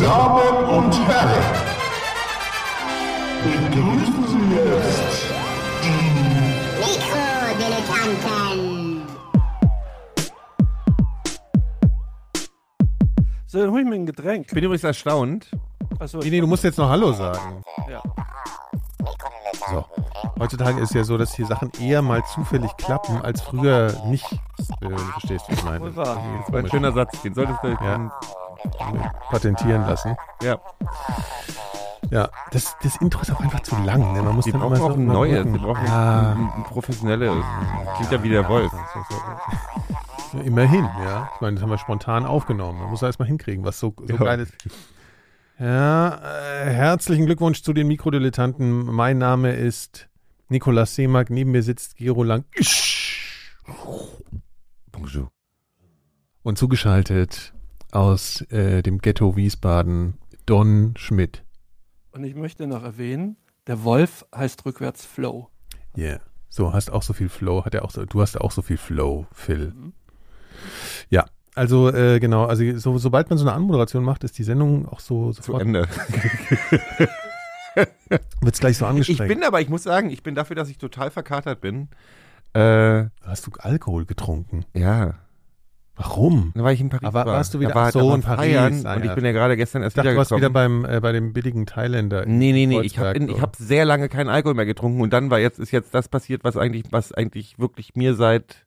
Damen und Herren, begrüßen Sie jetzt die Mikrodilettanten. So, dann hol ich mir ein Getränk. Ich bin übrigens erstaunt. Achso, Nee, nee, du musst jetzt noch Hallo sagen. ja. So. Heutzutage ist ja so, dass hier Sachen eher mal zufällig klappen, als früher nicht. Äh, wenn du verstehst, wie ich meine. Das war ein schöner Satz. Den solltest du. Ja. Patentieren lassen. ja. Ja, das, das Intro ist auch einfach zu lang. Ne? Man muss Wir dann brauchen immer auch so ein neues. Wir brauchen ja, ein, ein professionelles. Klingt ja wie der Wolf. ja, immerhin, ja. Ich meine, das haben wir spontan aufgenommen. Man muss erst mal hinkriegen, was so, so Ja. geil ist. Ja, äh, herzlichen Glückwunsch zu den Mikrodilettanten. Mein Name ist Nikolaus Seemack. Neben mir sitzt Gero Lang. Bonjour. Und zugeschaltet aus äh, dem Ghetto Wiesbaden Don Schmidt. Und ich möchte noch erwähnen, der Wolf heißt rückwärts Flow. Yeah. So, hast auch so viel Flow, hat er auch so, du hast auch so viel Flow, Phil. Mhm. Ja, also äh, genau, also so, sobald man so eine Anmoderation macht, ist die Sendung auch so Zu sofort, Ende. wird's gleich so Ich angestrengt. bin aber, ich muss sagen, ich bin dafür, dass ich total verkatert bin. Äh, hast du Alkohol getrunken? ja. Warum? Da war ich in Paris. Aber war. warst du wieder- da war, so, da in Paris, Feiern ah, und ja. ich bin ja gerade gestern erst Ich dachte, du warst wieder wiedergekommen. beim, äh, bei dem billigen Thailänder. in Nee, nee, nee, ich habe ich so. hab sehr lange keinen Alkohol mehr getrunken und dann war jetzt ist jetzt das passiert, was eigentlich was eigentlich wirklich mir seit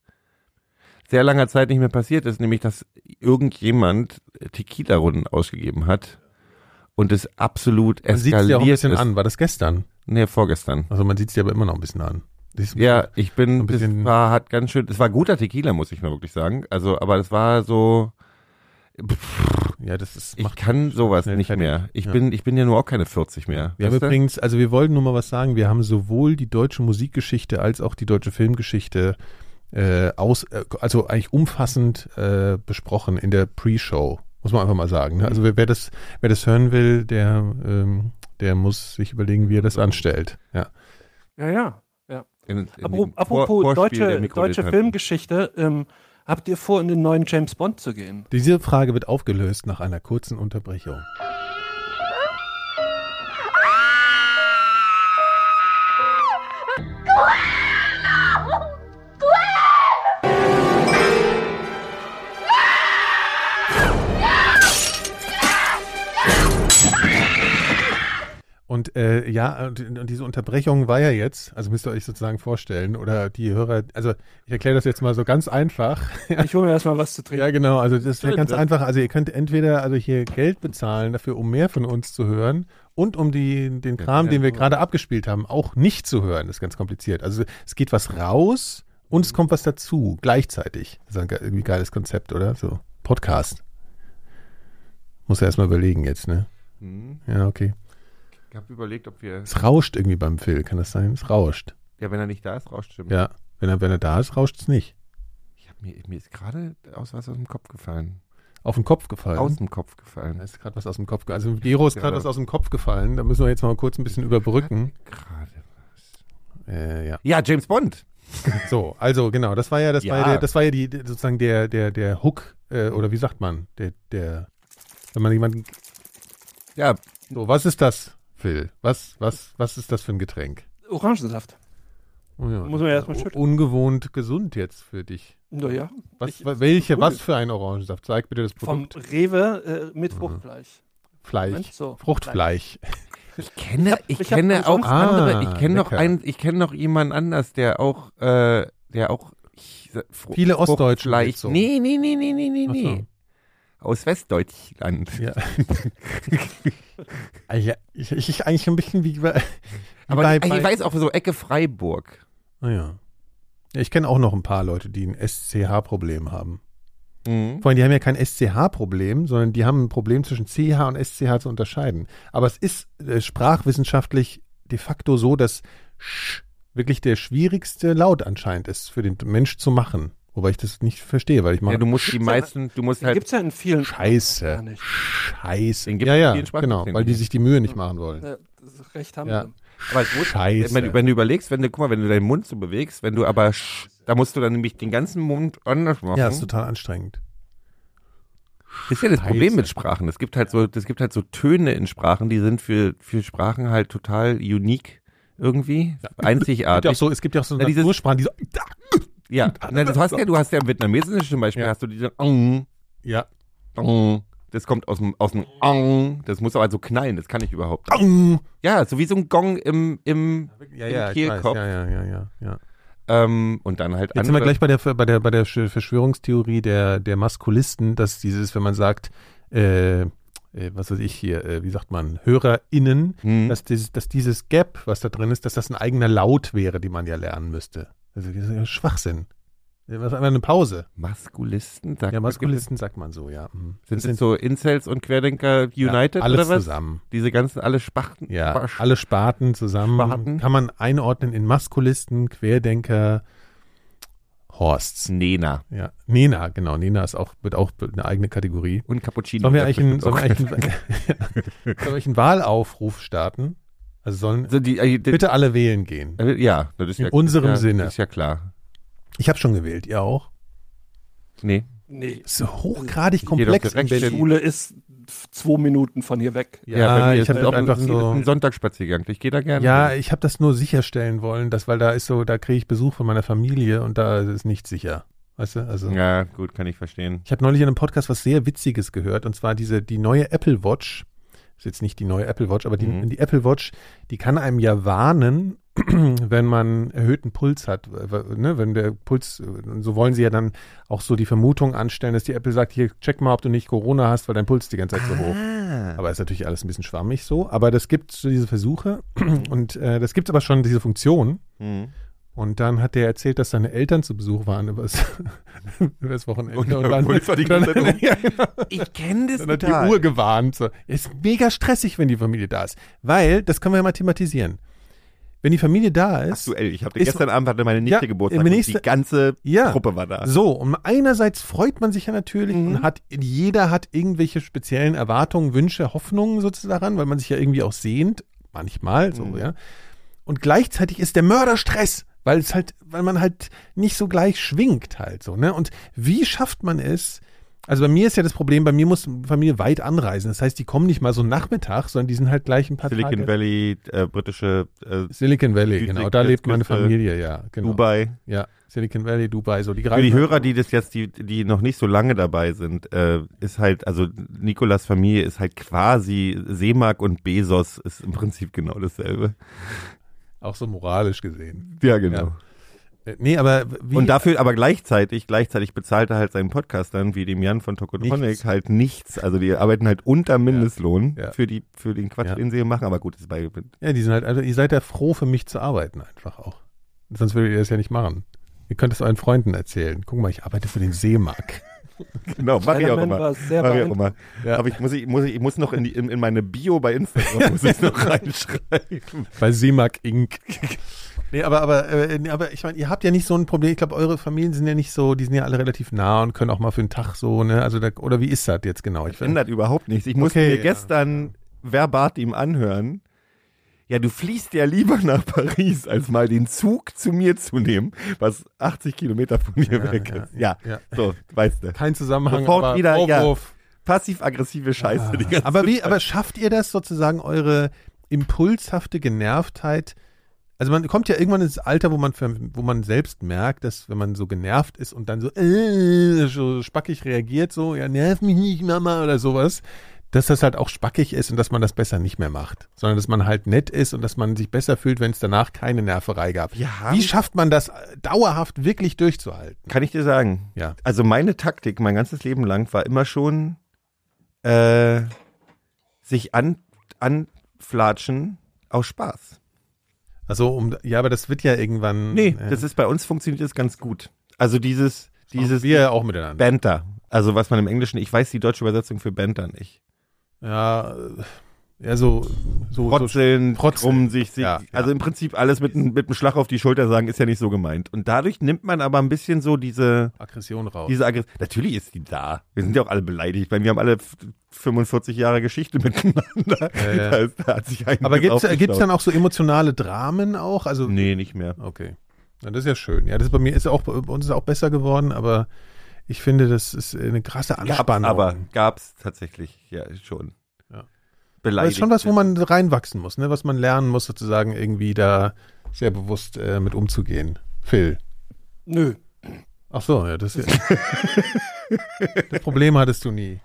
sehr langer Zeit nicht mehr passiert ist, nämlich dass irgendjemand Tequila Runden ausgegeben hat und es absolut Man sieht eskaliert es dir auch ein bisschen ist. an. War das gestern? Nee, vorgestern. Also man sieht es dir aber immer noch ein bisschen an. Ja, ich bin, ein bisschen- das war, hat ganz schön, es war guter Tequila, muss ich mal wirklich sagen. Also, aber es war so, Ja, das ist. ich kann sowas nicht fertig. mehr. Ich Ja. bin, ich bin ja nur auch keine 40 mehr. Wir haben du? übrigens, also wir wollten nur mal was sagen, wir haben sowohl die deutsche Musikgeschichte als auch die deutsche Filmgeschichte äh, aus, äh, also eigentlich umfassend äh, besprochen in der Pre-Show, muss man einfach mal sagen. Ne? Also wer, wer das, wer das hören will, der, ähm, der muss sich überlegen, wie er das anstellt. Ja. Ja, ja. In, in Apropos der deutsche, deutsche. Filmgeschichte, ähm, habt ihr vor, in den neuen James Bond zu gehen? Diese Frage wird aufgelöst nach einer kurzen Unterbrechung. Und äh, ja, und, und diese Unterbrechung war ja jetzt, also müsst ihr euch sozusagen vorstellen, oder die Hörer, also ich erkläre das jetzt mal so ganz einfach. Ich hole mir erstmal was zu trinken. Ja, genau. Also das ist ja Schön, ganz ja. einfach. Also ihr könnt entweder also hier Geld bezahlen dafür, um mehr von uns zu hören und um die, den Kram, ja, den wir gerade abgespielt haben, auch nicht zu hören. Das ist ganz kompliziert. Also es geht was raus und es kommt was dazu gleichzeitig. Das ist ein ge- irgendwie geiles Konzept, oder? So Podcast. Muss ja erstmal überlegen jetzt, ne? Hm. Ja, okay. Ich habe überlegt, ob wir, Es rauscht irgendwie beim Phil, kann das sein? Es rauscht. ja, wenn er nicht da ist, rauscht stimmt. Ja. Wenn er, wenn er da ist, rauscht es nicht. Ich hab mir, mir ist gerade aus was aus dem Kopf gefallen. Auf den Kopf gefallen. Aus dem Kopf Da gefallen. ist gerade was aus dem Kopf gefallen. Also Gero ist gerade was aus dem Kopf gefallen. Da müssen wir jetzt mal kurz ein bisschen überbrücken. Gerade. Äh, ja. Ja, James Bond. So, also genau, das war ja, das war ja, Ja. der, das war ja die sozusagen der der der Hook äh, oder wie sagt man, der der wenn man jemanden Ja, so, was ist das, Phil? Was was was ist das für ein Getränk? Orangensaft. Oh ja, Muss man ja erstmal schütteln. Ungewohnt gesund jetzt für dich. Naja, Was, Ich- welche, was für ein Orangensaft? Zeig bitte das vom Produkt. Rewe äh, mit Fruchtfleisch. Fleisch. So. Fruchtfleisch. ich kenne, hab- ich, ich kenne auch umsonst- andere. Ich Ah, kenne noch einen, ich kenne noch jemanden anders, der auch, äh, der auch ich, Viele Ostdeutsche so. Nee, nee, nee, nee, nee, nee, nee. Aus Westdeutschland. Ja. Ah, ja, ich, ich, ich eigentlich ein bisschen wie bei, Aber bei, ich bei, weiß auch so Ecke Freiburg. Ah, ja. ja. Ich kenne auch noch ein paar Leute, die ein SCH-Problem haben. Mhm. Vor allem, die haben ja kein SCH-Problem, sondern die haben ein Problem zwischen CH und SCH zu unterscheiden. Aber es ist äh, sprachwissenschaftlich de facto so, dass Sch wirklich der schwierigste Laut anscheinend ist für den Mensch zu machen. Wobei ich das nicht verstehe, weil ich mache Ja, du musst die ja- meisten, du musst halt, gibt's ja in vielen Scheiße. Scheiße. Den gibt's Ja, in ja, vielen Sprachen, genau, weil die sich die Mühe nicht machen wollen. Ja, das Recht haben Ja. aber es muss, Scheiße. wenn, du- wenn du überlegst, wenn du, guck mal, wenn du deinen Mund so bewegst, wenn du aber, da musst du dann nämlich den ganzen Mund anders machen. Ja, ist total anstrengend. Das ist ja das Scheiße. Problem mit Sprachen. Es gibt halt so, es gibt halt so Töne in Sprachen, die sind für, für Sprachen halt total unique irgendwie, Es gibt ja auch einzigartig. so, es gibt ja auch so Ja, Natursprachen, die so, Ja, na, du hast ja, du hast ja im Vietnamesischen zum Beispiel Ja. hast du diese Ong, ja, Ong. Das kommt aus dem, aus dem Ong. Das muss aber so knallen, das kann ich überhaupt nicht. Ja, so wie so ein Gong im, im, ja, im ja, Kehlkopf. ja, ja, ja, ja, ja. Ähm, und dann halt Jetzt sind wir gleich bei der, bei der, bei der Sch- Verschwörungstheorie der, der Maskulisten, dass dieses, wenn man sagt, äh, äh, was weiß ich hier, äh, wie sagt man, HörerInnen, Hm. dass, dieses, dass dieses Gap, was da drin ist, dass das ein eigener Laut wäre, den man ja lernen müsste. Also das ist ja Schwachsinn. Das ist einfach eine Pause. Maskulisten? Sagt Ja, man- Maskulisten sagt man so, ja. Mhm. Sind es so Incels und Querdenker United ja, alles oder was? zusammen. Diese ganzen, alle Spachten? Ja, Spaß- alle Sparten zusammen Sparten. kann man einordnen in Maskulisten, Querdenker, Horsts. Nena. Ja, Nena, genau. Nena ist auch, wird auch eine eigene Kategorie. Und Cappuccino. Sollen wir eigentlich einen, bestimmt sollen wir auch. eigentlich einen, sollen wir eigentlich einen Wahlaufruf starten? Also sollen Also die, äh, die, bitte alle wählen gehen. äh, ja, das ist In ja, unserem ja, Sinne. Ist ja klar. Ich habe schon gewählt, ihr auch. Nee. Nee. Das ist hochgradig doch komplex Die. Schule ist zwei Minuten von hier weg. Ja, bei mir ich habe auch einfach ein, so. ein Sonntagsspaziergang. Ich gehe da gerne. Ja, hin. ich habe das nur sicherstellen wollen, dass, weil da ist so, da kriege ich Besuch von meiner Familie und da ist nicht sicher. Weißt du? Also ja, gut, kann ich verstehen. ich habe neulich in einem Podcast was sehr Witziges gehört und zwar diese die neue Apple Watch. Ist jetzt nicht die neue Apple Watch, aber die, Mhm. die Apple Watch, die kann einem ja warnen, wenn man erhöhten Puls hat, ne, wenn der Puls, so wollen sie ja dann auch so die Vermutung anstellen, dass die Apple sagt, hier check mal, ob du nicht Corona hast, weil dein Puls die ganze Zeit so hoch. Ah. Aber ist natürlich alles ein bisschen schwammig so. Aber das gibt so diese Versuche und äh, das gibt aber schon diese Funktion. Mhm. Und dann hat der erzählt, dass seine Eltern zu Besuch waren übers, übers Wochenende. Und dann, der Puls war die ganze dann, Zeit ja, genau. Ich kenne das dann hat die Uhr gewarnt. So. Ist mega stressig, wenn die Familie da ist. Weil, das können wir ja mal thematisieren. Wenn die Familie da ist, Aktuell. Ich habe Ist- gestern Abend hatte meine Nichte Ja, Geburtstag im und nächste- die ganze Ja. Truppe war da. So, und einerseits freut man sich ja natürlich Mhm. und hat, jeder hat irgendwelche speziellen Erwartungen, Wünsche, Hoffnungen sozusagen, weil man sich ja irgendwie auch sehnt, manchmal so, Mhm. ja. Und gleichzeitig ist der Mörderstress, weil es halt, weil man halt nicht so gleich schwingt halt so, ne? Und wie schafft man es? Also bei mir ist ja das Problem, bei mir muss Familie weit anreisen. Das heißt, die kommen nicht mal so Nachmittag, sondern die sind halt gleich ein paar Silicon Tage. Valley, äh, britische äh, Silicon Valley, Süd- genau. Da lebt meine Südküste, Familie, ja. Genau. Dubai. Ja, Silicon Valley, Dubai, so die Für die Hörer, die das jetzt, die, die noch nicht so lange dabei sind, äh, ist halt, also Nikolas Familie ist halt quasi Seemark und Bezos ist im Prinzip genau dasselbe. Auch so moralisch gesehen. Ja, genau. Äh, Nee, aber wie, Und dafür aber gleichzeitig, gleichzeitig bezahlt er halt seinen Podcast dann, wie dem Jan von Tokotronic, halt nichts. Also die arbeiten halt unter Mindestlohn Ja. für die, für den Quatsch, Ja. den sie hier machen. Aber gut, das ist bei, ja, die sind halt, also ihr seid ja froh für mich zu arbeiten einfach auch. Sonst würdet ihr das ja nicht machen. Ihr könnt es euren Freunden erzählen. Guck mal, ich arbeite für den Seemark. genau, mach ich auch immer. Mach ich auch immer. Ja. Aber ich muss, ich muss, ich muss noch in, die, in, in meine Bio bei Instagram muss ich noch reinschreiben. Bei Seemark Inc. nee, aber, aber, äh, aber ich meine, ihr habt ja nicht so ein Problem. Ich glaube, eure Familien sind ja nicht so, die sind ja alle relativ nah und können auch mal für einen Tag so, ne? Also, da, oder wie ist das jetzt genau? Ich ändert überhaupt nichts. Ich musste Okay, mir ja. gestern verbatim anhören. Ja, du fliehst ja lieber nach Paris, als mal den Zug zu mir zu nehmen, was 80 Kilometer von hier Ja, weg ist. Ja, ja. so, weißt du. kein Zusammenhang, Sofort aber wieder, ja. Passiv-aggressive Scheiße. die ganze Ah. Aber wie, Zeit. aber schafft ihr das sozusagen, eure impulshafte Genervtheit? Also man kommt ja irgendwann ins Alter, wo man, für, wo man selbst merkt, dass wenn man so genervt ist und dann so, äh, so spackig reagiert, so, ja, nerv mich nicht, Mama, oder sowas, dass das halt auch spackig ist und dass man das besser nicht mehr macht. Sondern dass man halt nett ist und dass man sich besser fühlt, wenn es danach keine Nerverei gab. Haben- Wie schafft man das dauerhaft wirklich durchzuhalten? Kann ich dir sagen. Ja. Also meine Taktik mein ganzes Leben lang war immer schon äh, sich an, anflatschen aus Spaß. Also um, ja, aber das wird ja irgendwann. Nee, äh, das ist bei uns funktioniert das ganz gut. Also dieses, dieses wir ja auch miteinander. Banter. Also was man im Englischen, ich weiß die deutsche Übersetzung für Banter nicht. Ja, äh, ja, so, so, so Frotzeln, Frotzeln. krumm sich, sich Ja, ja. also im Prinzip alles mit, einem- mit einem Schlag auf die Schulter sagen, ist ja nicht so gemeint. Und dadurch nimmt man aber ein bisschen so diese, Aggression raus. diese Aggression. Natürlich ist die da. Wir sind ja auch alle beleidigt, weil wir haben alle f- 45 Jahre Geschichte miteinander. Ja. Da, ist, da hat sich aber gibt's gibt's aufgestaut. dann auch so emotionale Dramen auch? Also, Nee, nicht mehr. okay. Ja, das ist ja schön. Ja, das ist bei mir ist auch, bei uns ist auch besser geworden, aber Ich finde, das ist eine krasse Gab's Anspannung. aber gab's tatsächlich ja schon. Ja. Aber Beleidigt. ist schon was, wo man reinwachsen muss, ne? was man lernen muss, sozusagen irgendwie da sehr bewusst äh, mit umzugehen. Phil. Nö. Ach so, ja, das, das Problem hattest du nie.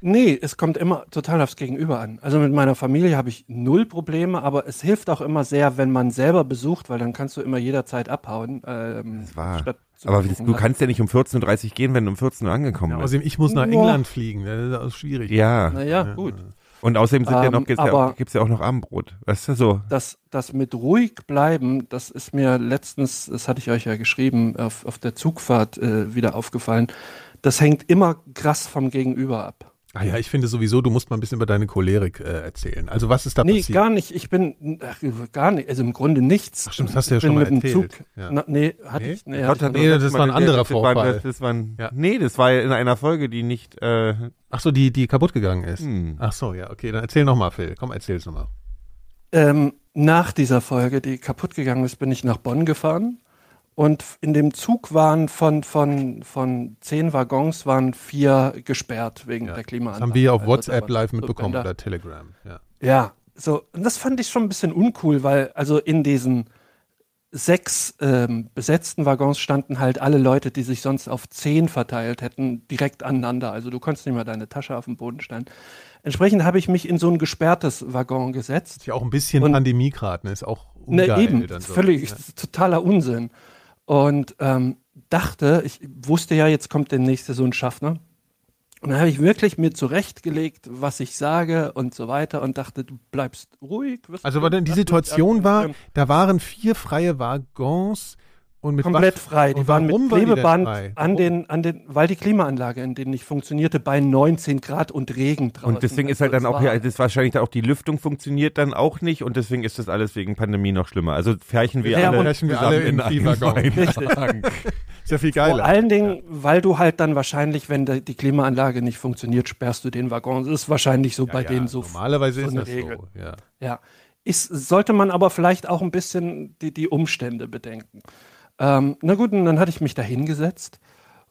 Nee, es kommt immer total aufs Gegenüber an. Also mit meiner Familie habe ich null Probleme, aber es hilft auch immer sehr, wenn man selber besucht, weil dann kannst du immer jederzeit abhauen. Ähm, Das war- statt Aber gucken, du was- kannst ja nicht um 14.30 Uhr gehen, wenn du um 14 Uhr angekommen Ja, bist. außerdem, ich muss nach Boah. England fliegen, ne? das ist auch schwierig. Ja. Naja, gut. Und außerdem sind ja Ähm, noch, gibt's, ja auch, gibt's ja auch noch Abendbrot. Weißt du, so. Das, das mit ruhig bleiben, das ist mir letztens, das hatte ich euch ja geschrieben, auf, auf der Zugfahrt äh, wieder aufgefallen. Das hängt immer krass vom Gegenüber ab. Ah ja, ich finde sowieso, du musst mal ein bisschen über deine Cholerik äh, erzählen. Also was ist da Nee, passiert? gar nicht. Ich bin ach, gar nicht, also im Grunde nichts. Ach stimmt, das hast du ja schon mal mit dem erzählt. Zug. Ja. Na, nee, hatte Nee? ich. Nee, hatte Nee, noch- das war ein anderer das war, Vorfall. Das, das war ein, Ja. Nee, das war in einer Folge, die nicht. Äh, Ach so, die, die kaputt gegangen ist. hm. Ach so, ja, okay, dann erzähl nochmal, Phil. Komm, erzähl's nochmal. Ähm, nach dieser Folge, die kaputt gegangen ist, bin ich nach Bonn gefahren. Und in dem Zug waren von, von, von zehn Waggons waren vier gesperrt wegen Ja, der Das Klimaanlage. haben wir ja auf Also WhatsApp live mitbekommen oder Telegram. Ja. Ja, so, und das fand ich schon ein bisschen uncool, weil also in diesen sechs ähm, besetzten Waggons standen halt alle Leute, die sich sonst auf zehn verteilt hätten, direkt aneinander. Also du konntest nicht mal deine Tasche auf den Boden stellen. Entsprechend habe ich mich in so ein gesperrtes Waggon gesetzt. Ist ja auch ein bisschen Pandemie gerade, ne? Ist auch Ne, ungeil. eben, dann so. völlig Ja. totaler Unsinn. Und ähm, dachte, ich wusste ja, jetzt kommt der nächste so ein Schaffner. Und dann habe ich wirklich mir zurechtgelegt, was ich sage und so weiter und dachte, du bleibst ruhig. Also war denn die Situation war, da waren vier freie Waggons und mit komplett was, frei. Die und waren warum mit war die denn Klebeband frei? an den, an den, weil die Klimaanlage in denen nicht funktionierte, bei 19 Grad und Regen draußen. Und deswegen ist halt Also dann auch, ja, das wahrscheinlich dann auch die Lüftung funktioniert dann auch nicht und deswegen ist das alles wegen Pandemie noch schlimmer. Also färchen wir Ja, alle, und- Färchen wir zusammen alle in. Richtig. Ist ja viel Vor geiler. allen Dingen, weil du halt dann wahrscheinlich, wenn die Klimaanlage nicht funktioniert, sperrst du den Waggon. Das ist wahrscheinlich so bei ja, denen so. Normalerweise so ist eine das Regel. so. Ja. Ja. Ist, sollte man aber vielleicht auch ein bisschen die, die Umstände bedenken. Ähm, na gut, und dann hatte ich mich da hingesetzt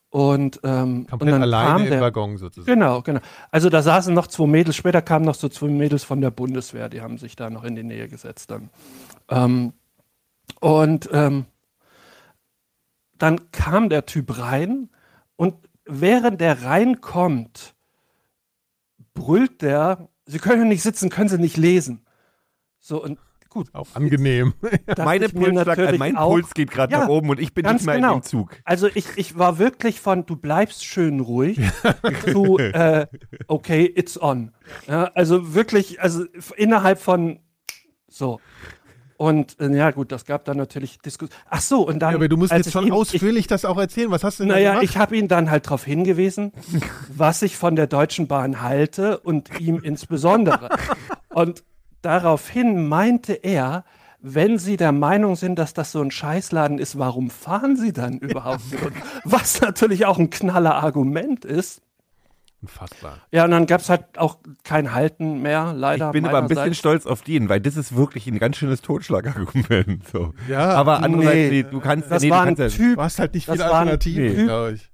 und, ähm, und Komplett dann alleine kam im der, Waggon sozusagen. Genau, genau. Also da saßen noch zwei Mädels, später kamen noch so zwei Mädels von der Bundeswehr, die haben sich da noch in die Nähe gesetzt dann. Ähm, und ähm, dann kam der Typ rein und während der reinkommt, brüllt der, Sie können nicht sitzen, können Sie nicht lesen. So, und gut. Auch angenehm. Meine ich Pulsschlag, natürlich mein auch, Puls geht gerade Ja, nach oben und ich bin nicht mehr genau. in dem Zug. Also ich, ich war wirklich von, du bleibst schön ruhig, zu, äh, okay, it's on. Ja, also wirklich, also innerhalb von, so. Und äh, ja gut, das gab dann natürlich Diskussionen. Ach so, und dann. Ja, aber du musst jetzt ich schon ihn- ich, ausführlich das auch erzählen. Was hast du denn Naja, gemacht? ich habe ihn dann halt darauf hingewiesen, was ich von der Deutschen Bahn halte und ihm insbesondere. Und daraufhin meinte er, wenn Sie der Meinung sind, dass das so ein Scheißladen ist, warum fahren Sie dann überhaupt uns? Was natürlich auch ein knaller Argument ist. Unfassbar. Ja, und dann gab es halt auch kein Halten mehr, leider. Ich bin aber ein bisschen meinerseits. stolz auf den, weil das ist wirklich ein ganz schönes Totschlagargument. So. Ja, aber andererseits, nee. nee, du kannst Das nee, war du ein kannst ja, Typ, Du hast halt nicht Das viele Alternativen, Typ. glaube ich.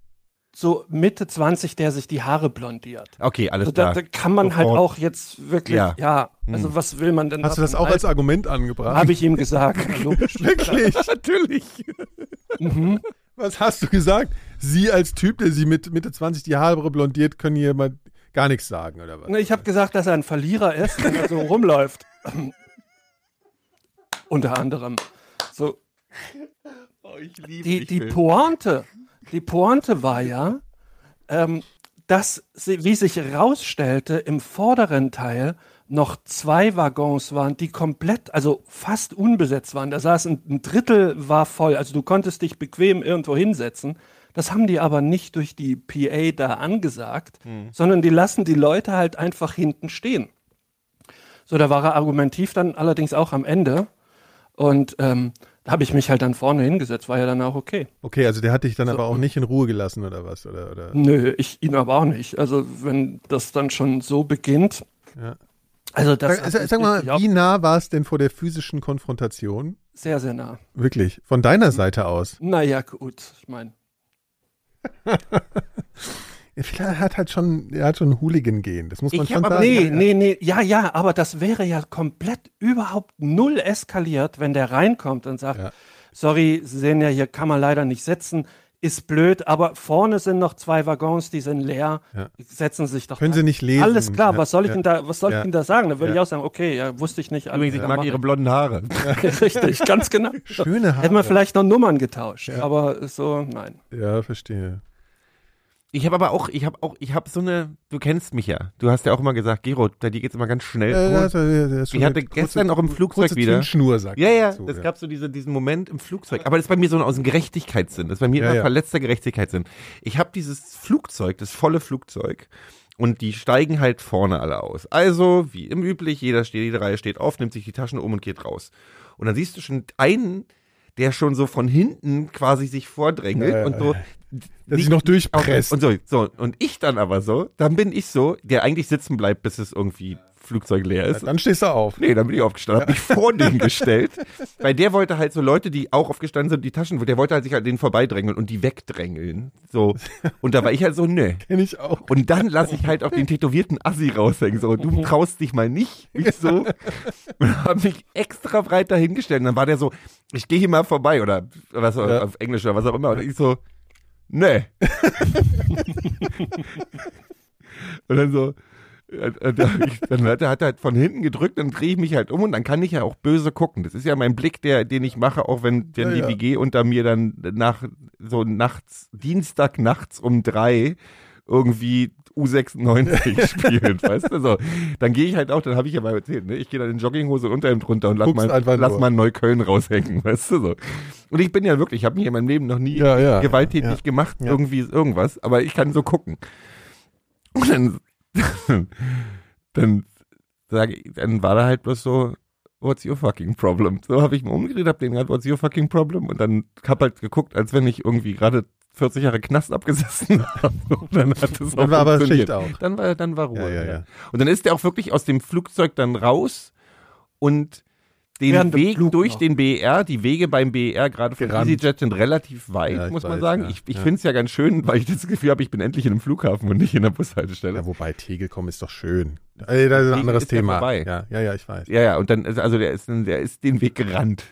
So Mitte 20, der sich die Haare blondiert. Okay, alles Also da, klar. da kann man halt auch jetzt wirklich, Ja. ja, also was will man denn Hast du das auch als Argument angebracht? Habe ich ihm gesagt. Wirklich? Natürlich. Was hast du gesagt? Sie als Typ, der sie mit Mitte 20 die Haare blondiert, können hier mal gar nichts sagen, oder was? Ne, Ich habe gesagt, dass er ein Verlierer ist, wenn er so rumläuft. Unter anderem. So, Oh, ich liebe die, die Pointe, die Pointe war ja, ähm, dass sie, wie sich herausstellte, im vorderen Teil noch zwei Waggons waren, die komplett, also fast unbesetzt waren. Da saß ein, ein Drittel war voll, also du konntest dich bequem irgendwo hinsetzen. Das haben die aber nicht durch die PA da angesagt, sondern die lassen die Leute halt einfach hinten stehen. So, da war er argumentiv dann allerdings auch am Ende. Und ähm, habe ich mich halt dann vorne hingesetzt, war ja dann auch okay. Okay, also der hat dich dann So. aber auch nicht in Ruhe gelassen, oder was? Oder, oder? Nö, ich ihn aber auch nicht. Also wenn das dann schon so beginnt. Ja. Also das Sag, sag, sag mal, wie nah war es denn vor der physischen Konfrontation? sehr, sehr nah. Wirklich, von deiner Seite aus. Naja, gut, ich meine. Er hat halt schon, er hat schon Hooligan gehen. Das muss man Ich schon sagen. Nee, nee, nee, ja, ja, aber das wäre ja komplett überhaupt null eskaliert, wenn der reinkommt und sagt, Ja. sorry, Sie sehen ja, hier kann man leider nicht sitzen, ist blöd, aber vorne sind noch zwei Waggons, die sind leer, Ja. setzen Sie sich doch Können da- Sie nicht lesen. Alles klar, Ja, was soll ich ja. Ihnen da, was soll Ja. ich Ihnen da sagen? Da würde Ja. ich auch sagen, okay, ja, wusste ich nicht. Übrigens, ich mag mach ihre blonden Haare. Richtig, ganz genau. Schöne Haare. Hätten wir vielleicht noch Nummern getauscht, aber so, nein. Ja, verstehe. Ich habe aber auch, ich habe auch, ich habe so eine, du kennst mich ja. Du hast ja auch immer gesagt, Gero, bei dir geht's immer ganz schnell. Äh, das, das ist schon Ich hatte gestern auch im Flugzeug kurze wieder- Zündschnur, sagt Ja, ja, dazu, es gab so diese, diesen Moment im Flugzeug. Aber das ist bei mir so aus dem Gerechtigkeitssinn. Das ist bei mir Ja, immer ja. verletzter Gerechtigkeitssinn. Ich habe dieses Flugzeug, das volle Flugzeug. Und die steigen halt vorne alle aus. Also, wie im üblich, jeder steht, jede Reihe steht auf, nimmt sich die Taschen um und geht raus. Und dann siehst du schon einen, der schon so von hinten quasi sich vordrängelt Ja, ja, und so. Dass ich noch durchpresst. Und so, so, und ich dann aber so, dann bin ich so, der eigentlich sitzen bleibt, bis es irgendwie Flugzeug leer ist. Dann stehst du auf. Nee, dann bin ich aufgestanden, hab mich vor den gestellt. Weil der wollte halt so Leute, die auch aufgestanden sind, die Taschen, der wollte halt sich halt denen vorbeidrängeln und die wegdrängeln. So. Und da war ich halt so, nö. Kenn ich auch. Und dann lasse ich halt auch den tätowierten Assi raushängen. So, du traust dich mal nicht. Ich so. Und hab mich extra breit dahingestellt. Und dann war der so, ich gehe hier mal vorbei oder was Ja. auf Englisch oder was auch immer. Und ich so, nee. und dann so, äh, äh, dann hat er, hat er halt von hinten gedrückt, dann drehe ich mich halt um und dann kann ich ja auch böse gucken. Das ist ja mein Blick, der, den ich mache, auch wenn, wenn Ja, die ja. WG unter mir dann nach so nachts, Dienstag nachts um drei irgendwie U96 spielt, weißt du? So, dann gehe ich halt auch, dann habe ich ja mal erzählt, ne? Ich gehe dann in Jogginghose und Unterhemd drunter und lass Guckst mal, lass mal Neukölln raushängen, weißt du so. Und ich bin ja wirklich, ich habe mich in meinem Leben noch nie Ja, ja. gewalttätig Ja. gemacht, irgendwie irgendwas, aber ich kann so gucken. Und dann, dann sage ich, dann war da halt bloß so, what's your fucking problem? So habe ich mir umgedreht, hab den gerade, what's your fucking problem? Und dann hab halt geguckt, als wenn ich irgendwie gerade 40 Jahre Knast abgesessen habe. Dann hat es Dann auch war aber. Schicht auch. Dann war, dann war Ruhe. Ja, ja, ja. Und dann ist er auch wirklich aus dem Flugzeug dann raus und den Während Weg durch noch. den BER, die Wege beim BER, gerade von Gerannt. EasyJet, sind relativ weit, Ja, muss man weiß, sagen. ja. Ich, ich Ja. finde es ja ganz schön, weil ich das Gefühl habe, ich bin endlich in einem Flughafen und nicht in der Bushaltestelle. Ja, wobei Tegelkom ist doch schön. Äh, das ist ein Tegel anderes ist Thema. Ja, ja, ja, ich weiß. Ja, ja, und dann, ist- also der ist, der ist den Weg gerannt.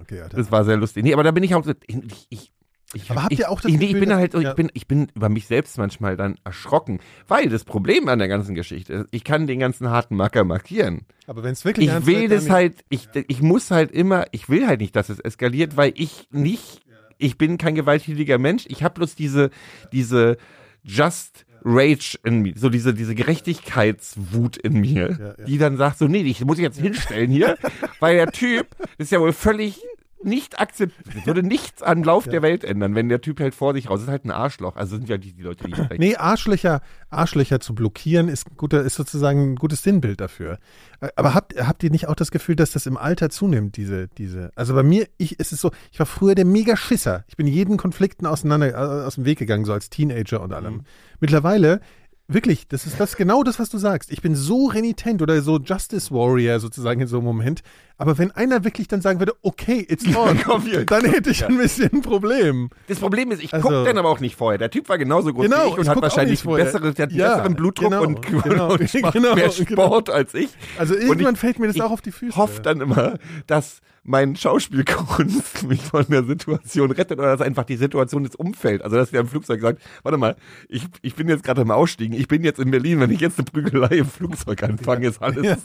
Okay, Alter. Das war sehr lustig. Nee, aber da bin ich auch so, ich, ich, ich, Aber habt ihr auch das ich, nee, ich Gefühl, bin dass- halt, ja. ich bin, ich bin über mich selbst manchmal dann erschrocken, weil das Problem an der ganzen Geschichte ist, ich kann den ganzen harten Macker markieren. Aber wenn es wirklich Ich will das halt, ich, ich muss halt immer, ich will halt nicht, dass es eskaliert, weil ich nicht, ich bin kein gewalttätiger Mensch. Ich habe bloß diese, diese Just Rage in mir, so diese, diese Gerechtigkeitswut in mir, Ja, ja. die dann sagt so, nee, ich muss ich jetzt hinstellen hier, weil der Typ ist ja wohl völlig nicht akzeptiert, würde nichts am Lauf der Welt ändern, wenn der Typ halt vor sich raus ist, halt ein Arschloch. Also sind ja die, die Leute, die ich Nee, Arschlöcher, Arschlöcher zu blockieren ist, ein guter, ist sozusagen ein gutes Sinnbild dafür. Äh, Aber habt, habt ihr nicht auch das Gefühl, dass das im Alter zunimmt, diese, diese, also bei mir, ich, ist es so, ich war früher der mega Schisser. Ich bin jeden Konflikten auseinander, äh, aus dem Weg gegangen, so als Teenager und allem. Mittlerweile, wirklich, das ist das genau das, was du sagst. Ich bin so renitent oder so Justice Warrior sozusagen in so einem Moment. Aber wenn einer wirklich dann sagen würde, okay, it's on, dann hätte ich ein bisschen ein Problem. Das Problem ist, ich Also- guck den aber auch nicht vorher. Der Typ war genauso groß Genau, wie ich und ich hat wahrscheinlich bessere, der hat Ja, besseren Blutdruck genau, und, genau, und genau, mehr genau. Sport als ich. Also irgendwann ich- fällt mir das ich auch auf die Füße. hoffe dann immer, dass mein Schauspielkunst mich von der Situation rettet oder dass einfach die Situation des Umfeld, also dass der im Flugzeug sagt, warte mal, ich, ich bin jetzt gerade im Ausstiegen, ich bin jetzt in Berlin, wenn ich jetzt eine Prügelei im Flugzeug anfange, ist alles.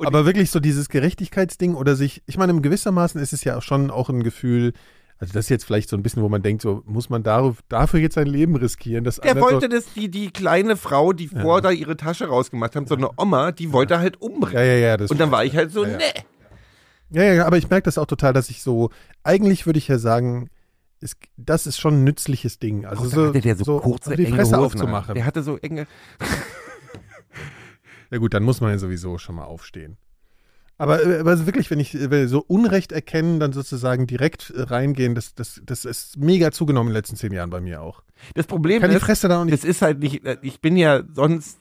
Und Aber wirklich so dieses Gerechtigkeitsding oder sich, ich meine, im gewissermaßen ist es ja schon auch ein Gefühl, also das ist jetzt vielleicht so ein bisschen, wo man denkt, so muss man dafür jetzt sein Leben riskieren. Dass Der wollte so, das, die, die kleine Frau, die vor da ihre Tasche rausgemacht hat, so eine Oma, die wollte halt umbringen. ja, ja, ja. Das Und dann war ich halt so, Ja, ja. ne. ja, ja, ja, aber ich merke das auch total, dass ich so, eigentlich würde ich ja sagen, es, das ist schon ein nützliches Ding. Also Dann so, hatte der so, kurze, die enge Fresse Hosen aufzumachen. Der hatte so enge. Ja gut, dann muss man ja sowieso schon mal aufstehen. Aber, äh, aber wirklich, wenn ich äh, so Unrecht erkennen, dann sozusagen direkt äh, reingehen, das, das, das ist mega zugenommen in den letzten zehn Jahren bei mir auch. Das Problem Kann die ist, Fresse da auch nicht. das ist halt nicht, ich bin ja sonst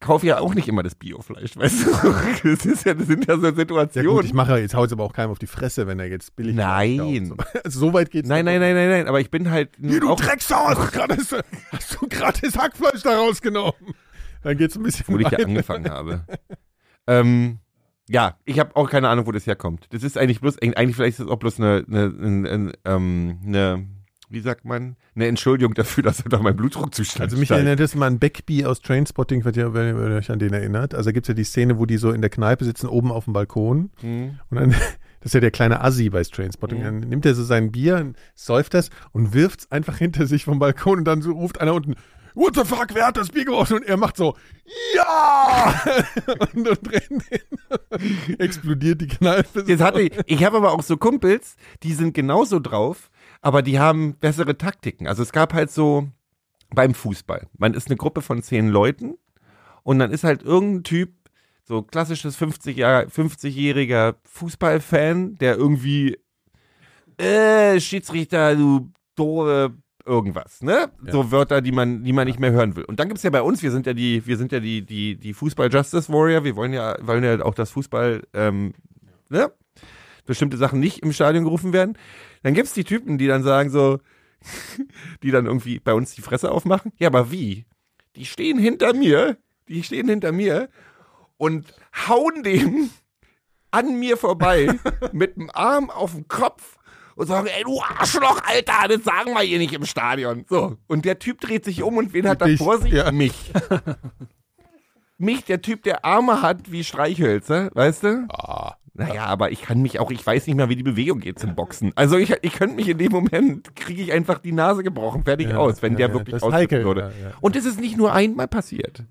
kaufe ja auch nicht immer das Biofleisch, weißt du? Das, ist ja, das sind ja so Ja Situationen. gut, ich mache jetzt haut aber auch keinem auf die Fresse, wenn er jetzt billig Nein. kauft. So, also so weit geht's nein, nein, nein, nein, nein, aber ich bin halt Hier, du auch, Drecksau, hast du gerade das, hast du gerade das Hackfleisch da rausgenommen? Dann geht's ein bisschen wo ich ja angefangen habe. ähm, ja, ich habe auch keine Ahnung, wo das herkommt. Das ist eigentlich bloß, eigentlich vielleicht ist das auch bloß eine, eine, eine, eine, ähm, eine wie sagt man, eine Entschuldigung dafür, dass da mein Blutdruckzustand Also mich steigt. erinnert das mal an Beckby aus Trainspotting, wenn ihr, wenn ihr euch an den erinnert. Also da gibt's ja die Szene, wo die so in der Kneipe sitzen, oben auf dem Balkon. Hm. Und dann, das ist ja der kleine Assi bei Trainspotting, Mhm. dann nimmt er so sein Bier, säuft das und wirft's einfach hinter sich vom Balkon und dann so ruft einer unten, What the fuck, wer hat das Bier geworfen? Und er macht so, ja! und, und rennt hin. explodiert die Kneipe. Jetzt hatte ich, ich habe aber auch so Kumpels, die sind genauso drauf, aber die haben bessere Taktiken. Also es gab halt so beim Fußball. Man ist eine Gruppe von zehn Leuten und dann ist halt irgendein Typ, so klassisches 50 Jahr, 50-jähriger Fußballfan, der irgendwie, äh, Schiedsrichter, du doofe irgendwas, ne? Ja. So Wörter, die man, die man nicht mehr hören will. Und dann gibt's ja bei uns, wir sind ja die, wir sind ja die, die, die Fußball-Justice Warrior, wir wollen ja, wollen ja auch das Fußball, ähm, ne? Bestimmte Sachen nicht im Stadion gerufen werden. Dann gibt's die Typen, die dann sagen so, die dann irgendwie bei uns die Fresse aufmachen. Ja, aber wie? Die stehen hinter mir, die stehen hinter mir und hauen dem an mir vorbei mit dem Arm auf den Kopf und sagen, ey, du Arschloch, Alter, das sagen wir hier nicht im Stadion. So. Und der Typ dreht sich um und wen hat er vor sich? ja. Mich. mich, der Typ, der Arme hat wie Streichhölzer, weißt du? Ah, Naja, aber ich kann mich auch, ich weiß nicht mehr, wie die Bewegung geht zum Boxen. Also ich, ich könnte mich in dem Moment, kriege ich einfach die Nase gebrochen, fertig Ja, aus, wenn ja, der ja, wirklich heikel, würde. ja, ja. Und das ist nicht nur einmal passiert.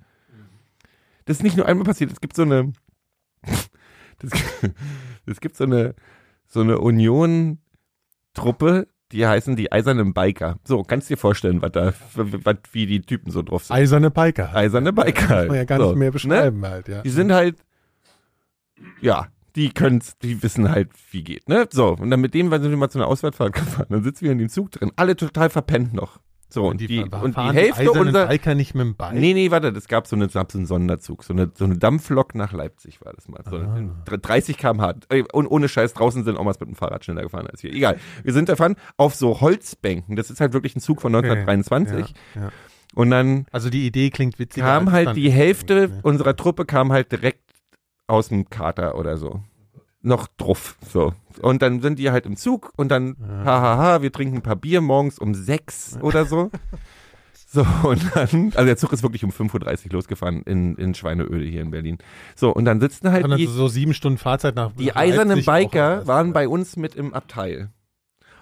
Das ist nicht nur einmal passiert. Es gibt so eine, es gibt so eine, so eine Union-Truppe, die heißen die Eisernen Biker. So, kannst dir vorstellen, was da, was, wie die Typen so drauf sind. eiserne Biker. Eiserne Biker. Kann man ja gar so, nicht mehr ne? beschreiben halt, ja. Die sind halt, ja, die können's, die wissen halt, wie geht, ne? So, und dann mit dem sind wir mal zu einer Auswärtsfahrt gefahren. Dann sitzen wir in dem Zug drin, alle total verpennt noch. So, und die, fahren und die Hälfte unserer, Biker nicht mit dem Bike. Nee, nee, warte, es gab so, eine, gab so einen Sonderzug, so eine, so eine Dampflok nach Leipzig war das mal. So Ah. eine, 30 km/h. Und ohne Scheiß, draußen sind auch mal mit dem Fahrrad schneller gefahren als wir. Egal. Wir sind davon auf so Holzbänken. Das ist halt wirklich ein Zug von 1923. Ja, ja. Und dann Also die Idee klingt witzig. kam halt die Hälfte unserer Truppe kam halt direkt aus dem Kater oder so. Noch drauf, so. Und dann sind die halt im Zug und dann, hahaha, wir trinken ein paar Bier morgens um sechs oder so. So, und dann, also der Zug ist wirklich um 5.30 Uhr losgefahren in, in Schweineöde hier in Berlin. So, und dann sitzen halt Und dann die, so sieben Stunden Fahrzeit nach die nach eisernen auch Biker anders. waren bei uns mit im Abteil.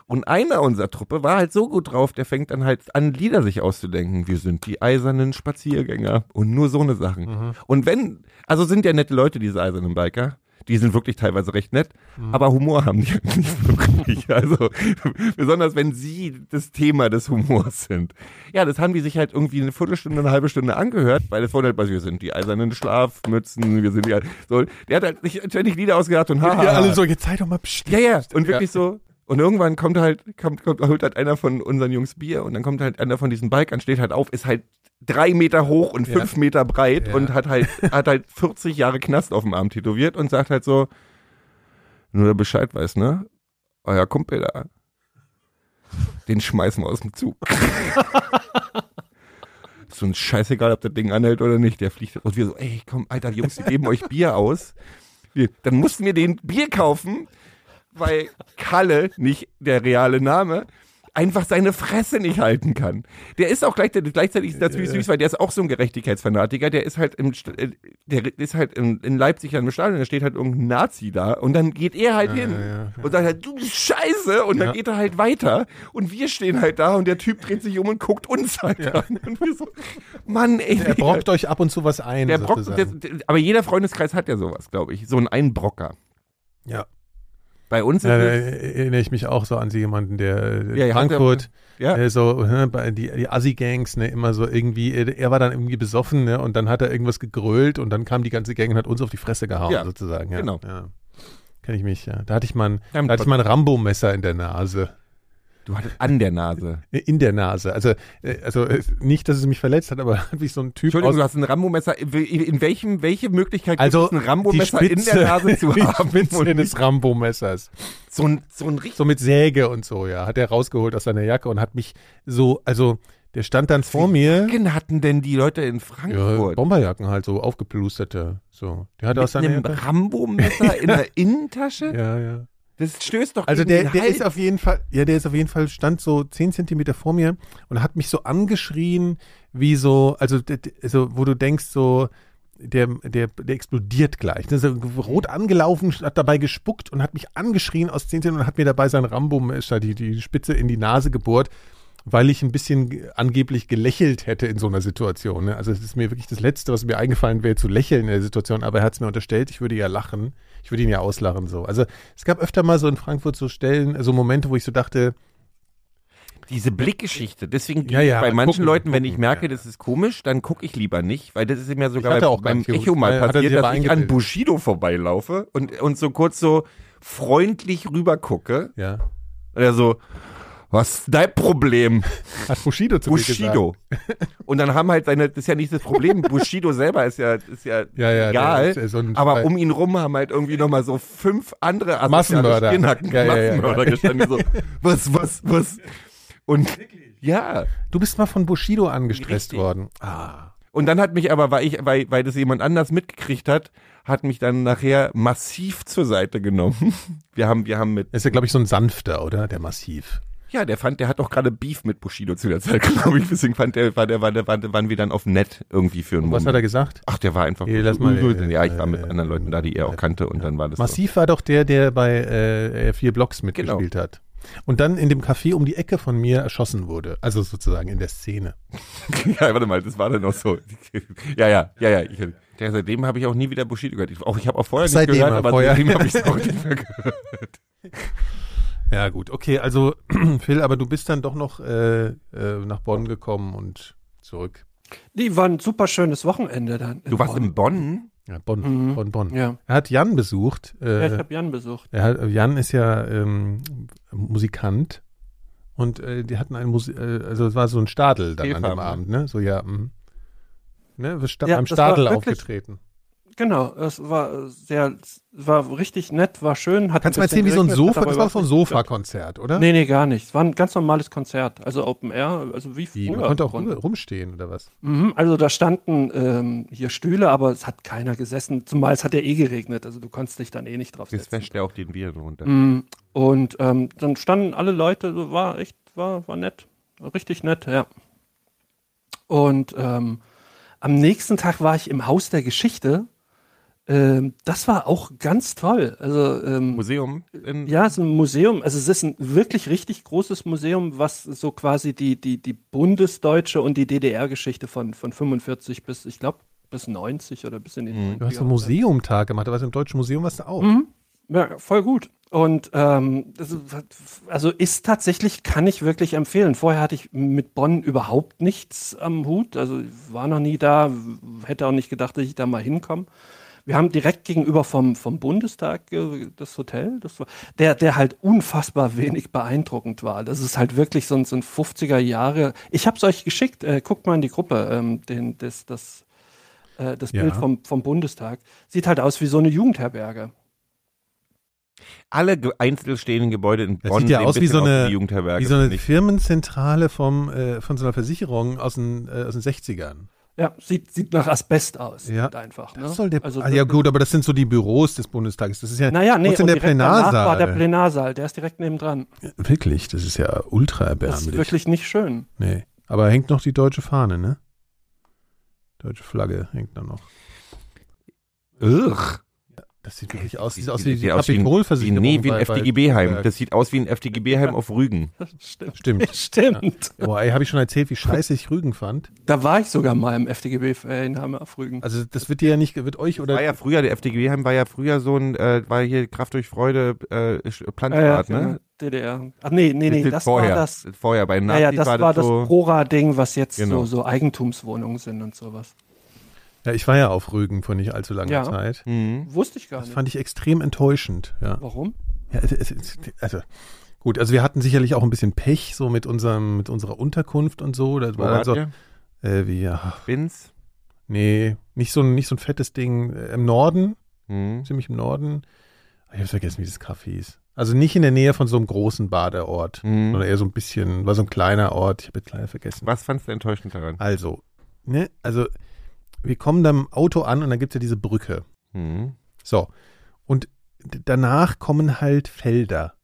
Und einer unserer Truppe war halt so gut drauf, der fängt dann halt an, Lieder sich auszudenken. Wir sind die eisernen Spaziergänger und nur so eine Sachen. Mhm. Und wenn, also sind ja nette Leute, diese eisernen Biker. Die sind wirklich teilweise recht nett, Mhm. aber Humor haben die halt nicht wirklich. Also, besonders wenn sie das Thema des Humors sind. Ja, das haben die sich halt irgendwie eine Viertelstunde, eine halbe Stunde angehört, weil es wurde halt, was wir sind die eisernen Schlafmützen, wir sind die, so. Der hat halt sich ständig Lieder ausgedacht und haha. Ja, alle so, jetzt sei doch mal pst. Ja, ja, und wirklich so. Und irgendwann kommt halt, kommt, kommt, holt halt einer von unseren Jungs Bier und dann kommt halt einer von diesen Bikern, steht halt auf, ist halt drei Meter hoch und Ja. fünf Meter breit Ja. und hat halt, hat halt 40 Jahre Knast auf dem Arm tätowiert und sagt halt so, nur der Bescheid weiß, ne? Euer Kumpel da, den schmeißen wir aus dem Zug. Ist uns scheißegal, ob das Ding anhält oder nicht, der fliegt. Und wir so, ey, komm, Alter, die Jungs, die geben euch Bier aus. Dann mussten wir den Bier kaufen, weil Kalle, nicht der reale Name, einfach seine Fresse nicht halten kann. Der ist auch gleichzeitig, gleichzeitig ist das süß, weil der ist auch so ein Gerechtigkeitsfanatiker. Der ist halt im, äh, der ist halt in, in Leipzig an dem Stadion, da steht halt irgendein Nazi da und dann geht er halt hin ja, ja. und sagt halt, du Scheiße und dann Ja. geht er halt weiter und wir stehen halt da und der Typ dreht sich um und guckt uns halt an und wir so, Mann, ey. Er brockt euch ab und zu was ein. der Brock, der, der, aber jeder Freundeskreis hat ja sowas, glaube ich. So einen Einbrocker. ja. Bei uns Ja, da es, erinnere ich mich auch so an jemanden, der äh, Ja, Frankfurt, ja. äh, so äh, bei die, die Assi-Gangs, ne, immer so irgendwie, äh, er war dann irgendwie besoffen, ne, und dann hat er irgendwas gegrölt und dann kam die ganze Gang und hat uns auf die Fresse gehauen, Ja, sozusagen. Ja, genau. Ja. Kenn ich mich, ja. Da hatte ich mal ein, da hatte ich mal ein Rambo-Messer in der Nase. Du hattest an der Nase. In der Nase. Also, äh, also äh, nicht, dass es mich verletzt hat, aber mich so ein Typ Entschuldigung, aus, du hast ein Rambo-Messer. In welchem, welche Möglichkeit also gibt es, ein Rambo-Messer die in Spitze, der Nase zu die haben? Spitze Und des Rambo-Messers. so ein, so ein richtig. So mit Säge und so, ja. Hat er rausgeholt aus seiner Jacke und hat mich so, also der stand dann vor mir. Jacken hatten denn die Leute in Ja, Frankfurt? Bomberjacken halt, so aufgeplusterte. So. Der hatte aus Mit seiner einem. Rambo-Messer in der Innentasche? Ja, ja. Das stößt doch Also der, der ist auf jeden Fall, ja, der ist auf jeden Fall, stand so zehn Zentimeter vor mir und hat mich so angeschrien, wie so, also, also wo du denkst so, der, der, der explodiert gleich. Der ist so rot angelaufen, hat dabei gespuckt und hat mich angeschrien aus zehn Zentimetern und hat mir dabei sein Rambo-Messer, die, die Spitze in die Nase gebohrt, weil ich ein bisschen ge- angeblich gelächelt hätte in so einer Situation. Ne? Also es ist mir wirklich das Letzte, was mir eingefallen wäre, zu lächeln in der Situation, aber er hat es mir unterstellt, ich würde ja lachen. Ich würde ihn ja auslachen so. Also es gab öfter mal so in Frankfurt so Stellen, so Momente, wo ich so dachte, Diese Blickgeschichte. Deswegen Ja, ja, bei manchen gucken, Leuten, wenn ich merke, ja. das ist komisch, dann gucke ich lieber nicht, weil das ist mir sogar bei, beim Echo mal er passiert, dass ich an. Bushido vorbeilaufe und, und so kurz so freundlich rüber gucke. ja, Und er so, was ist dein Problem? hat Bushido zu mir Bushido. Und dann haben halt seine, das ist ja nicht das Problem, Bushido selber ist ja, ist ja, Ja, ja, egal. ist ja so aber um ihn rum haben halt irgendwie nochmal so fünf andere asoziale Massenmörder. Stirnhacken, Ja, Massenmörder gestanden, so, was, was, was? Und, ja. gesagt. Du bist mal von Bushido angestresst Richtig. worden. Ah. Und dann hat mich aber, weil ich, weil, weil das jemand anders mitgekriegt hat, hat mich dann nachher massiv zur Seite genommen. Wir haben, wir haben mit, Das ist ja, glaube ich, so ein sanfter, oder? Der Massiv. Ja, der fand, der hat doch gerade Beef mit Bushido zu der Zeit, glaube ich. Deswegen fand der, war der, war der, war, waren wir dann auf nett irgendwie für einen Und was Moment. hat er gesagt? Ach, der war einfach. Hier, lass mal, äh, ja, ich war mit äh, anderen Leuten da, die er auch kannte und dann war das Massiv war doch der, der bei äh, vier Blocks mitgespielt Genau. hat. Und dann in dem Café um die Ecke von mir erschossen wurde. Also sozusagen in der Szene. So. ja, warte mal, das war dann auch so. ja, ja, ja, ja. Ich, ja seitdem habe ich auch nie wieder Bushido gehört. Ich, auch, ich habe auch vorher Seitdem nicht gehört, aber vorher. seitdem habe ich es auch nicht mehr gehört. Ja, gut. Okay, also Phil, aber du bist dann doch noch äh, äh, nach Bonn gekommen und zurück. Die war ein super schönes Wochenende dann. Du warst in Bonn? Ja, Bonn, Mhm. Bonn, Bonn. Ja. Er hat Jan besucht. ja, Äh, ich habe Jan besucht. er hat, Jan ist ja ähm, Musikant und äh, die hatten einen Musi äh, also es war so ein Stadel dann an dem ne? Abend, ne? So ja, mhm. ne? Wir stand Ja, war Stadel wirklich- aufgetreten. Genau, es war sehr, war richtig nett, war schön. Hat Kannst du mal erzählen, wie so ein Sofa, das war so ein Sofakonzert, oder? Nee, nee, gar nicht. Es war ein ganz normales Konzert. Also Open Air, also wie Wie, früher. man konnte auch rumstehen oder was? Mhm, also da standen ähm, hier Stühle, aber es hat keiner gesessen, zumal es hat ja eh geregnet, also du konntest dich dann eh nicht drauf Das setzen. wäscht ja auch den Bier runter. Mhm. Und ähm, dann standen alle Leute, so war echt, war, war nett. War richtig nett, ja. Und ähm, am nächsten Tag war ich im Haus der Geschichte. Ähm, das war auch ganz toll. Also ähm, Museum in ja, es ist ein Museum. Also es ist ein wirklich richtig großes Museum, was so quasi die, die, die bundesdeutsche und die DDR-Geschichte von, von 45 bis, ich glaube, bis 90 oder bis in die Mhm. Du hast so 90er. Museumtag gemacht, da warst du im Deutschen Museum, warst du auch. Mhm. Ja, voll gut. Und ähm, das ist, also ist tatsächlich, kann ich wirklich empfehlen. Vorher hatte ich mit Bonn überhaupt nichts am Hut. Also ich war noch nie da, hätte auch nicht gedacht, dass ich da mal hinkomme. Wir haben direkt gegenüber vom, vom Bundestag äh, das Hotel, das war, der, der halt unfassbar wenig beeindruckend war. Das ist halt wirklich so ein, so ein 50er Jahre. Ich habe es euch geschickt, äh, guckt mal in die Gruppe, ähm, den, das, das, äh, das Ja. Bild vom, vom Bundestag. Sieht halt aus wie so eine Jugendherberge. alle ge- einzeln stehenden Gebäude in Das Bonn sieht ja aus wie so eine-. Wie so eine. Firmenzentrale vom, äh, von so einer Versicherung aus den, äh, aus den 60ern. Ja, sieht, sieht nach Asbest aus. Ja. einfach. Ne? Das soll der, also, ah, ja gut, aber das sind so die Büros des Bundestages. Das ist ja, Naja, nee, und der danach war der Plenarsaal? Plenarsaal, der ist direkt nebendran. Wirklich, das ist ja ultra Das ist erbärmlich. wirklich nicht schön. Nee, aber hängt noch die deutsche Fahne, ne? Deutsche Flagge hängt da noch. Ugh. Das sieht wirklich aus, sieht aus Sieht wie die aus wie ein- Wie, Kapitolversicherung. nee, wie ein FDGB-Heim. Das sieht aus wie ein FDGB-Heim auf Rügen. Stimmt. Stimmt. Stimmt. Boah, ey, habe ich schon erzählt, wie scheiße ich Rügen fand? Da war ich sogar mal im FDGB-Ferienheim auf Rügen. Also das wird dir ja nicht, wird euch oder War ja früher, der FDGB-Heim war ja früher so ein, äh, war hier Kraft durch Freude, äh, Ja, ja, Planstart, genau. ne? DDR. Ach nee, nee, nee, das vorher. war das. Vorher, bei Ja, Nazis ja, das war das so. Prora-Ding, was jetzt Genau. so, so Eigentumswohnungen sind und sowas. Ja, ich war ja auf Rügen vor nicht allzu langer Ja. Zeit. Mhm. Wusste ich gar Das nicht. fand ich extrem enttäuschend, ja. Warum? ja also Gut, also wir hatten sicherlich auch ein bisschen Pech so mit unserem, mit unserer Unterkunft und so. Das Wo war also, ihr? äh, wie, ach, Binz? nee, nicht so, ein- nicht so ein fettes Ding. Äh, Im Norden, Hm. ziemlich im Norden. Ich habe vergessen, wie das Café hieß. Also nicht in der Nähe von so einem großen Badeort, Hm. sondern eher so ein bisschen, war so ein kleiner Ort. Ich habe jetzt leider vergessen. Was fandst du enttäuschend daran? Also, ne, also wir kommen dann im Auto an und dann gibt's ja diese Brücke. Hm. So. Und danach kommen halt Felder.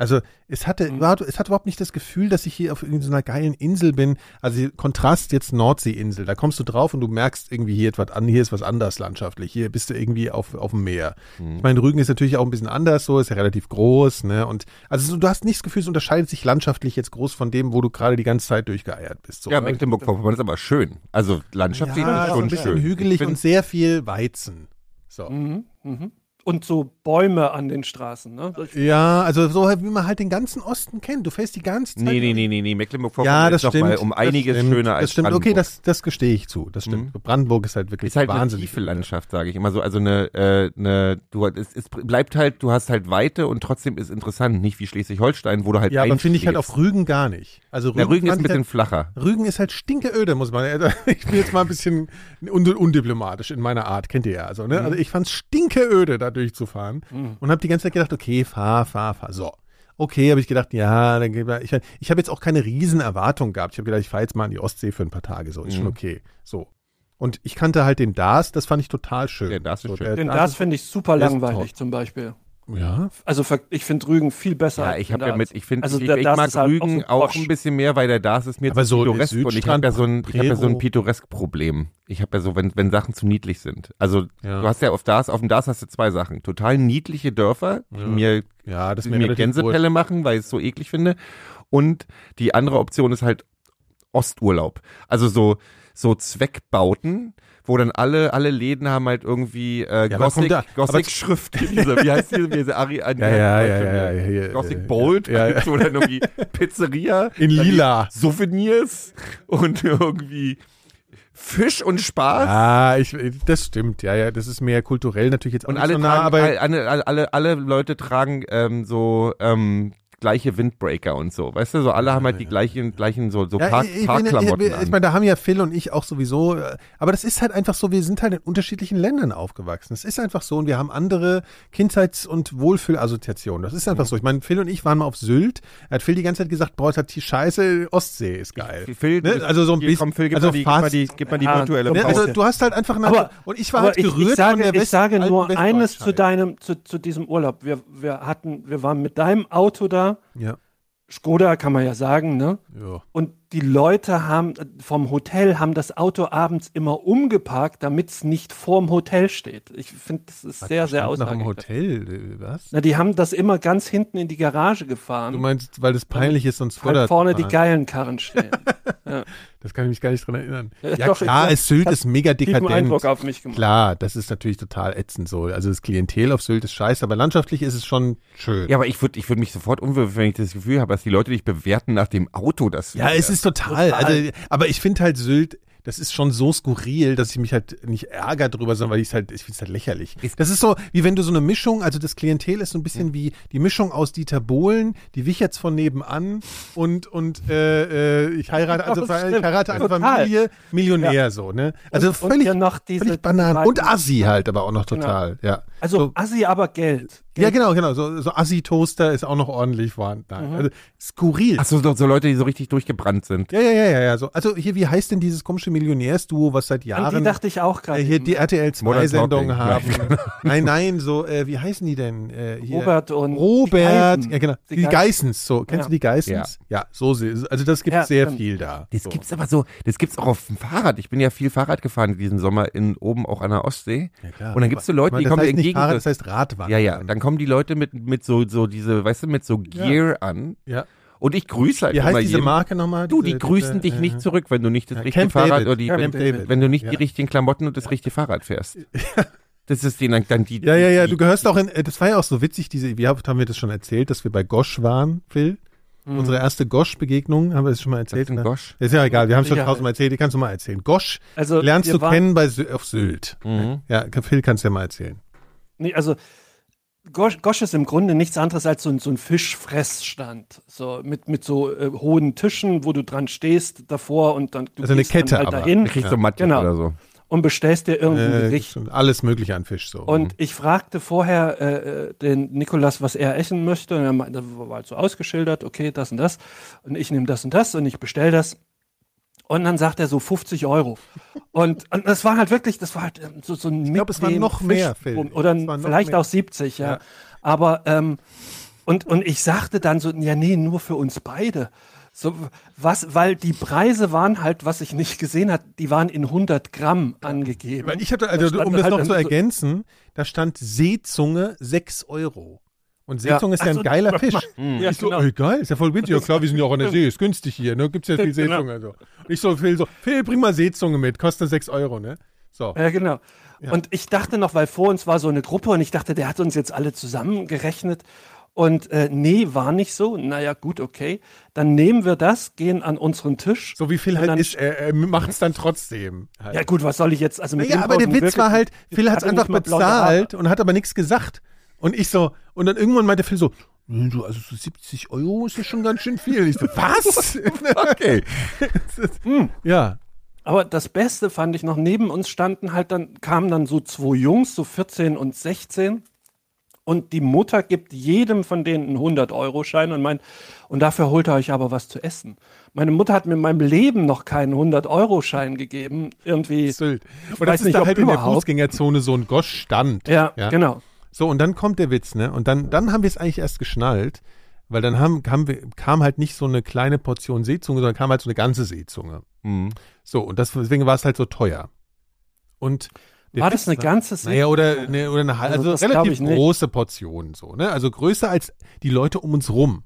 Also es hatte, Mhm. überhaupt- es hat überhaupt nicht das Gefühl, dass ich hier auf irgendeiner geilen Insel bin. Also Kontrast jetzt Nordseeinsel. Da kommst du drauf und du merkst irgendwie hier etwas an, hier ist was anders landschaftlich. Hier bist du irgendwie auf, auf dem Meer. Hm. Ich meine, Rügen ist natürlich auch ein bisschen anders, so ist ja relativ groß, ne? Und also so, du hast nicht das Gefühl, es unterscheidet sich landschaftlich jetzt groß von dem, wo du gerade die ganze Zeit durchgeeiert bist. So. Ja, Mecklenburg-Vorpommern ist aber schön. Also landschaftlich ja, ist schon ein bisschen schön. hügelig und sehr viel Weizen. So. Mhm, mhm. Und so Bäume an den Straßen, ne? Ja, also so halt, wie man halt den ganzen Osten kennt. Du fährst die ganze Zeit. Nee, nee, nee, nee, nee. Mecklenburg-Vorpommern Ja, das ist doch stimmt. mal um einiges das stimmt, schöner als Das stimmt, okay, Brandenburg. das, das gestehe ich zu. Das stimmt. Mhm. Brandenburg ist halt wirklich ist halt eine wahnsinnig. tiefe Landschaft, sage ich immer so. Also eine, äh, eine du, es, es bleibt halt, du hast halt Weite und trotzdem ist interessant. Nicht wie Schleswig-Holstein, wo du halt Ja, aber finde ich halt auf Rügen gar nicht. Also Rügen, Der Rügen ist ein bisschen halt, flacher. Rügen ist halt stinkeöde, muss man. Also, ich bin jetzt mal ein bisschen un undiplomatisch in meiner Art, kennt ihr ja. Also, Mhm. ne? also ich fand es stinkeöde, da durchzufahren und habe die ganze Zeit gedacht, okay, fahr, fahr, fahr. So. Okay, habe ich gedacht, ja, dann ich, ich habe jetzt auch keine riesen Erwartung gehabt. Ich habe gedacht, ich fahre jetzt mal an die Ostsee für ein paar Tage, so ist schon Mhm. okay. So. Und ich kannte halt den DAS, das fand ich total schön. Der DAS ist so, schön. Den DAS das finde ich super langweilig zum Beispiel. Ja, Also ich finde Rügen viel besser. Ja, als ich habe ja mit, ich finde, Also ich, ich mag halt Rügen so auch posch. ein bisschen mehr, weil der Dars ist mir Aber zu so pittoresk und ich habe ja so ein, ich habe ja so ein Prero. pittoresk-Problem. Ich habe ja so, wenn, wenn Sachen zu niedlich sind. Also Ja. du hast ja auf Dars, auf dem Dars hast du zwei Sachen. Total niedliche Dörfer, die Ja. mir, ja, das die mir, Gänsepelle machen, weil ich es so eklig finde. Und die andere Option ist halt Osturlaub. Also so, so Zweckbauten, wo dann alle, alle Läden haben halt irgendwie äh, Ja, Gothic, aber- Gothic-Schrift. Diese, wie heißt diese, diese Ari, Ja, ja, ja, ja, ja, ja, Gothic ja, Bold, ja, ja. oder irgendwie Pizzeria. In die lila. Souvenirs und irgendwie Fisch und Spaß. Ah, ich, das stimmt, ja, ja, das ist mehr kulturell natürlich jetzt auch und alle, so nah, tragen, alle, alle, alle Leute tragen ähm, so ähm, gleiche Windbreaker und so. Weißt du, so alle haben halt die gleichen, gleichen so, so ja, Park, ich, ich, Parkklamotten ich, ich, ich meine, da haben ja Phil und ich auch sowieso, äh, aber das ist halt einfach so, wir sind halt in unterschiedlichen Ländern aufgewachsen. Es ist einfach so und wir haben andere Kindheits- und Wohlfühlassoziationen. Das ist einfach so. Ich meine, Phil und ich waren mal auf Sylt. Er hat Phil die ganze Zeit gesagt, boah, halt die Scheiße, Ostsee ist geil. Phil, Ne? Also so ein bisschen- Komm, Phil, gib, also mal, die, gib, mal die, gib mal die virtuelle Ne? Pause. Also du hast halt einfach eine, Aber- und ich war halt ich, gerührt ich sage, von der ich West, sage alten nur eines zu deinem, zu, zu diesem Urlaub. Wir, wir hatten, wir waren mit deinem Auto da, Ja, Skoda kann man ja sagen, ne? ja. Und die Leute haben vom Hotel haben das Auto abends immer umgeparkt, damit es nicht vorm Hotel steht. Ich finde, das ist sehr, sehr Stand nach dem aussagekräftig. Hotel, äh, was? Na, die haben das immer ganz hinten in die Garage gefahren, Du meinst, weil das peinlich ist, sonst weil Vorder- vorne die fahren. geilen Karren stehen. Das kann ich mich gar nicht dran erinnern. Ja, Ja, doch, klar, ich- es Sylt hat ist mega dekadent. Eindruck auf mich gemacht. Klar, das ist natürlich total ätzend so. Also das Klientel auf Sylt ist scheiße, aber landschaftlich ist es schon schön. ja, aber ich würde ich würd mich sofort unwohl, wenn ich das Gefühl habe, dass die Leute dich bewerten nach dem Auto, das du Ja, es fährst. Ist total. Total. Also, aber ich finde halt Sylt, das ist schon so skurril, dass ich mich halt nicht ärgere drüber, sondern weil ich halt, ich finde es halt lächerlich. Das ist so, wie wenn du so eine Mischung, also das Klientel ist so ein bisschen wie die Mischung aus Dieter Bohlen, die Wicherts von nebenan und, und äh, äh, ich heirate, also ich heirate eine Total. Familie, Millionär so, ne? Also Und- und völlig, ja noch diese völlig Bananen. Und Assi halt, aber auch noch Genau. total, ja. Also so, Assi, aber Geld. Ja, genau, genau. So, so Assi-Toaster ist auch noch ordentlich vorhanden. Nein, Mhm. Also skurril. Ach so, so, so Leute, die so richtig durchgebrannt sind. Ja, ja, ja, ja, ja. So, also hier, wie heißt denn dieses komische Millionärsduo, was seit An Jahren die dachte ich auch gerade. äh, hier die RTL Modern 2 Sendung Talking, haben? nein, nein, so, äh, wie heißen die denn? Äh, Robert und Robert, die ja genau, die, Die Geissens, so, kennst Ja. du die Geissens? Ja, so, sie- also das gibt Ja, es sehr stimmt. viel da. Das so. gibt's aber so, das gibt's auch auf dem Fahrrad. Ich bin ja viel Fahrrad gefahren diesen Sommer in oben auch an der Ostsee. Ja, klar. Und dann gibt's so Leute, meine, die das kommen heißt dir nicht entgegen. Fahrrad, das heißt Radwandern. ja, ja, dann kommen die Leute mit, mit so, so diese, weißt du, mit so Gear an. Ja. Und ich grüße halt Wie heißt immer diese jeden. Marke nochmal? Du, die Diese- grüßen diese, dich äh, nicht zurück, wenn du nicht das ja, richtige Camp Fahrrad David. oder die, Camp wenn, David. wenn du nicht Ja. die richtigen Klamotten und das richtige Fahrrad fährst. Das ist denen dann die. Ja, ja, ja, die, du gehörst auch in, äh, das war ja auch so witzig, diese, wie haben wir das schon erzählt, dass wir bei Gosch waren, Phil? Unsere erste Gosch-Begegnung, haben wir das schon mal Das erzählt? ist ein ne? Gosch. Ist ja egal, wir haben es schon tausendmal erzählt, die kannst du mal erzählen. Gosch Also lernst du kennen bei auf Sylt. Mhm. Ja, Phil kannst du ja mal erzählen. Nee, also Gosch, Gosch ist im Grunde nichts anderes als so ein, so ein Fischfressstand. So mit, mit so äh, hohen Tischen, wo du dran stehst davor und dann du Also eine gehst dann Kette halt aber. dahin Du kriegst so Mathe Genau. oder so. und bestellst dir irgendein Äh, Gericht. alles mögliche an Fisch so. Und ich fragte vorher äh, äh, den Nikolas, was er essen möchte. Und er meinte, war halt so ausgeschildert, okay, das und das. Und ich nehme das und das und ich bestell das. Und dann sagt er so 50 Euro. Und, und das war halt wirklich, das war halt ähm, so, so ein Ich glaub, es waren noch mehr, Phil. Oder vielleicht mehr. auch 70, ja. Ja. Aber, ähm, und, und ich sagte dann so, ja, nee, nur für uns beide. So, was, weil die Preise waren halt, was ich nicht gesehen hat, die waren in 100 Gramm angegeben. Ich hatte, also stand um das halt noch zu so- ergänzen, da stand Seezunge 6 Euro. Und Ja. Seezunge ist ja Ach ein so, geiler Fisch. Ja, ich so, genau. ey, geil, ist ja voll günstig. Ja klar, wir sind ja auch an der See, ist günstig hier, ne? Gibt's ja viel Genau. Seezunge. So. Und ich so, Phil, so, Phil, bring mal Seezunge mit, kostet 6 Euro, ne? So. Ja, genau. Und ich dachte noch, weil vor uns war so eine Gruppe und ich dachte, der hat uns jetzt alle zusammengerechnet. Und äh, nee, war nicht so. Naja, gut, okay. Dann nehmen wir das, gehen an unseren Tisch. So wie Phil halt dann- ist, er, er macht es dann trotzdem. Halt. Ja, gut, was soll ich jetzt? Also mit Ja, dem aber der Witz wirklich- war halt, Phil hat es einfach bezahlt und hat aber nichts gesagt. Und ich so, und dann irgendwann meinte Phil so, "Hm, du, also so 70 Euro ist ja schon ganz schön viel. Ich so, was? Okay. ja. Aber das Beste fand ich noch, neben uns standen halt dann, kamen dann so zwei Jungs, so 14 und 16. Und die Mutter gibt jedem von denen einen 100-Euro-Schein und meint, und dafür holt er euch aber was zu essen. Meine Mutter hat mir in meinem Leben noch keinen 100-Euro-Schein gegeben. Irgendwie. Sylt. Und das ist nicht, da halt in der überhaupt. Fußgängerzone so ein Gosch stand. Ja, genau. So, und dann kommt der Witz, ne? Und dann, dann haben wir es eigentlich erst geschnallt, weil dann haben, kam, wir- kam halt nicht so eine kleine Portion Seezunge, sondern kam halt so eine ganze Seezunge. Mhm. So, und das, deswegen war es halt so teuer. Und War das eine ganze See? Naja, oder, ne, oder eine halbe, Also also, relativ große Portion, so, ne? Also größer als die Leute um uns rum.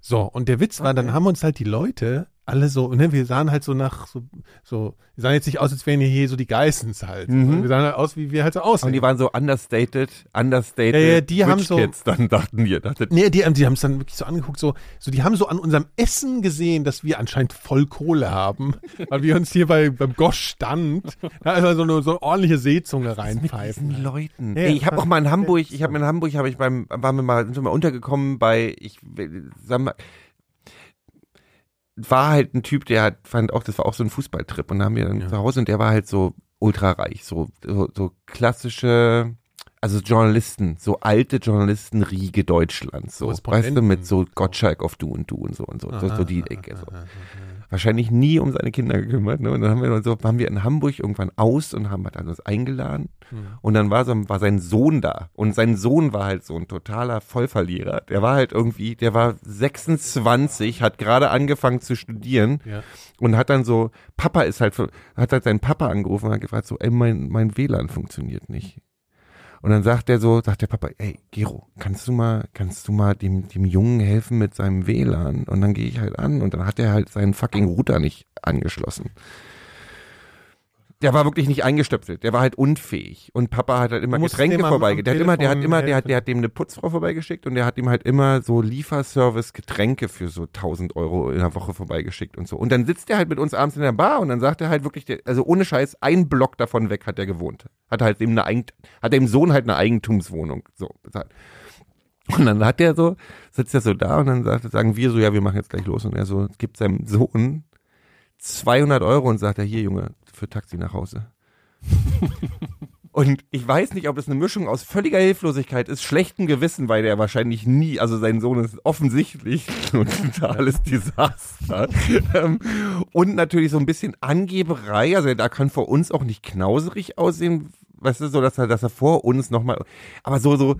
So, und der Witz war, dann haben uns halt die Leute alle so, ne, wir sahen halt so nach, so, so, wir sahen jetzt nicht aus, als wären hier so die Geissens halt. Mhm. Wir sahen halt aus, wie wir halt so aussehen. Und die waren so understated, understated. Ja, ja, die haben so- Kids, dann dachten wir, dachten, Nee, die, die haben es dann wirklich so angeguckt, so, so, die haben so an unserem Essen gesehen, dass wir anscheinend voll Kohle haben, weil wir uns hier bei, beim Gosch stand, da also so eine, so eine ordentliche Seezunge reinpfeifen. diesen Leuten. Ja, Ey, ich habe auch mal in Hamburg, ich habe in Hamburg, habe ich beim, waren wir mal, sind wir mal untergekommen bei, ich, sag mal, war halt ein Typ, der hat, fand auch, das war auch so ein Fußballtrip und da haben wir dann Ja. zu Hause und der war halt so ultra reich, so, so, so klassische, also Journalisten, so alte Journalistenriege Deutschlands, so, weißt du, mit so Gottschalk auf Du und Du und so und so, so, so die Aha, Ecke, aha, so aha, aha. Wahrscheinlich nie um seine Kinder gekümmert. Ne? Und dann haben wir, so, waren wir in Hamburg irgendwann aus und haben halt uns eingeladen. Hm. Und dann war, so, war sein Sohn da. Und sein Sohn war halt so ein totaler Vollverlierer. Der war halt irgendwie, der war 26, hat gerade angefangen zu studieren Ja. und hat dann so, Papa ist halt, hat halt seinen Papa angerufen und hat gefragt so, ey, mein, mein WLAN funktioniert nicht. Und dann sagt der so, sagt der Papa, ey, Gero, kannst du mal, kannst du mal dem, dem Jungen helfen mit seinem WLAN? Und dann gehe ich halt an und dann hat er halt seinen fucking Router nicht angeschlossen. Der war wirklich nicht eingestöpselt, der war halt unfähig. Und Papa hat halt immer Getränke dem am- vorbei. am Der hat immer, der hat immer, der hat, der hat dem eine Putzfrau vorbeigeschickt und der hat ihm halt immer so Lieferservice Getränke für so 1000 Euro in der Woche vorbeigeschickt und so. Und dann sitzt er halt mit uns abends in der Bar und dann sagt er halt wirklich, der, also ohne Scheiß, ein Block davon weg hat er gewohnt. Hat halt dem eine hat dem Sohn halt eine Eigentumswohnung, so bezahlt. Und dann hat der so, sitzt er so da und dann sagt, sagen wir so, ja, wir machen jetzt gleich los. Und er so, gibt seinem Sohn 200 Euro und sagt er, hier Junge, für Taxi nach Hause. Und ich weiß nicht, ob es eine Mischung aus völliger Hilflosigkeit ist, schlechtem Gewissen, weil der wahrscheinlich nie, also sein Sohn ist offensichtlich ein totales Desaster. Ähm, und natürlich so ein bisschen Angeberei, also da kann vor uns auch nicht knauserig aussehen, weißt du, so, dass er, dass er vor uns nochmal, aber so, so,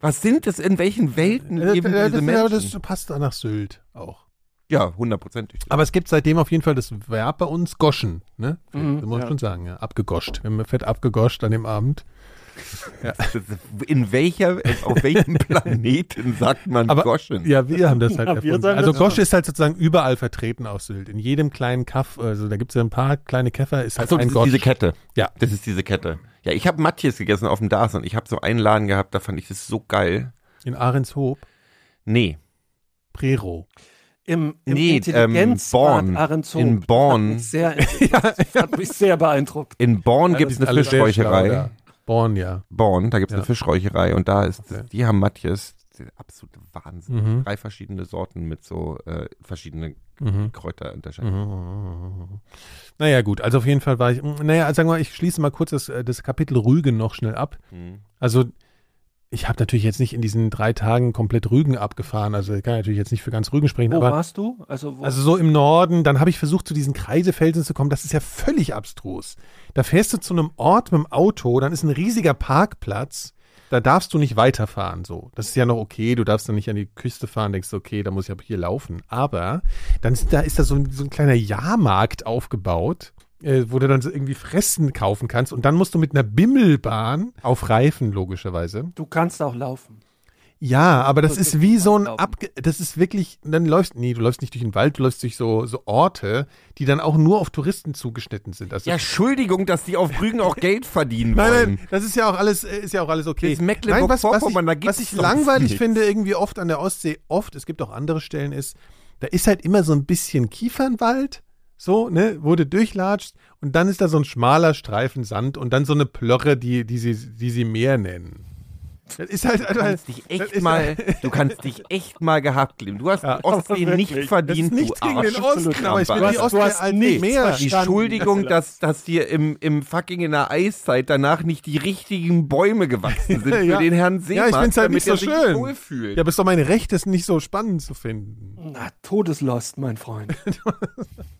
was sind das, in welchen Welten Äh, leben äh, diese das, Menschen? das passt nach Sylt auch. Ja, hundertprozentig. Aber es gibt seitdem auf jeden Fall das Verb bei uns Goschen, ne? Mhm, das muss man ja. schon sagen, ja. Abgegoscht. Wir haben fett abgegoscht an dem Abend. In welcher, auf welchem Planeten sagt man Aber- Goschen? Ja, wir haben das halt Ja, erfunden. Also Gosch ist halt sozusagen überall vertreten auf Sylt. In jedem kleinen Kaff, also da gibt es ja ein paar kleine Käfer, ist halt Achso, ein das ist Gosch. diese Kette. Ja. Das ist diese Kette. Ja, ich habe Matjes gegessen auf dem Dars und ich habe so einen Laden gehabt, da fand ich das so geil. In Ahrenshoop, Nee, Prero. Im, im Nee, Intelligenzbad ähm, Born. Ahrenshoop. In Born. Hat mich sehr, hat mich sehr beeindruckt. in Born Ja, gibt es eine Fischräucherei. Born, ja. Born, da gibt es Ja. eine Fischräucherei und da ist, Okay. die haben Matjes, absolute Wahnsinn. Mhm. Drei verschiedene Sorten mit so äh, verschiedenen Mhm. Kräuter unterscheiden. Mhm. Naja, gut, also auf jeden Fall war ich, naja, sagen wir mal, ich schließe mal kurz das, äh, das Kapitel Rügen noch schnell ab. Mhm. Also, ich habe natürlich jetzt nicht in diesen drei Tagen komplett Rügen abgefahren, also ich kann natürlich jetzt nicht für ganz Rügen sprechen, Wo aber warst du? Also, wo? also so im Norden, dann habe ich versucht, zu diesen Kreidefelsen zu kommen, das ist ja völlig abstrus. Da fährst du zu einem Ort mit dem Auto, dann ist ein riesiger Parkplatz, da darfst du nicht weiterfahren, so. Das ist ja noch okay, du darfst dann nicht an die Küste fahren, denkst du, okay, da muss ich aber hier laufen. Aber dann ist da, ist da so ein, so ein kleiner Jahrmarkt aufgebaut, äh, wo du dann so irgendwie Fressen kaufen kannst und dann musst du mit einer Bimmelbahn auf Reifen, logischerweise. du kannst auch laufen. Ja, aber das Das ist wie so ein. Abge das ist wirklich, dann läufst, nee, du läufst nicht durch den Wald, du läufst durch so, so Orte, die dann auch nur auf Touristen zugeschnitten sind. Also, Ja, Entschuldigung, dass die auf Rügen auch Geld verdienen nein, wollen. nein, das ist ja auch alles, äh, ist ja auch alles okay. Das Mecklenburg- was, was, ich, da gibt's was ich langweilig nichts. finde, irgendwie oft an der Ostsee, oft, es gibt auch andere Stellen, ist, da ist halt immer so ein bisschen Kiefernwald, so, ne, du durchlatscht und dann ist da so ein schmaler Streifen Sand und dann so eine Plörre, die, die sie, die sie Meer nennen. Das ist halt, Du kannst dich echt mal, du kannst dich echt mal gehabt leben. Du hast Ja, die Ostsee nicht verdient, Das ist nichts du gegen den. Osten, aber ich Du die hast- Ostsee als nichts Meer. verstanden. Entschuldigung, dass, dass dir im, im fucking in der Eiszeit danach nicht die richtigen Bäume gewachsen sind Ja. für den Herrn Seemann, Ja, ich find's halt damit nicht so er sich schön. wohlfühlt. Ja, aber ist doch mein Recht, das nicht so spannend zu finden. Na, Todeslost, mein Freund.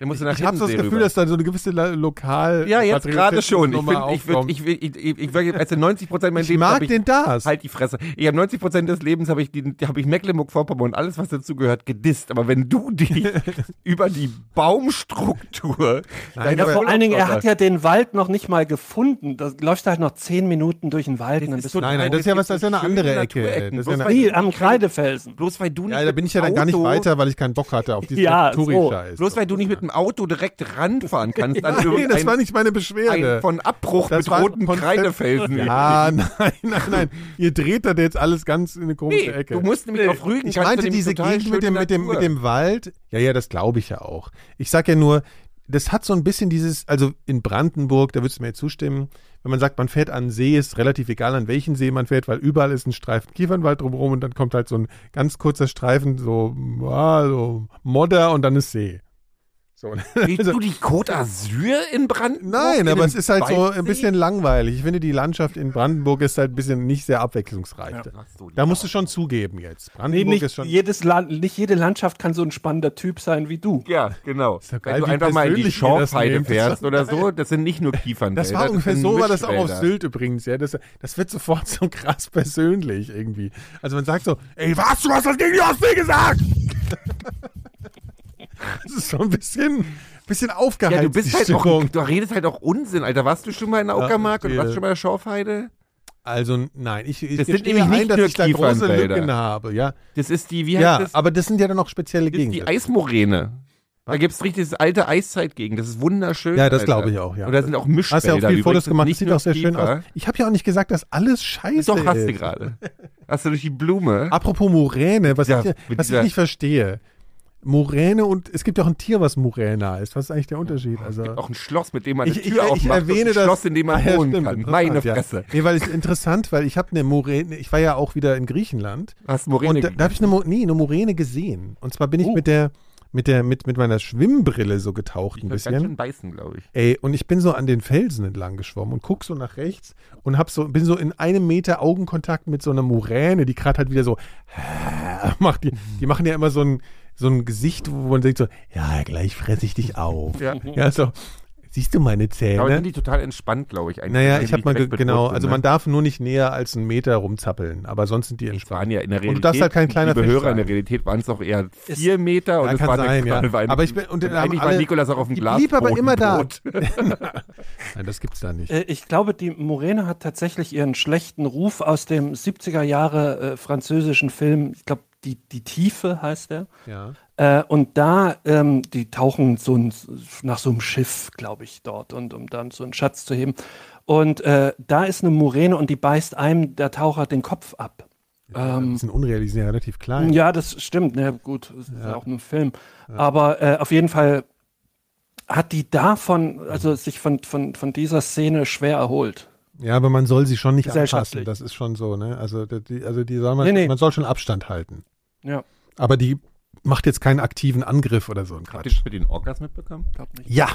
Nach Ich habe so das Gefühl, rüber. dass da so eine gewisse lokal Ja, jetzt gerade schon. Ich, Nummer find, ich, würd, ich, will- ich, ich, ich, also 90 Prozent meines Ich Lebens mag ich, den das. Halt die Fresse. Ich habe 90 Prozent des Lebens habe ich, die- hab ich Mecklenburg-Vorpommern und alles, was dazu gehört, gedisst. Aber wenn du dich über die Baumstruktur deiner aber- Vor allen Dingen, er hat ja den Wald noch nicht mal gefunden. Da läufst du halt noch zehn Minuten durch den Wald und dann ist bist so- du Nein, nein, das ist ja was, das ist ja eine andere Ecke. Das ist ja am Kreidefelsen. Bloß weil du nicht ja, da bin ich ja dann gar nicht weiter, weil ich keinen Bock hatte auf diesen Ja. Touri-Scheiß. Bloß weil du nicht mit dem Auto direkt ranfahren kannst an Nein, das war nicht meine Beschwerde. ein von Abbruch Das bedrohten Konzept- Kreidefelsen. Ja, nein, nein, nein. Ihr dreht da jetzt alles ganz in eine komische Nee, Ecke. du musst nämlich auf Rügen. Ich meinte diese Gegend mit dem, mit, dem, mit dem Wald. Ja, ja, das glaube ich ja auch. Ich sag ja nur, das hat so ein bisschen dieses, also in Brandenburg, da würdest du mir jetzt zustimmen, wenn man sagt, man fährt an See, ist relativ egal, an welchen See man fährt, weil überall ist ein Streifen Kiefernwald drumherum und dann kommt halt so ein ganz kurzer Streifen, so, ah, so Modder und dann ist See. So. Willst du die Côte d'Azur in Brandenburg? Nein, in aber es ist halt so Waldsee? ein bisschen langweilig. Ich finde, die Landschaft in Brandenburg ist halt ein bisschen nicht sehr abwechslungsreich. So, Da musst du schon zugeben jetzt. Nee, Brandenburg nicht, ist schon. jedes Land, nicht jede Landschaft kann so ein spannender Typ sein wie du. Ja, genau. ja geil, Wenn du einfach mal in die Schorfheide fährst oder so, das sind nicht nur Kiefernwälder. Das war ungefähr so, war das auch auf. Sylt übrigens, ja. Das, das wird sofort so krass persönlich irgendwie. Also man sagt so, ey, was, du hast das gegen die Ostsee gesagt? das ist so ein bisschen, bisschen aufgeheizt, Ja, du bist halt auch, du redest halt auch Unsinn, Alter. Warst du schon mal in der Uckermark und verstehe. warst schon mal in der Schorfheide? Also nein, ich, ich Das sind nämlich nicht ein, dass nur ich da große. Lücken habe, ja. Das ist die, wie heißt Ja, das? aber das sind ja dann auch spezielle ist die Gegenden. Eismoräne. Da gibt's richtig das alte Eiszeitgegend. Das ist wunderschön. Ja, das glaube ich auch, ja. Und da sind auch Mischwälder. Hast ja auch viele. Fotos gemacht, das sieht auch sehr schön aus. Ich habe ja auch nicht gesagt, dass alles scheiße Doch, hast ist. du gerade. Hast du durch die Blume? Apropos Muräne, was, Ja, ich, was ich nicht verstehe. Muräne und es gibt ja auch ein Tier, was Muräne heißt. Was ist eigentlich der Unterschied? Also Auch ein Schloss, mit dem man eine ich, ich, Tür ich aufmacht. erwähne und das. ein Schloss, in dem man Ah, ja, wohnen stimmt, kann. Meine ja. Fresse. Nee, weil es interessant, weil ich habe eine Muräne, ich war ja auch wieder in Griechenland Hast Moräne und da, da habe ich eine, nee, eine Muräne gesehen. Und zwar bin ich Oh. mit der mit der mit mit meiner Schwimmbrille so getaucht ein Ganz bisschen. schön beißen, glaube ich. Ey, und ich bin so an den Felsen entlang geschwommen und guck so nach rechts und hab so, bin so in einem Meter Augenkontakt mit so einer Muräne, die gerade halt wieder so macht. Die, die machen ja immer so ein, so ein Gesicht, wo man denkt so, ja, gleich fresse ich dich auf. Ja. Ja, so, siehst du meine Aber Zähne? sind die total entspannt, glaube ich. eigentlich. Naja, ich habe mal, genau, sind, also ne? man darf nur nicht näher als einen Meter rumzappeln, aber sonst sind die entspannt. waren ja in der Realität, Und du darfst halt kein kleiner liebe Fisch Hörer, in sein. der Realität waren es doch eher vier Meter und Ja, es kann war sein, ja. war eine, Aber ich bin- und dann haben eigentlich war alle- Nikolas auch auf dem Glas. blieb aber immer da. Nein, das gibt's da nicht. Äh, Ich glaube, die Muräne hat tatsächlich ihren schlechten Ruf aus dem 70er Jahre äh, französischen Film, ich glaube, die, die Tiefe heißt der. Ja. Äh, und da, ähm, die tauchen so ein, nach so einem Schiff, glaube ich, dort, und um dann so einen Schatz zu heben. Und äh, da ist eine Muräne und die beißt einem der Taucher den Kopf ab. Ein Ähm, bisschen unrealistisch, sind ja relativ klein. ja, das stimmt. Na gut, das ist ja, auch nur ein Film. Aber äh, auf jeden Fall hat die davon, also sich von, von, von dieser Szene schwer erholt. Ja, aber man soll sie schon nicht anpassen. Gesellschaftlich. Das ist schon so, ne? Also die, also die soll man, Nee, nee. man soll schon Abstand halten. Ja, Aber die macht jetzt keinen aktiven Angriff oder so ein Habt ihr mit den Orcas mitbekommen? glaub nicht. Ja.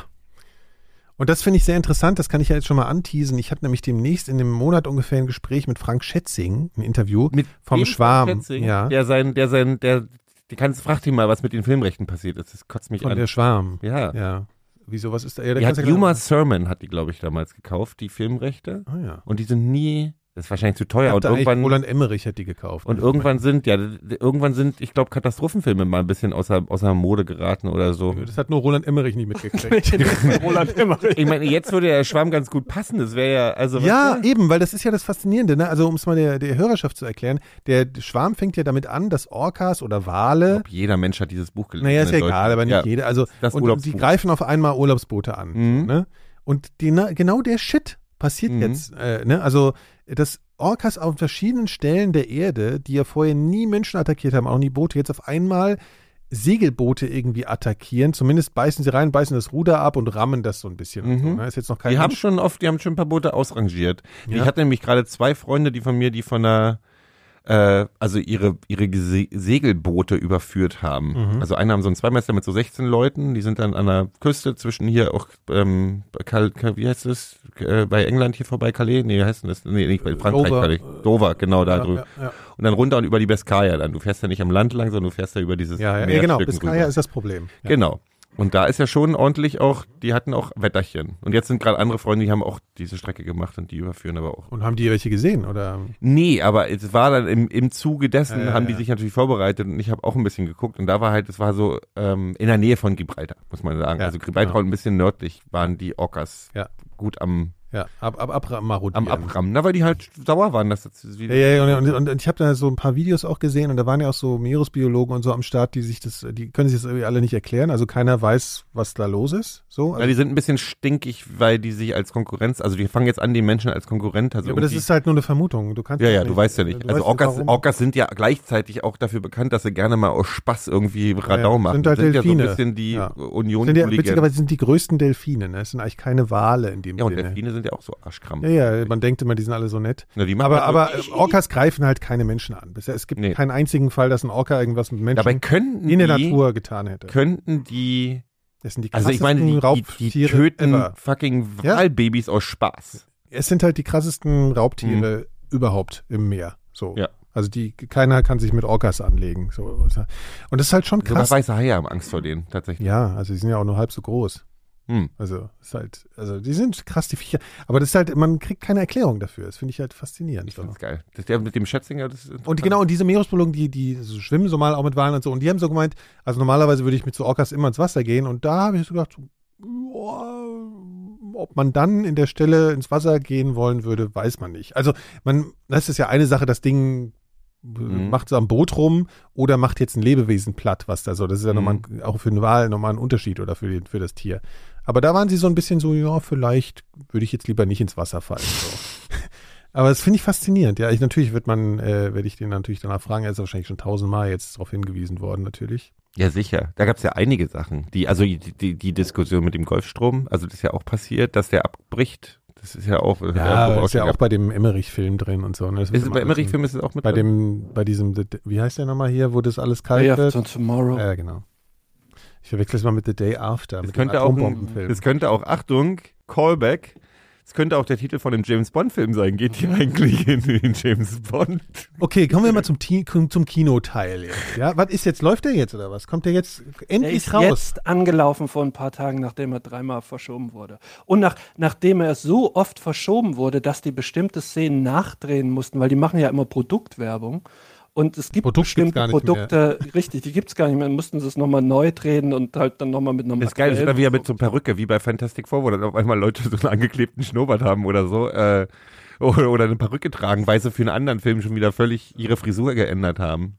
Und das finde ich sehr interessant, das kann ich ja jetzt schon mal anteasen. Ich hatte nämlich demnächst in einem Monat ungefähr ein Gespräch mit Frank Schätzing, ein Interview vom Dem Schwarm. Schätzing, Ja, Der sein, der sein, der, die kannst, frag ihn mal, was mit den Filmrechten passiert ist. Das kotzt mich von an. der Schwarm. ja. Ja. Wieso, was ist da? Ja, Die hat ja gleich- Sermon hat die, glaube ich, damals gekauft, die Filmrechte. Ah, ja. Und die sind nie, das ist wahrscheinlich zu teuer. Und irgendwann, Roland Emmerich hat die gekauft. und irgendwann sind, ja, irgendwann sind, ich glaube, Katastrophenfilme mal ein bisschen außer, außer Mode geraten oder so. Das hat nur Roland Emmerich nicht mitgekriegt. Roland Emmerich. Ich meine, jetzt würde der Schwamm ganz gut passen. Das wäre ja, also. Ja, du? eben, weil das ist ja das Faszinierende. Ne? Also um es mal der, der Hörerschaft zu erklären, der Schwarm fängt ja damit an, dass Orcas oder Ich Wale, glaub, jeder Mensch hat dieses Buch gelesen. naja, ist ja egal, aber nicht ja. jeder. Also das und, Urlaubsbuch. greifen auf einmal Urlaubsboote an. Mhm. Ne? Und die, na, genau der Shit passiert Mhm. jetzt. Äh, ne? Also dass Orcas auf verschiedenen Stellen der Erde, die ja vorher nie Menschen attackiert haben, auch nie Boote, jetzt auf einmal Segelboote irgendwie attackieren. Zumindest beißen sie rein, beißen das Ruder ab und rammen das so ein bisschen. Und so, Mhm. ne? Ist jetzt noch kein Die haben schon oft, die haben schon ein paar Boote ausrangiert. Ja. Ich hatte nämlich gerade zwei Freunde, die von mir, die von einer, äh, also ihre, ihre Gese Segelboote überführt haben. Mhm. Also einer haben so einen Zweimeister mit so 16 Leuten, die sind dann an der Küste zwischen hier auch, ähm, wie heißt das, äh, bei England hier vorbei, Calais? Nee, wie heißt denn das? Nee, nicht bei Frankreich, Dover. Calais. Dover, genau, da ja, drüben. ja, ja. Und dann runter und über die Biscaya dann. Du fährst ja nicht am Land lang, sondern du fährst ja über dieses Ja, ja, Meer ja genau. Rüber. ist das Problem. Genau. Und da ist ja schon ordentlich auch, die hatten auch Wetterchen. Und jetzt sind gerade andere Freunde, die haben auch diese Strecke gemacht und die überführen aber auch. Und haben die welche gesehen? Oder? Nee, aber es war dann im, im Zuge dessen, ja, haben die sich natürlich vorbereitet und ich habe auch ein bisschen geguckt und da war halt, es war so ähm, in der Nähe von Gibraltar, muss man sagen. Ja, also Gibraltar genau. und ein bisschen nördlich waren die Orcas Ja. gut am, Ja, ab, ab, ab, am marodieren. Abrammen. Na, weil die halt sauer waren, dass das Ja, wieder. ja, ja, und, und, und ich habe da so ein paar Videos auch gesehen und da waren ja auch so Meeresbiologen und so am Start, die sich das, die können sich das irgendwie alle nicht erklären. Also keiner weiß, was da los ist. So. Ja, Also, die sind ein bisschen stinkig, weil die sich als Konkurrenz, also die fangen jetzt an, die Menschen als Konkurrent. Also ja, aber das ist halt nur eine Vermutung. Du kannst Ja, das ja, du weißt ja nicht. Also Orcas. Orcas sind ja gleichzeitig auch dafür bekannt, dass sie gerne mal aus Spaß irgendwie Radau Ja, machen. sind halt sind ja so ein Delfine. bisschen die Ja. union sind ja, witzigerweise sind die größten Delfine. Ne? Es sind eigentlich keine Wale in dem Ja, und Sinne. Delfine sind ja auch so arschkram. Ja, ja, man denkt immer, die sind alle so nett. Na, Aber, halt aber äh, Orcas greifen halt keine Menschen an. Bisher, es gibt Nee. keinen einzigen Fall, dass ein Orca irgendwas mit Menschen Dabei könnten in der die, Natur getan hätte. könnten die, Das sind die also ich meine, die, krassesten die, die töten ever. fucking Ja. Wahlbabys aus Spaß. Es sind halt die krassesten Raubtiere überhaupt im Meer. So. Mhm. Ja. Also die, keiner kann sich mit Orcas anlegen. So. Und das ist halt schon Sogar krass. weiße Haie haben Angst vor denen, tatsächlich. Ja, also die sind ja auch nur halb so groß. Hm. Also ist halt, also die sind krass, die Viecher. Aber das ist halt, man kriegt keine Erklärung dafür. Das finde ich halt faszinierend. Ich So. find's geil. Das, der mit dem Schätzinger, das ist Und genau, und diese Meeresbiologen, die, die so schwimmen so mal auch mit Walen und so, und die haben so gemeint, also normalerweise würde ich mit so Orcas immer ins Wasser gehen, und da habe ich so gedacht, so, ob man dann in der Stelle ins Wasser gehen wollen würde, weiß man nicht. Also man, das ist ja eine Sache, das Ding Mhm. macht so am Boot rum oder macht jetzt ein Lebewesen platt, was da so. Das ist ja Mhm. nochmal ein, auch für einen Wal nochmal ein Unterschied oder für, den, für das Tier. Aber da waren sie so ein bisschen so, ja, vielleicht würde ich jetzt lieber nicht ins Wasser fallen. So. Aber das finde ich faszinierend. Ja, ich, natürlich wird man, äh, werde ich den natürlich danach fragen. Er ist wahrscheinlich schon tausendmal jetzt darauf hingewiesen worden, natürlich. Ja, sicher. Da gab's ja einige Sachen. Die, also die, die, die Diskussion mit dem Golfstrom, also das ist ja auch passiert, dass der abbricht. Das ist ja auch. das Ja, auch ist ja auch bei dem Emmerich-Film drin und so. Ne? Ist, bei Emmerich-Film ist es auch mit Bei drin? dem, bei diesem, wie heißt der nochmal hier, wo das alles kalt Day After wird? Tomorrow. Ja, genau. Ich verwechsel es mal mit The Day After, Das mit könnte, dem auch Atombombenfilm. das könnte auch, Achtung, Callback. Es könnte auch der Titel von einem James Bond-Film sein. Geht hier eigentlich in den James Bond? Okay, kommen wir mal zum, zum Kinoteil jetzt. Ja, was ist jetzt? Läuft der jetzt oder was? Kommt der jetzt Der endlich ist raus? jetzt angelaufen vor ein paar Tagen, nachdem er dreimal verschoben wurde. Und nach, nachdem er so oft verschoben wurde, dass die bestimmte Szenen nachdrehen mussten, weil die machen ja immer Produktwerbung. Und es gibt Produkt bestimmte gar nicht Produkte, richtig, die gibt es gar nicht mehr. Dann mussten sie es nochmal neu drehen und halt dann nochmal mit einem Das ist geil, das ist immer wieder mit so einer Perücke, wie bei Fantastic Four, wo dann auf einmal Leute so einen angeklebten Schnurrbart haben oder so. Äh, oder, oder eine Perücke tragen, weil sie für einen anderen Film schon wieder völlig ihre Frisur geändert haben.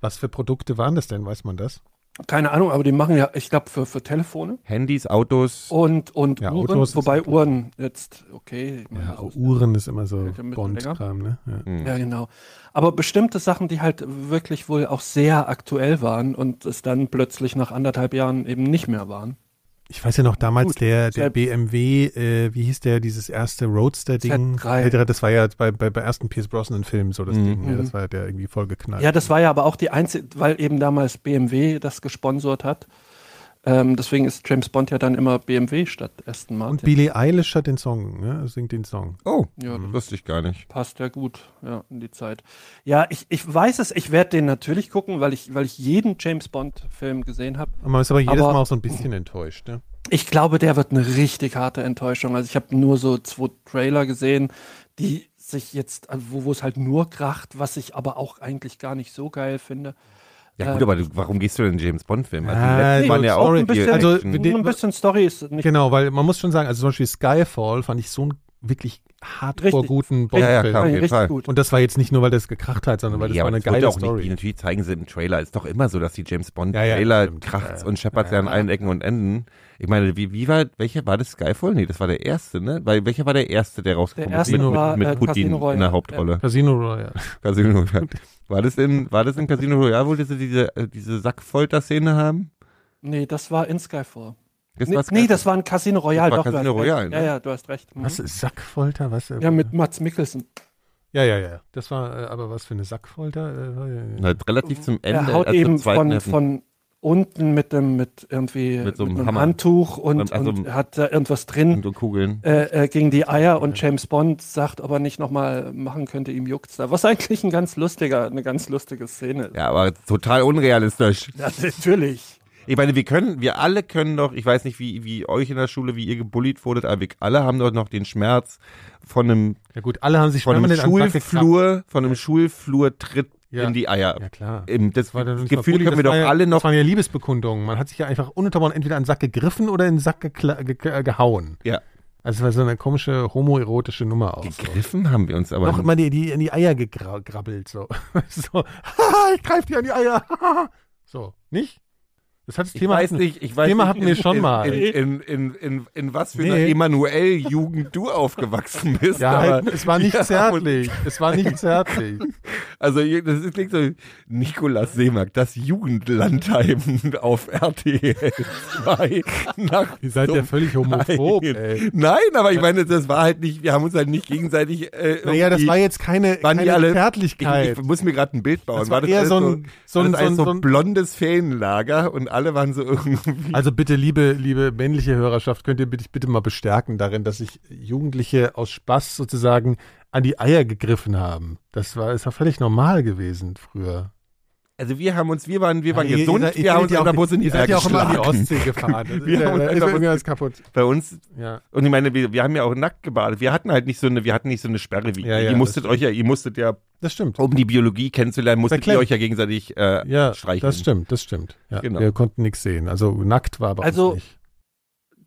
Was für Produkte waren das denn? Weiß man das? Keine Ahnung, aber die machen ja, ich glaube, für, für Telefone Handys, Autos. und, und Ja, Uhren, Autos wobei. Uhren jetzt, okay. Ja, ist- Uhren ist immer so. Bond-Kram, ne? Ja. Hm. Ja, genau. Aber bestimmte Sachen, die halt wirklich wohl auch sehr aktuell waren und es dann plötzlich nach anderthalb Jahren eben nicht mehr waren. Ich weiß ja noch damals Gut, der, der BMW, äh, wie hieß der, dieses erste Roadster-Ding? Z3. Ältere, Das war ja bei, bei, bei ersten Pierce Brosnan-Filmen so das Mhm. Ding. Ja, das war ja der irgendwie voll geknallt. Ja, das war ja aber auch die einzige, weil eben damals BMW das gesponsert hat. Ähm, deswegen ist James Bond ja dann immer BMW statt Aston Martin. Und Billie Eilish hat den Song, ne? singt den Song. Oh, Ja, das wusste ich gar nicht. passt ja gut, ja, in die Zeit. Ja, ich, ich weiß es, ich werde den natürlich gucken, weil ich, weil ich jeden James Bond-Film gesehen habe. Man ist aber jedes Aber- Mal auch so ein bisschen enttäuscht. Ne? Ich glaube, der wird eine richtig harte Enttäuschung. Also ich habe nur so zwei Trailer gesehen, die sich jetzt, also wo, wo es halt nur kracht, was ich aber auch eigentlich gar nicht so geil finde. Ja gut, Ähm, aber du, warum gehst du denn in den James Bond Film? Also die letzten nee, waren ja auch ein bisschen, also, ein bisschen Story ist nicht Genau, weil man muss schon sagen, also zum Beispiel Skyfall fand ich so einen wirklich hardcore Richtig. guten Ja, ja, Bond-Film. klar. auf jeden richtig Fall. gut. Und das war jetzt nicht nur, weil das gekracht hat, sondern weil das ja, war eine das geile auch Story. Nicht, natürlich zeigen sie im Trailer. Ist doch immer so, dass die James Bond Ja, ja, Trailer Ja, ja. und scheppert's Ja, ja, an ja. allen Ecken und Enden. Ich meine, wie, wie war, welcher war das Skyfall? Nee, das war der erste, ne? Weil, welcher war der erste, der rausgekommen Der erste ist? Mit, war, mit äh, Putin in der Hauptrolle. Casino Royale. Casino Royale. War das in, war das in Casino Royale, wo diese, diese, äh, diese Sackfolter-Szene haben? Nee, das war in Skyfall. Das Nee, nee, das war ein Casino Royale. Das war Doch, Casino. Royale, ne? Ja, ja, du hast recht. Mhm. Was ist Sackfolter? Was? äh, Ja, mit Mats Mikkelsen. ja, ja, ja. Das war äh, aber was für eine Sackfolter? Äh, ja- halt relativ zum Ende. er haut also eben zweiten von, von unten mit dem mit irgendwie Mit so einem einem Hammer. Handtuch und, also- und hat da irgendwas drin und Kugeln. äh, äh, gegen die Eier und James Bond sagt, ob er nicht nochmal machen könnte, ihm juckt's da. Was eigentlich ein ganz lustiger, eine ganz lustige Szene ist. Ja, aber total unrealistisch. Ja, natürlich. Ich meine, wir können, wir alle können doch, ich weiß nicht, wie, wie euch in der Schule, wie ihr gebullied wurdet, aber wir alle haben doch noch den Schmerz von einem, ja gut, alle haben sich von einem Schulflur, von einem Schulflur-Tritt Ja. in die Eier. Ja, klar. Im, das, war das mal Gefühl Bulli, können wir doch war ja, alle noch. Das waren ja Liebesbekundungen. Man hat sich ja einfach ununterbrochen entweder an den Sack gegriffen oder in den Sack ge ge gehauen. Ja. Also es war so eine komische homoerotische Nummer auch. So. Gegriffen haben wir uns aber. Noch immer die, die in die Eier gegrabbelt. So, so haha, ich greif dir an die Eier. so, nicht? Das hat das ich Thema weiß hatten- nicht, ich weiß Thema hatten wir schon in, mal. In, in, in, in, was für Nee. einer Emanuel-Jugend du aufgewachsen bist. Ja, aber halt, es war nicht haben zärtlich. Es war nicht zärtlich. Also das klingt so, Nikolaus Seemark, das Jugendlandheim auf RTL 2 nach Ihr seid ja völlig homophob, Nein. ey. Nein, aber ich meine, das war halt nicht, wir haben uns halt nicht gegenseitig äh, Naja, das war jetzt keine, keine alle, Zärtlichkeit. Ich, ich muss mir gerade ein Bild bauen. Das war das eher so ein- war so ein- blondes Ferienlager und alle waren so irgendwie. Also bitte, liebe, liebe männliche Hörerschaft, könnt ihr bitte, bitte mal bestärken darin, dass sich Jugendliche aus Spaß sozusagen an die Eier gegriffen haben. Das war, ist ja völlig normal gewesen früher. Also wir haben uns, wir waren, wir waren Ja, gesund, ihr ihr wir haben uns ja an der auch- Bus in die Ihr seid ja auch immer an die. Ostsee gefahren. Das Wir haben uns ist irgendwas kaputt. Bei uns Ja. Und ich meine, wir, wir haben ja auch nackt gebadet. Wir hatten halt nicht so eine, wir hatten nicht so eine Sperre wie Ja, ihr. ja, ihr musstet euch ja, ihr musstet ja, Das stimmt. um die Biologie kennenzulernen, musstet ihr euch ja gegenseitig äh, Ja, streicheln. das stimmt, das stimmt. Ja, Genau. Wir konnten nichts sehen. Also nackt war aber Also, uns nicht.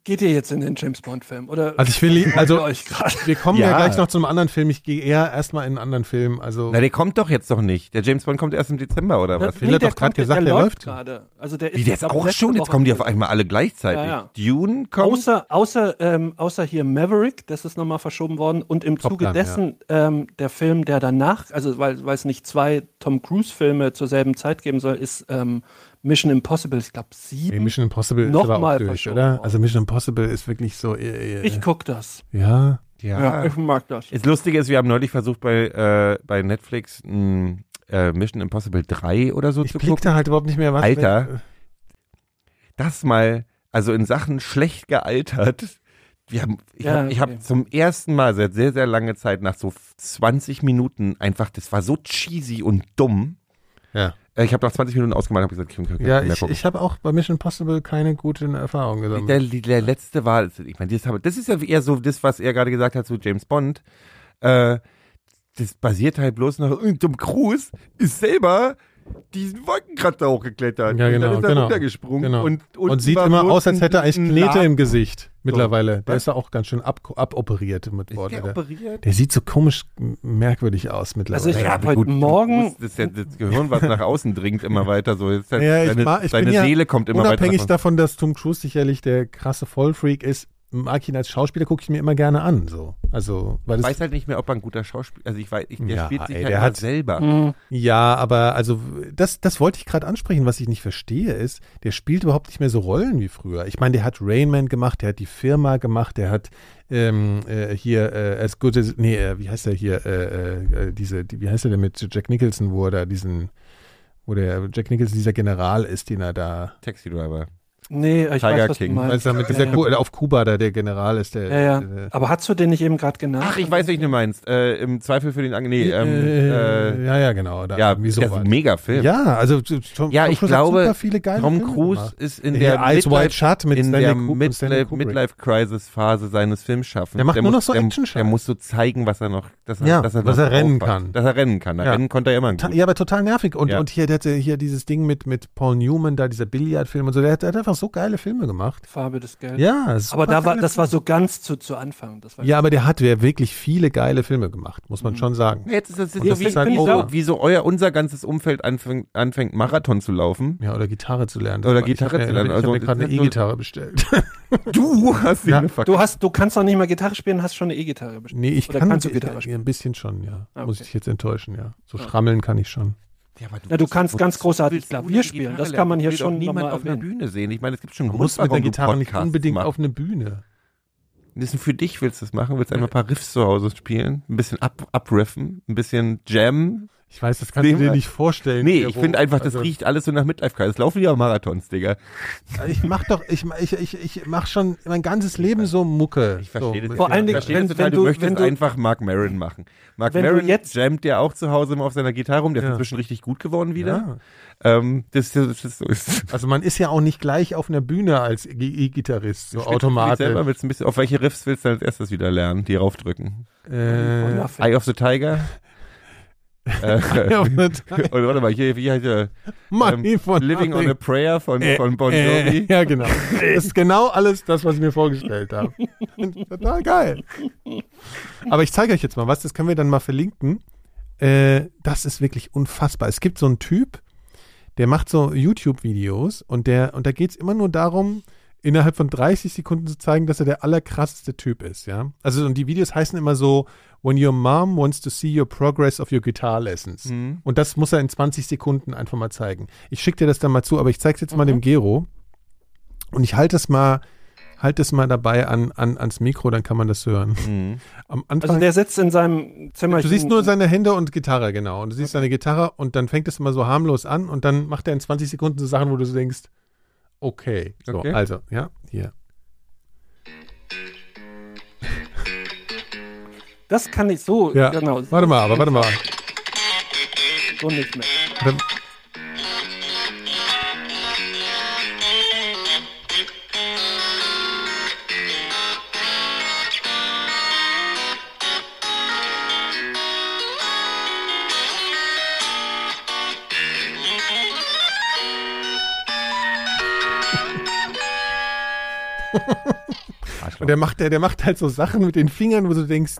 Geht ihr jetzt in den James Bond Film oder? Also ich will, also also euch gerade. wir kommen ja. Ja. gleich noch zu einem anderen Film. Ich gehe eher erstmal in einen anderen Film. Also Na, der kommt doch jetzt noch nicht. Der James Bond kommt erst im Dezember, oder was? Phil hat doch grad gesagt, der läuft. gerade. Also der ist Wie, der ist glaub, auch schon? Jetzt Woche kommen die auf einmal alle gleichzeitig. Ja, Dune kommt. Außer, außer, ähm, außer hier Maverick, das ist nochmal verschoben worden. Und im Top Zuge Gun, dessen ähm, der Film, der danach, also weil weil es nicht zwei Tom Cruise-Filme zur selben Zeit geben soll, ist ähm, Mission Impossible, ich glaube Nee, sieben. Mission Impossible ist Noch aber auch mal durch, verschoben oder? Also Mission Impossible ist wirklich so. Äh, äh, ich guck das. ja. ja. Ja, ich mag das. Das Lustige ist, wir haben neulich versucht, bei, äh, bei Netflix mh, äh, Mission Impossible 3 oder so Ich zu gucken. da halt überhaupt nicht mehr was. Alter. Das mal, also in Sachen schlecht gealtert. Wir haben, ich Ja, habe ich hab okay. zum ersten Mal seit sehr, sehr langer Zeit nach so 20 Minuten einfach, das war so cheesy und dumm. Ja, Ich habe nach 20 Minuten ausgemacht und habe gesagt, ich kann, ja mehr ich, gucken. ich habe auch bei Mission Impossible keine guten Erfahrungen gesammelt. Der, der letzte war, ich meine, das, das ist ja eher so das, was er gerade gesagt hat zu James Bond. Äh, das basiert halt bloß noch, äh, Tom Cruise ist selber diesen Wolkenkratzer hochgeklettert. Ja, und genau, dann ist er genau, runtergesprungen. genau. Und, Und, sieht war immer aus, als hätte er eigentlich Knete im Gesicht mittlerweile. Der Was? ist ja auch ganz schön ab, aboperiert mit Ist Wort. der Der, operiert? der sieht so komisch merkwürdig aus mittlerweile. Also ich Ja, hab aber heute gut, Morgen- Das ja das Gehirn, was nach außen dringt, immer weiter so. Jetzt, Ja, ich seine ma- ich seine bin ja Seele kommt immer weiter. Unabhängig davon, dass Tom Cruise sicherlich der krasse Vollfreak ist, mag ihn als Schauspieler, gucke ich mir immer gerne an. So. Also, weil Ich weiß halt nicht mehr, ob er ein guter Schauspieler Also ich weiß, ich, der Ja, spielt sich ey, halt der hat- selber. Mhm. ja, aber also das, das wollte ich gerade ansprechen, was ich nicht verstehe, ist, der spielt überhaupt nicht mehr so Rollen wie früher. Ich meine, der hat Rainman gemacht, der hat die Firma gemacht, der hat ähm, äh, hier äh, as good as, nee, äh, wie heißt der hier, äh, äh, diese, die, wie heißt der denn mit Jack Nicholson, wo er da diesen, wo der Jack Nicholson dieser General ist, den er da, Taxi Driver. Nee, ich Tiger weiß, was King. du meinst. als er mit ja, dieser ja. Ku- äh, auf Kuba da der General ist, der, ja, ja. äh, Aber hast du den nicht eben gerade genannt? Ach, ich weiß, was du meinst. Äh, Im Zweifel für den Ang Nee, ähm, äh, äh, ja, ja, genau. Da, ja, irgendwie das ist ein mega Film. Ja, also Tom, Ja, Tom ich Cruise hat glaube, super viele geile Tom Filme Cruise gemacht. ist in Ja, der Eyes Wide Shut mit in Stanley der Stanley Midlife, Crisis Phase seines Filmschaffens. Der macht nur muss, noch so der, Action-Scheiß. der muss so zeigen, was er noch, dass er, Ja, dass er, dass er rennen kann. Dass er rennen kann. Ja. Rennen konnte er immer gut. Ja, aber total nervig. Und, Ja. und hier, der hatte hier dieses Ding mit, mit Paul Newman, da dieser Billardfilm und so, der hat, der hat einfach so geile Filme gemacht. Farbe des Geldes. Ja, Aber da war, das war so ganz zu, zu Anfang. Das war Ja, aber der hat ja wirklich viele geile Filme gemacht, muss man schon sagen. Jetzt ist das, das wie, ist halt oh, wie so euer, unser ganzes Umfeld anfängt, anfängt Marathon zu laufen. Ja, oder Gitarre zu lernen. Oder war- Gitarre ich zu lernen. Ich Also, habe mir das gerade eine E-Gitarre bestellt. Du hast Ja. ihn ja. Du hast, du kannst doch nicht mal Gitarre spielen, hast schon eine E-Gitarre bestellt. nee, ich Oder kann kannst du Gitarre spielen? ein bisschen schon, ja. Ah, Muss okay. ich jetzt enttäuschen, ja. So schrammeln kann ich schon. Ja, aber Ja, du kannst ganz großartig du Klavier spielen. Das kann man hier schon niemand auf einer. Bühne sehen. Ich meine, es gibt schon einen Du Grund, mit der du Gitarre nicht unbedingt auf eine Bühne. Das ist für dich willst du das machen, willst einfach ein paar Riffs zu Hause spielen, ein bisschen ab, abriffen, ein bisschen jammen. Ich weiß, das kannst du dir nicht vorstellen. Nee, ich finde einfach, das Also- riecht alles so nach Midlife Crisis. Laufen ja Marathons, Digga. Ich mach doch, ich, ich, ich, ich mach schon mein ganzes Leben so Mucke. Ich verstehe so, das. Vor allen ich Dingen, verstehe wenn- total. wenn du, du- möchtest wenn du- einfach Mark Maron machen. Mark Maron jetzt- jammt ja auch zu Hause immer auf seiner Gitarre rum. Der ist Ja. inzwischen richtig gut geworden wieder. Ja. Ähm, das, das, das ist. Also man ist ja auch nicht gleich auf einer Bühne als E-Gitarrist, so Selber automatisch. willst du ein bisschen, auf welche Riffs willst du als erstes wieder lernen, die raufdrücken? Äh. Eye of the Tiger? äh, oder warte mal, hier, wie heißt der? Money Ähm, von Living on a nothing. Prayer von, Äh, von Bon äh, Jovi. ja, genau. Das ist genau alles das, was ich mir vorgestellt habe. Total geil. Aber ich zeige euch jetzt mal was, das können wir dann mal verlinken. Äh, das ist wirklich unfassbar. Es gibt so einen Typ, der macht so YouTube-Videos und der, und da geht es immer nur darum, innerhalb von 30 Sekunden zu zeigen, dass er der allerkrasseste Typ ist, ja. Also, und die Videos heißen immer so, when your mom wants to see your progress of your guitar lessons. Mhm. Und das muss er in 20 Sekunden einfach mal zeigen. Ich schicke dir das dann mal zu, aber ich zeige es jetzt mal dem Gero. Und ich halte es mal, halte es mal dabei an, an, ans Mikro, dann kann man das hören. Mhm. Am Also Anfang, der sitzt in seinem Zimmer. du siehst nur seine Hände und Gitarre, genau. Und du siehst seine Gitarre und dann fängt es immer so harmlos an und dann macht er in 20 Sekunden so Sachen, wo du so denkst, okay. So, Okay. also, ja, hier. Das kann ich so, Ja, genau. warte mal, aber warte mal. So nicht mehr. Dann- Und der macht, der, der macht halt so Sachen mit den Fingern, wo du denkst,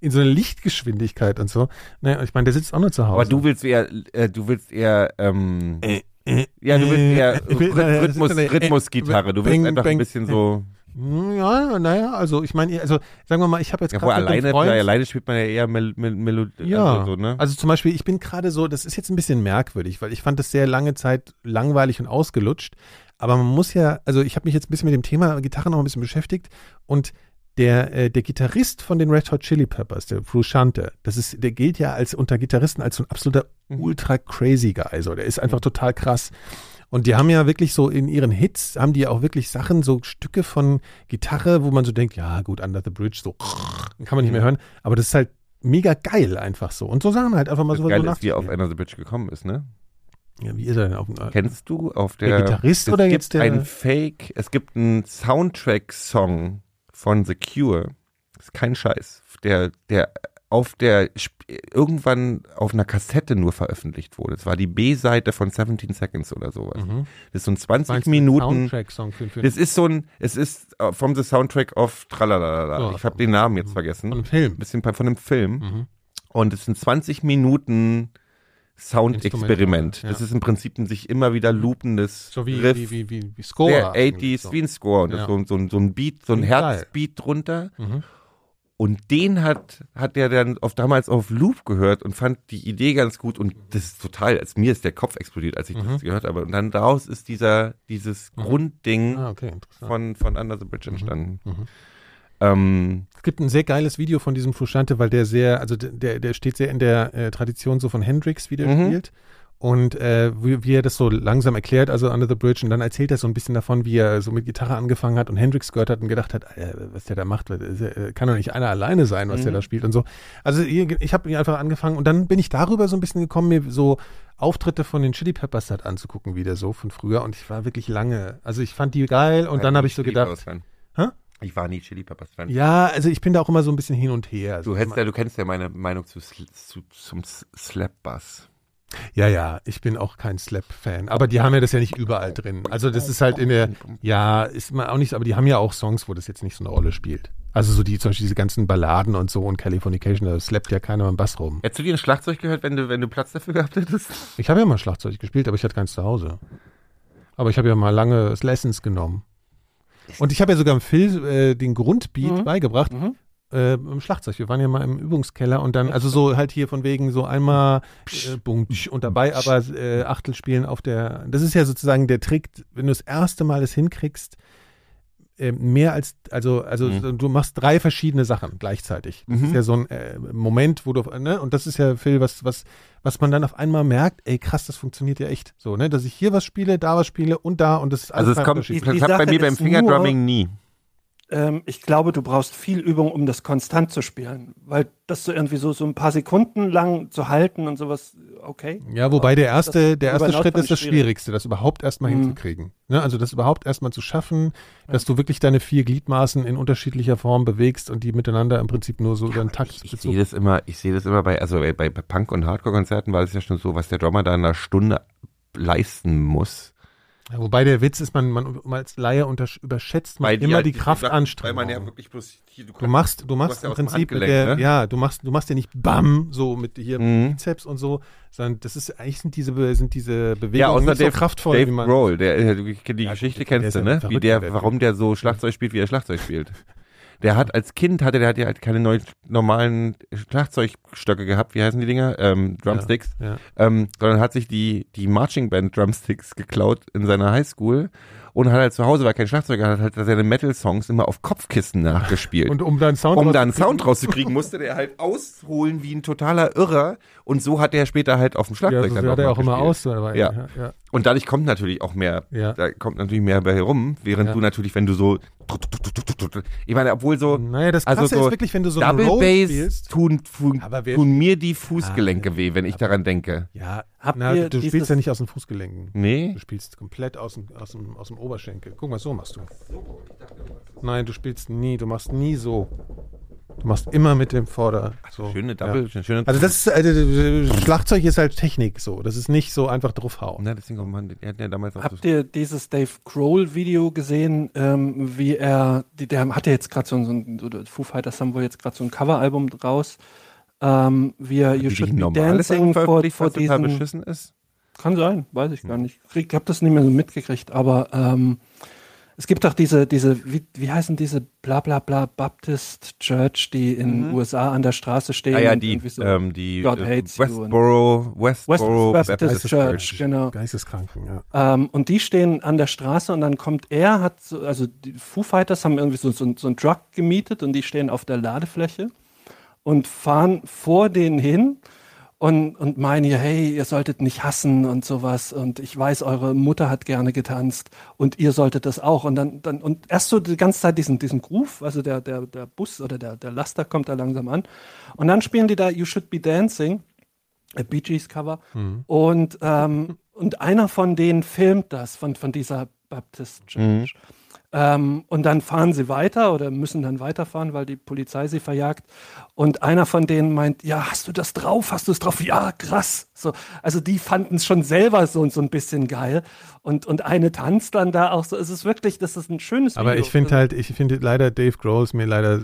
in so eine Lichtgeschwindigkeit und so. Naja, ich meine, der sitzt auch nur zu Hause. Aber du willst eher, äh, du willst eher, ähm, äh, ja, du willst eher ich will- äh, Rhythmus, eine- Rhythmusgitarre. Du willst Bang, einfach bang. ein bisschen so, Hm, Ja, naja, also ich meine, also sagen wir mal, ich habe jetzt ja, gerade alleine, Freund, alleine spielt man ja eher Mel Mel Melodie, ja, also so, ne? also zum Beispiel, ich bin gerade so, das ist jetzt ein bisschen merkwürdig, weil ich fand das sehr lange Zeit langweilig und ausgelutscht, aber man muss ja, also ich habe mich jetzt ein bisschen mit dem Thema Gitarre noch ein bisschen beschäftigt und der, äh, der Gitarrist von den Red Hot Chili Peppers, der Frusciante, das ist, der gilt ja als unter Gitarristen als so ein absoluter Mhm. ultra crazy Guy, so, der ist einfach total krass. Und die haben ja wirklich so in ihren Hits, haben die auch wirklich Sachen, so Stücke von Gitarre, wo man so denkt, ja gut, Under the Bridge, so kann man nicht mehr hören. Aber das ist halt mega geil einfach so. Und so Sachen halt einfach mal das so Geile so ist, wie er auf. Enter the Bridge gekommen ist, ne? Ja, Wie ist er denn auf dem Kennst du auf Der der, Gitarrist es oder gibt jetzt der- ein Fake, es gibt einen Soundtrack-Song von The Cure, das ist kein Scheiß, der, der auf der, irgendwann auf einer Kassette nur veröffentlicht wurde. Es war die B-Seite von 17 Seconds oder sowas. Mhm. Das ist so ein 20 Meinst Minuten, Soundtrack-Song für, für das ist so ein, es ist uh, from the Soundtrack of Tralalala. So. ich habe den Namen jetzt vergessen. von einem Film. Ein bisschen von einem Film. Mhm. Und es sind 20 Minuten Soundexperiment. Ja. Das ist im Prinzip ein sich immer wieder loopendes So wie, Riff. wie, wie, wie, wie Score. der eigentlich 80s so. wie ein Score. Und Ja. so, so, so ein Beat, so ein. Herzbeat drunter. Mhm. Und den hat, hat er dann auf, damals auf Loop gehört und fand die Idee ganz gut. Und das ist total, als mir ist der Kopf explodiert, als ich Mhm. das gehört habe. Und dann daraus ist dieser, dieses Grundding Ah, okay, von, von Under the Bridge entstanden. Ähm, Es gibt ein sehr geiles Video von diesem Frusciante, weil der sehr, also der, der steht sehr in der äh, Tradition so von Hendrix, wie der Mhm. spielt. Und äh, wie, wie er das so langsam erklärt, also Under the Bridge, und dann erzählt er so ein bisschen davon, wie er so mit Gitarre angefangen hat und Hendrix gehört hat und gedacht hat, äh, was der da macht, äh, kann doch nicht einer alleine sein, was der Mhm. da spielt und so. Also ich, ich habe einfach angefangen und dann bin ich darüber so ein bisschen gekommen, mir so Auftritte von den Chili Peppers halt anzugucken, wieder so von früher. Und ich war wirklich lange, also ich fand die geil und dann habe ich so gedacht. Hä? Ich war nie Chili Peppers Fan. ja, also ich bin da auch immer so ein bisschen hin und her. Also Du, hättest ja, du kennst ja meine Meinung zu, zu, zum S- Slap-Bass. Ja, ja, ich bin auch kein Slap-Fan. Aber die haben ja das ja nicht überall drin. Also das ist halt in der, ja, ist man auch nicht, aber die haben ja auch Songs, wo das jetzt nicht so eine Rolle spielt. Also so die, zum Beispiel diese ganzen Balladen und so und Californication, da slappt ja keiner am Bass rum. Hättest du dir ein Schlagzeug gehört, wenn du, wenn du Platz dafür gehabt hättest? Ich habe ja mal Schlagzeug gespielt, aber ich hatte keins zu Hause. Aber ich habe ja mal lange Lessons genommen. Und ich habe ja sogar im Phil äh, den Grundbeat Mhm. beigebracht Mhm. äh, im Schlagzeug. Wir waren ja mal im Übungskeller und dann, also so halt hier von wegen so einmal äh, tsch, und dabei aber äh, Achtel spielen auf der. Das ist ja sozusagen der Trick, wenn du das erste Mal es hinkriegst, äh, mehr als, also, also Mhm. du machst drei verschiedene Sachen gleichzeitig. Das Mhm. ist ja so ein äh, Moment, wo du, ne, und das ist ja, Phil, was, was, was man dann auf einmal merkt, ey krass, das funktioniert ja echt. So, ne, dass ich hier was spiele, da was spiele und da und das ist alles Also es kommt, das klappt bei mir beim Fingerdrumming nie. Ähm, ich glaube, du brauchst viel Übung, um das konstant zu spielen. Weil das so irgendwie so, so ein paar Sekunden lang zu halten und sowas, okay. Ja, wobei der erste, Das der erste Schritt ist das schwierig. Schwierigste, das überhaupt erstmal Mhm. hinzukriegen. Ne? Also das überhaupt erstmal zu schaffen, dass du wirklich deine vier Gliedmaßen in unterschiedlicher Form bewegst und die miteinander im Prinzip nur so über einen Takt Ich sehe das immer, ich sehe das immer bei, also bei, bei Punk- und Hardcore-Konzerten war es ja schon so, was der Drummer da in einer Stunde leisten muss. Ja, wobei der Witz ist, man, man, als Laie untersch- überschätzt man Weil immer die Weil Kraftanstrengung. man ja wirklich bloß hier, Du machst, du machst hast ja im aus dem Prinzip mit der, ne? ja, du machst, du machst ja nicht BAM so mit hier Mhm. Bizeps und so, sondern das ist eigentlich sind diese sind diese Bewegungen Ja, außer nicht so Dave, kraftvoll, Dave wie man. Grohl, der, äh, du- die Ja, Geschichte der kennst du, ja ne? Wie der warum der so Schlagzeug spielt, wie er Schlagzeug spielt. Der hat als Kind hatte der hat ja halt keine neuen normalen Schlagzeugstöcke gehabt, wie heißen die Dinger? Ähm, Drumsticks. Ja. ähm, sondern hat sich die, die Marching Band Drumsticks geklaut in seiner Highschool und hat halt zu Hause, weil er kein Schlagzeug hat, hat er seine Metal-Songs immer auf Kopfkissen nachgespielt. Und um dann Sound um da einen rauszukriegen- Sound rauszukriegen, musste der halt ausholen wie ein totaler Irrer und so hat er später halt auf dem ja, Schlagzeug so dann sah auch der mal auch immer aus. Dabei. Ja. ja, ja. Und dadurch kommt natürlich auch mehr, Ja. da kommt natürlich mehr bei herum, während Ja. du natürlich, wenn du so, ich meine, obwohl so, Naja, das Krasse also so ist wirklich, wenn du so Double Roll Bass spielst. tun, tun, tun mir die Fußgelenke Ah, weh, wenn ich daran denke. Ja, Habt na, ihr du dieses- spielst ja nicht aus den Fußgelenken. Nee? Du spielst komplett aus dem, aus dem, aus dem Oberschenkel. Guck mal, so machst du. Nein, du spielst nie, du machst nie so. Du machst immer mit dem Vorder. So. Schöne Double, Ja. schöne Also das ist, also, Schlagzeug ist halt Technik so. Das ist nicht so einfach draufhauen. Na, deswegen, man, er hat ja damals auch Habt so, ihr dieses Dave Grohl-Video gesehen, ähm, wie er, die, der hat ja jetzt gerade so ein, so Foo Fighters haben wohl jetzt gerade so ein Coveralbum draus, ähm, wie er You Should ein Be Dancing vor, vor diesen, beschissen ist? kann sein, weiß ich gar nicht. Ich habe das nicht mehr so mitgekriegt, aber ähm, es gibt doch diese, diese, wie, wie heißen diese bla bla bla Baptist Church, die in Mhm. USA an der Straße stehen. Ah ja, und die, irgendwie so ähm, die God äh, hates und- Westboro, Westboro West, Baptist Baptist Church, Church. genau. Geisteskranken, ja. Ähm, und die stehen an der Straße und dann kommt er, hat so, also die Foo Fighters haben irgendwie so, so, so einen Truck gemietet und die stehen auf der Ladefläche und fahren vor denen hin und, und meinen ihr, hey, ihr solltet nicht hassen und sowas. Und ich weiß, eure Mutter hat gerne getanzt und ihr solltet das auch. Und dann, dann und erst so die ganze Zeit diesen, diesen Groove, also der, der, der Bus oder der, der Laster kommt da langsam an. Und dann spielen die da You Should Be Dancing, äh, Bee Gees Cover. Und, ähm, und einer von denen filmt das, von, von dieser Baptist Church. Ähm, und dann fahren sie weiter oder müssen dann weiterfahren, weil die Polizei sie verjagt. Und einer von denen meint, ja, hast du das drauf? Hast du es drauf? Ja, krass. So, also die fanden es schon selber so, so ein bisschen geil. Und, und eine tanzt dann da auch so. Es ist wirklich, das ist ein schönes Aber Video. ich finde halt, ich finde leider Dave Grohl ist mir leider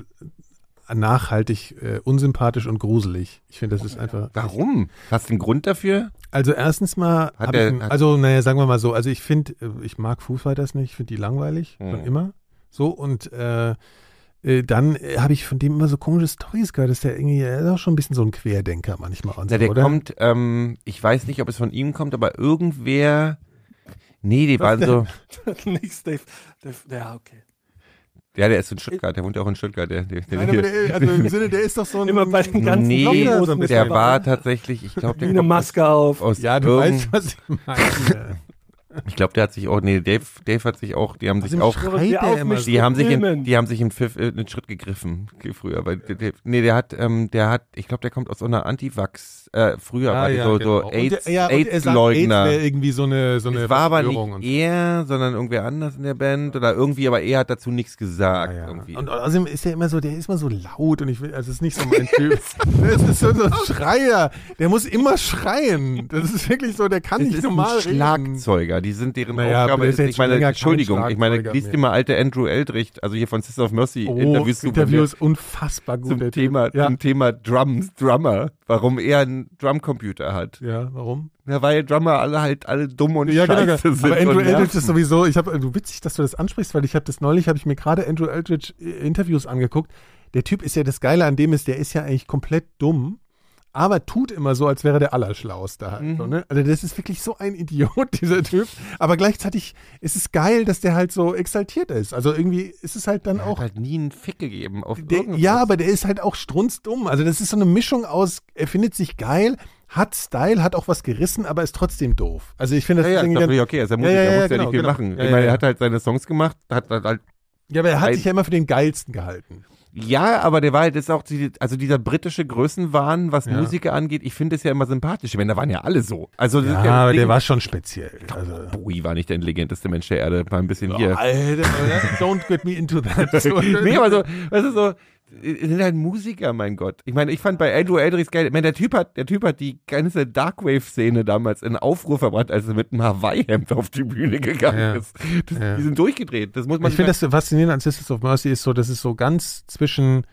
nachhaltig äh, unsympathisch und gruselig. Ich finde, das ist einfach. Warum? Hast du einen Grund dafür? Also erstens mal, Hat der- ich, also naja, sagen wir mal so, also ich finde, äh, ich mag Foo Fighters nicht, ich finde die langweilig, schon Mhm. immer. So und äh, äh, dann äh, habe ich von dem immer so komische Stories gehört, dass der irgendwie, er ist auch schon ein bisschen so ein Querdenker manchmal und Na, so, der oder? kommt, ähm, ich weiß nicht, ob es von ihm kommt, aber irgendwer. Nee, die waren so. Nix, Dave. Dave. Ja, okay. Ja, der ist in Stuttgart, der wohnt ja auch in Stuttgart. Der, der, der, Nein, aber der, also im Sinne, der ist doch so ein. Immer bei den ganzen nee, bisschen. der war tatsächlich, ich glaube, Wie der eine Maske auf. aus Ja, du weißt, was ich meine. Ich glaube, der hat sich auch, nee, Dave, Dave hat sich auch, die haben sich Also auch, schreit Die der auf so. die haben sich in, die haben sich im Pfiff äh, einen Schritt gegriffen ge- früher, weil der, der, nee, der hat, ähm, der hat, ich glaube, der kommt aus so einer Antivax, äh, früher war der so, so genau. Und AIDS, der- ja, und sagt, AIDS AIDS-Leugner. wäre irgendwie so eine, so eine es war aber nicht er, sondern irgendwer anders in der Band oder irgendwie, aber er hat dazu nichts gesagt. Ja, ja. Irgendwie. Und außerdem ist er immer so, der ist immer so laut und ich will, also es ist nicht so mein Typ. Das ist so, so ein Schreier. Der muss immer schreien. Das ist wirklich so, der kann es nicht ist normal ein reden. Schlagzeuger, die sind deren Naja, Aufgabe ist, ich meine, Entschuldigung, ich meine, liest dir mal alte Andrew Eldridge, also hier von Sister of Mercy, Oh, Interviews zu Interview ist unfassbar gut. zum. Thema, Ja. zum Thema Drums, Drummer, warum er einen Drumcomputer hat. ja, warum? Ja, weil Drummer alle halt alle dumm und Ja, genau. scheiße genau. sind. Aber Andrew Eldridge ist sowieso, ich habe, du witzig, dass du das ansprichst, weil ich habe das neulich, habe ich mir gerade Andrew Eldridge äh, Interviews angeguckt. Der Typ ist ja das Geile an dem ist, der ist ja eigentlich komplett dumm, aber tut immer so, als wäre der Allerschlauste halt. Mhm. So, ne? Also das ist wirklich so ein Idiot, dieser Typ. Aber gleichzeitig ist es geil, dass der halt so exaltiert ist. Also irgendwie ist es halt dann Er auch. hat halt nie einen Fick gegeben auf Der, irgendwas. ja, aber der ist halt auch strunzdumm. Also das ist so eine Mischung aus, er findet sich geil, hat Style, hat auch was gerissen, aber ist trotzdem doof. Also ich finde das ja, ja, ganz- völlig okay, er ist ja ja, ja, muss ja genau, nicht viel genau. machen. Ja, ich meine, ja, er hat halt seine Songs gemacht, hat hat halt Ja, aber er hat sich ja immer für den geilsten gehalten. Ja, aber der war halt ist auch die, also dieser britische Größenwahn, was Ja. Musiker angeht, ich finde es ja immer sympathisch. Ich meine, da waren ja alle so. Also Ja, ja aber der war schon speziell. Also, Bowie war nicht der intelligenteste Mensch der Erde, mal ein bisschen hier. Alter, don't get me into that. Nee, aber so, weißt du, so, sind halt Musiker, mein Gott. Ich meine, ich fand bei Andrew Eldridge geil, ich meine, der Typ hat, der Typ hat die ganze Darkwave-Szene damals in Aufruhr verbracht, als er mit einem Hawaii-Hemd auf die Bühne gegangen Ja. ist. Das, Ja. Die sind durchgedreht. Das muss man ich finde das faszinierend an Sisters of Mercy ist so, dass es so ganz zwischen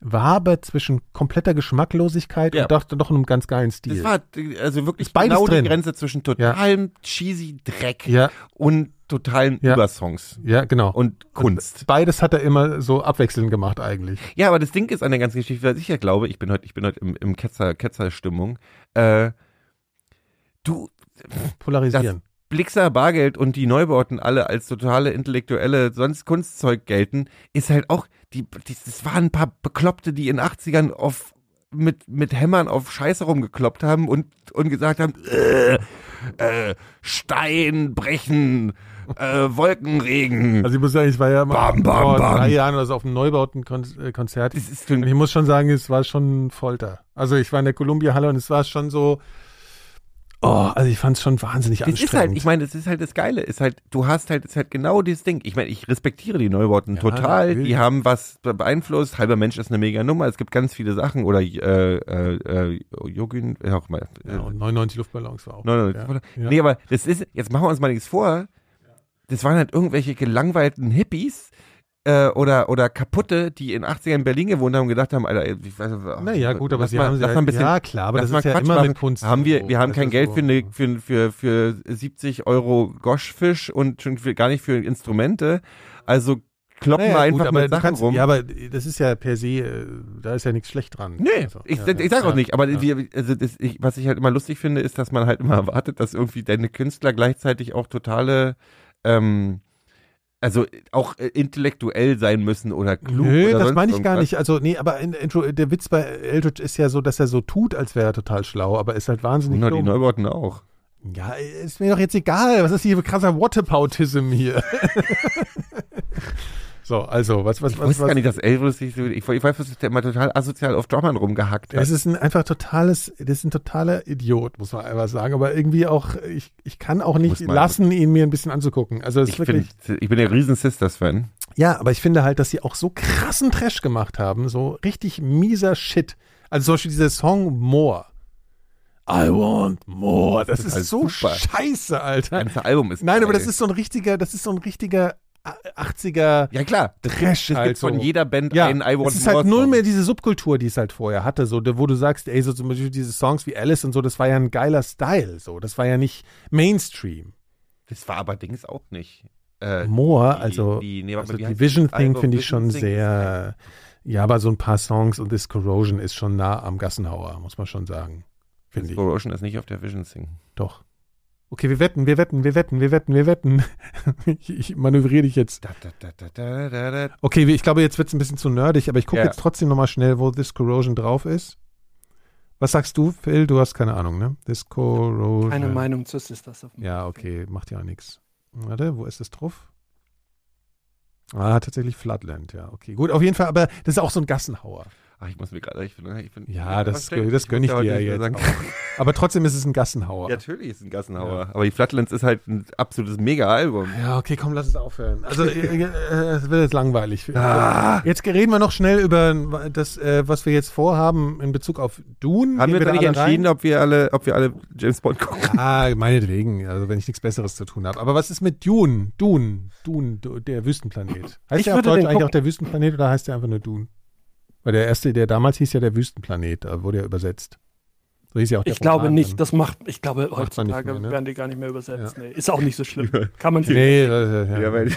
Wabe, zwischen kompletter Geschmacklosigkeit Ja. und doch, doch einem ganz geilen Stil. das war also wirklich Ist genau drin. die Grenze zwischen totalem cheesy Dreck und totalen Ja. Übersongs ja, genau. und Kunst. Beides hat er immer so abwechselnd gemacht eigentlich. Ja, aber das Ding ist an der ganzen Geschichte, was ich ja glaube, ich bin heute, ich bin heute im, im Ketzer, Ketzer-Stimmung. Äh, du, Polarisieren. Blixer, Bargeld und die Neubauten alle als totale intellektuelle sonst Kunstzeug gelten, ist halt auch, die, die, das waren ein paar Bekloppte, die in den 80ern auf, mit, mit Hämmern auf Scheiße rumgekloppt haben und, und gesagt haben, äh, äh, Stein brechen, äh, Wolkenregen. Also ich muss sagen, ich war ja mal Bam, bam, vor bam. drei Jahren oder so auf einem Neubauten-Konzert. Und ich muss schon sagen, es war schon Folter. Also ich war in der Columbia-Halle und es war schon so, oh, also ich fand es schon wahnsinnig Das anstrengend. ist halt, ich meine, das ist halt das Geile, ist halt, du hast halt, ist halt genau dieses Ding. Ich meine, ich respektiere die Neubauten Ja, total, die haben was be- beeinflusst, halber Mensch ist eine mega Nummer, es gibt ganz viele Sachen oder äh, äh, äh, Jogin, ja auch mal. Äh, ja, und 99 Luftballons war auch. nein, nein, ja. Ja. Nee, aber das ist, jetzt machen wir uns mal nichts vor, das waren halt irgendwelche gelangweilten Hippies, äh, oder, oder kaputte, die in 80ern in Berlin gewohnt haben und gedacht haben, Alter, ich weiß, Naja, gut, aber sie mal, haben sie halt, bisschen, ja klar, aber das ist ja Quatsch immer machen. mit Kunst. Haben wir, wir haben Das kein Geld so. für, eine, für, für, für 70 Euro Goschfisch und schon für, gar nicht für Instrumente. Also kloppen wir Naja, einfach gut, mit Sachen kannst, rum. ja, aber das ist ja per se, äh, da ist ja nichts schlecht dran. Nee, Also, ich, ja, ich sag auch ja, nicht, aber ja. wir, also das, ich, was ich halt immer lustig finde, ist, dass man halt immer erwartet, dass irgendwie deine Künstler gleichzeitig auch totale, ähm, also auch äh, intellektuell sein müssen oder klug Nö, oder das meine ich gar nicht. Also, nee, aber in, Intro, der Witz bei Eldridge ist ja so, dass er so tut, als wäre er total schlau, aber ist halt wahnsinnig Na, die dumm. Neubauten auch. Ja, ist mir doch jetzt egal. Was ist hier für krasser Whataboutism hier? so, also, was, was, Ich was, wusste was gar nicht, dass Elvis sich so, ich, ich weiß, dass der immer total asozial auf Drummern rumgehackt hat. Es ist ein einfach totales, das ist ein totaler Idiot, muss man einfach sagen. Aber irgendwie auch, ich, ich kann auch nicht lassen, ihn mir ein bisschen anzugucken. Also es ist ich, wirklich. find, ich bin der riesen Sisters-Fan. Ja, aber ich finde halt, dass sie auch so krassen Trash gemacht haben, so richtig mieser Shit. Also zum Beispiel dieser Song More. I want more. Das, Das ist ist, halt so super. scheiße, Das Alter. ganze Album ist Nein, aber geil. das ist so ein richtiger, das ist so ein richtiger 80er Ja klar, Trash gibt, das halt gibt von jeder Band ja, einen I Want es ist halt null mehr diese Subkultur, die es halt vorher hatte, so, wo du sagst, ey, so zum Beispiel diese Songs wie Alice und so, das war ja ein geiler Style, so, das war ja nicht Mainstream. Das war aber Dings auch nicht. Äh, More, die- also, die, nee, also die Vision Thing Album? finde ich schon Thing sehr, ja, aber so ein paar Songs und This Corrosion ist schon nah am Gassenhauer, muss man schon sagen, finde ich. Corrosion ist nicht auf der Vision Thing. Doch. Okay, wir wetten, wir wetten, wir wetten, wir wetten, wir wetten. ich, ich manövriere dich jetzt. Okay, ich glaube, jetzt wird es ein bisschen zu nerdig, aber ich gucke Ja. jetzt trotzdem nochmal schnell, wo This Corrosion drauf ist. Was sagst du, Phil? Du hast keine Ahnung, ne? This Corrosion. Keine Meinung zu Sisters of Ja, okay, macht ja auch nichts. Warte, wo ist es drauf? Ah, tatsächlich Floodland, ja, okay. Gut, auf jeden Fall, aber das ist auch so ein Gassenhauer. Ach, ich muss mir gerade, ich bin, ich bin, Ja, das, das gönne ich ja dir heute jetzt. Aber trotzdem ist es ein Gassenhauer. Ja, natürlich ist es ein Gassenhauer. Aber die Flatlands ist halt ein absolutes Mega-Album. Ja, okay, komm, lass es aufhören. Also, äh, äh, es wird jetzt langweilig. Ah. Jetzt reden wir noch schnell über das, äh, was wir jetzt vorhaben in Bezug auf Dune. Haben Gehen wir da nicht entschieden, rein? ob wir alle, ob wir alle James Bond gucken? Ah, meinetwegen, also wenn ich nichts Besseres zu tun habe. Aber was ist mit Dune? Dune, Dune, Du- der Wüstenplanet. Heißt Ich der auf Deutsch eigentlich auch der Wüstenplanet oder heißt der einfach nur Dune? Weil der erste, der damals hieß ja der Wüstenplanet, da wurde ja übersetzt. So hieß ja auch der Ich glaube nicht, dann. das macht, ich glaube, heutzutage mehr, ne? werden die gar nicht mehr übersetzt. Nee, ist auch nicht so schlimm. Kann man Nee, ja. Ja, weil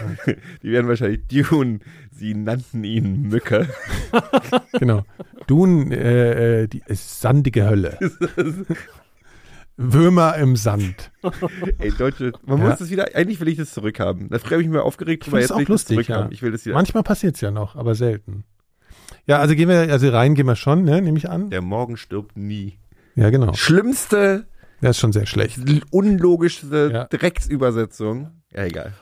die werden wahrscheinlich Dune. Sie nannten ihn Mücke. Genau. Dune, äh, äh, die ist sandige Hölle. Würmer im Sand. Ey, Deutsche, man Ja. muss das wieder, eigentlich will ich das zurückhaben. Da habe ich mich mal aufgeregt, aber finde jetzt auch will ich lustig, das zurückhaben. ja. Ich will das wieder. Manchmal passiert es ja noch, aber selten. Ja, also gehen wir, also rein gehen wir schon, ne, nehme ich an. Der Morgen stirbt nie. Ja, genau. Schlimmste, Der ist schon sehr schlecht. unlogischste Ja. Drecksübersetzung. Ja, egal.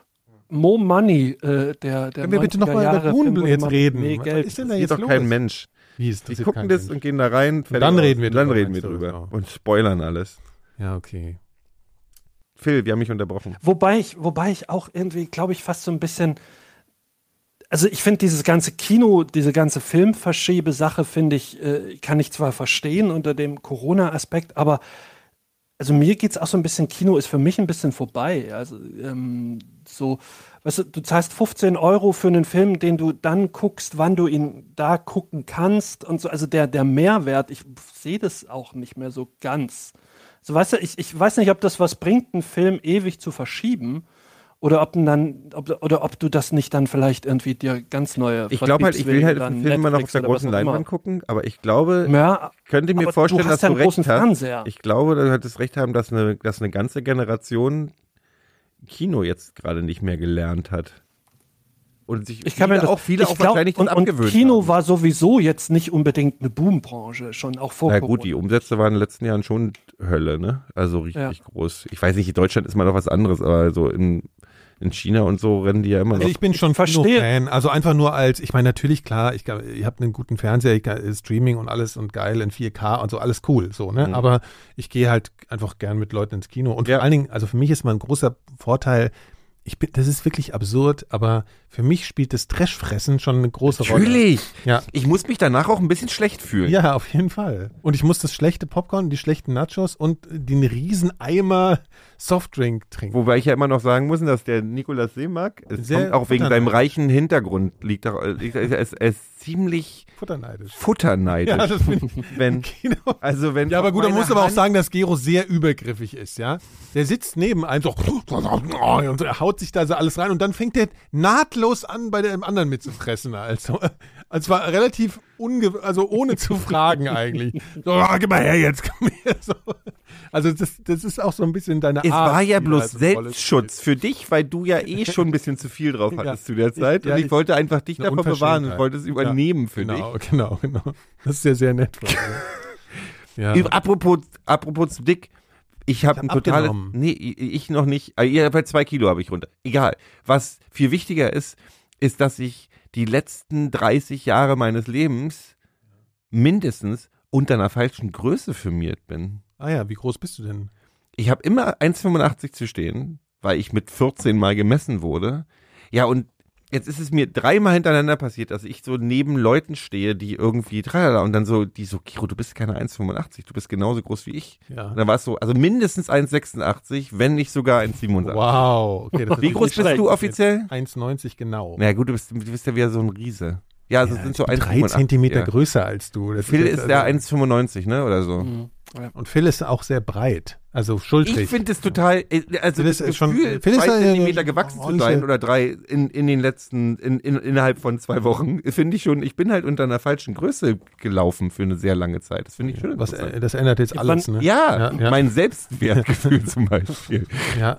Mo Money, äh, der, der Können wir bitte 90er noch mal über man reden? Was Geld ist denn da jetzt doch los? kein Mensch. Wie ist Die interessiert gucken das Mensch. und gehen da rein. dann reden wir Und Dann drüber, reden wir drüber. Und spoilern alles. Ja, okay. Phil, wir haben mich unterbrochen. Wobei ich, wobei ich auch irgendwie, glaube ich, fast so ein bisschen. Also ich finde dieses ganze Kino, diese ganze Filmverschiebe-Sache, finde ich, äh, kann ich zwar verstehen unter dem Corona-Aspekt, aber also mir geht es auch so ein bisschen, Kino ist für mich ein bisschen vorbei. Also ähm, so, weißt du, du zahlst 15 Euro für einen Film, den du dann guckst, wann du ihn da gucken kannst und so. Also der, der Mehrwert, ich sehe das auch nicht mehr so ganz. So, weißt du, ich, ich weiß nicht, ob das was bringt, einen Film ewig zu verschieben. Oder ob, dann, ob, oder ob du das nicht dann vielleicht irgendwie dir ganz neue Ich glaube halt, ich will halt den Film immer noch auf der großen. Leinwand gucken, aber ich glaube, Ja, könnte mir vorstellen, du dass ja du einen recht großen hast. Fernseher. Ich glaube, du hattest recht haben, dass eine, dass eine ganze Generation Kino jetzt gerade nicht mehr gelernt hat. Und sich Ich kann mir das, auch viele ich auch glaub, wahrscheinlich und, und abgewöhnt Kino haben. war sowieso jetzt nicht unbedingt eine Boombranche, schon auch vor Na Corona. gut, die Umsätze waren in den letzten Jahren schon Hölle, ne? Also richtig Ja. groß. Ich weiß nicht, in Deutschland ist mal noch was anderes, aber so in, in China und so rennen die ja immer noch. Also ich bin schon verstehe- Kino-Fan. Also einfach nur als, ich meine natürlich klar, ich, ihr habt einen guten Fernseher, ich, kann- Streaming und alles und geil in 4K und so, alles cool, so, ne? Mhm. Aber ich gehe halt einfach gern mit Leuten ins Kino. Und Ja. vor allen Dingen, also für mich ist mal ein großer Vorteil, ich bin, das ist wirklich absurd, aber für mich spielt das Trashfressen schon eine große Rolle. Natürlich. Ja. Ich muss mich danach auch ein bisschen schlecht fühlen. Ja, auf jeden Fall. Und ich muss das schlechte Popcorn, die schlechten Nachos und den riesen Eimer Softdrink trinken. Wobei ich ja immer noch sagen muss, dass der Nikolaus Seemark, es Sehr kommt auch wegen seinem reichen Hintergrund, liegt auch, er, ist, ist ziemlich Futterneidisch. futterneidisch. Ja, das bin wenn, Kino. also wenn Ja, aber gut, man muss aber auch Hand- sagen, dass Gero sehr übergriffig ist, ja. Der sitzt neben einem so und er haut sich da so alles rein und dann fängt er nahtlos an, bei dem anderen mitzufressen. Also, also war relativ unge also ohne zu fragen eigentlich. So, ah, gib mal her jetzt, komm her. So. Also das, das ist auch so ein bisschen deine Es Art. war ja bloß Selbstschutz für dich, weil du ja eh schon ein bisschen zu viel drauf Ja. hattest zu der Zeit. Ja, und ich, ich- wollte einfach dich davor bewahren und wollte es übernehmen für Genau, genau, genau. Das ist ja sehr nett. von ja. dich. Apropos, apropos zu dick, ich habe hab ein totales. Nee, ich noch nicht. Ah, bei zwei Kilo habe ich runter. Egal. Was viel wichtiger ist, ist, dass ich die letzten 30 Jahre meines Lebens mindestens unter einer falschen Größe firmiert bin. Ah ja, wie groß bist du denn? Ich habe immer 1,85 zu stehen, weil ich mit 14 mal gemessen wurde. Ja, und jetzt ist es mir dreimal hintereinander passiert, dass ich so neben Leuten stehe, die irgendwie tralala und dann so, die so, Kiro, du bist keine 1,85, du bist genauso groß wie ich. Ja. Und dann war es so, also mindestens 1,86, wenn nicht sogar 1,87. Wow. Okay, das ist Wie groß bist schlecht. du offiziell? 1,90 genau. Na gut, du bist, du bist ja wieder so ein Riese. Ja, also es sind so ich bin drei 1,85, Zentimeter ja. größer als du. Das Phil ist der also- 1,95, ne, oder so. Mhm. Und Phil ist auch sehr breit. Also schultrig. Ich finde es total, äh, also Phil das ist schon- Gefühl, Phil ist zwei Zentimeter gewachsen zu sein oder drei in, in den letzten, in, in, innerhalb von zwei Wochen, finde ich schon, ich bin halt unter einer falschen Größe gelaufen für eine sehr lange Zeit. Das finde ich schon Was, äh, das ändert jetzt alles, ne? ja, Ja, ja. mein Selbstwertgefühl zum Beispiel. Ja,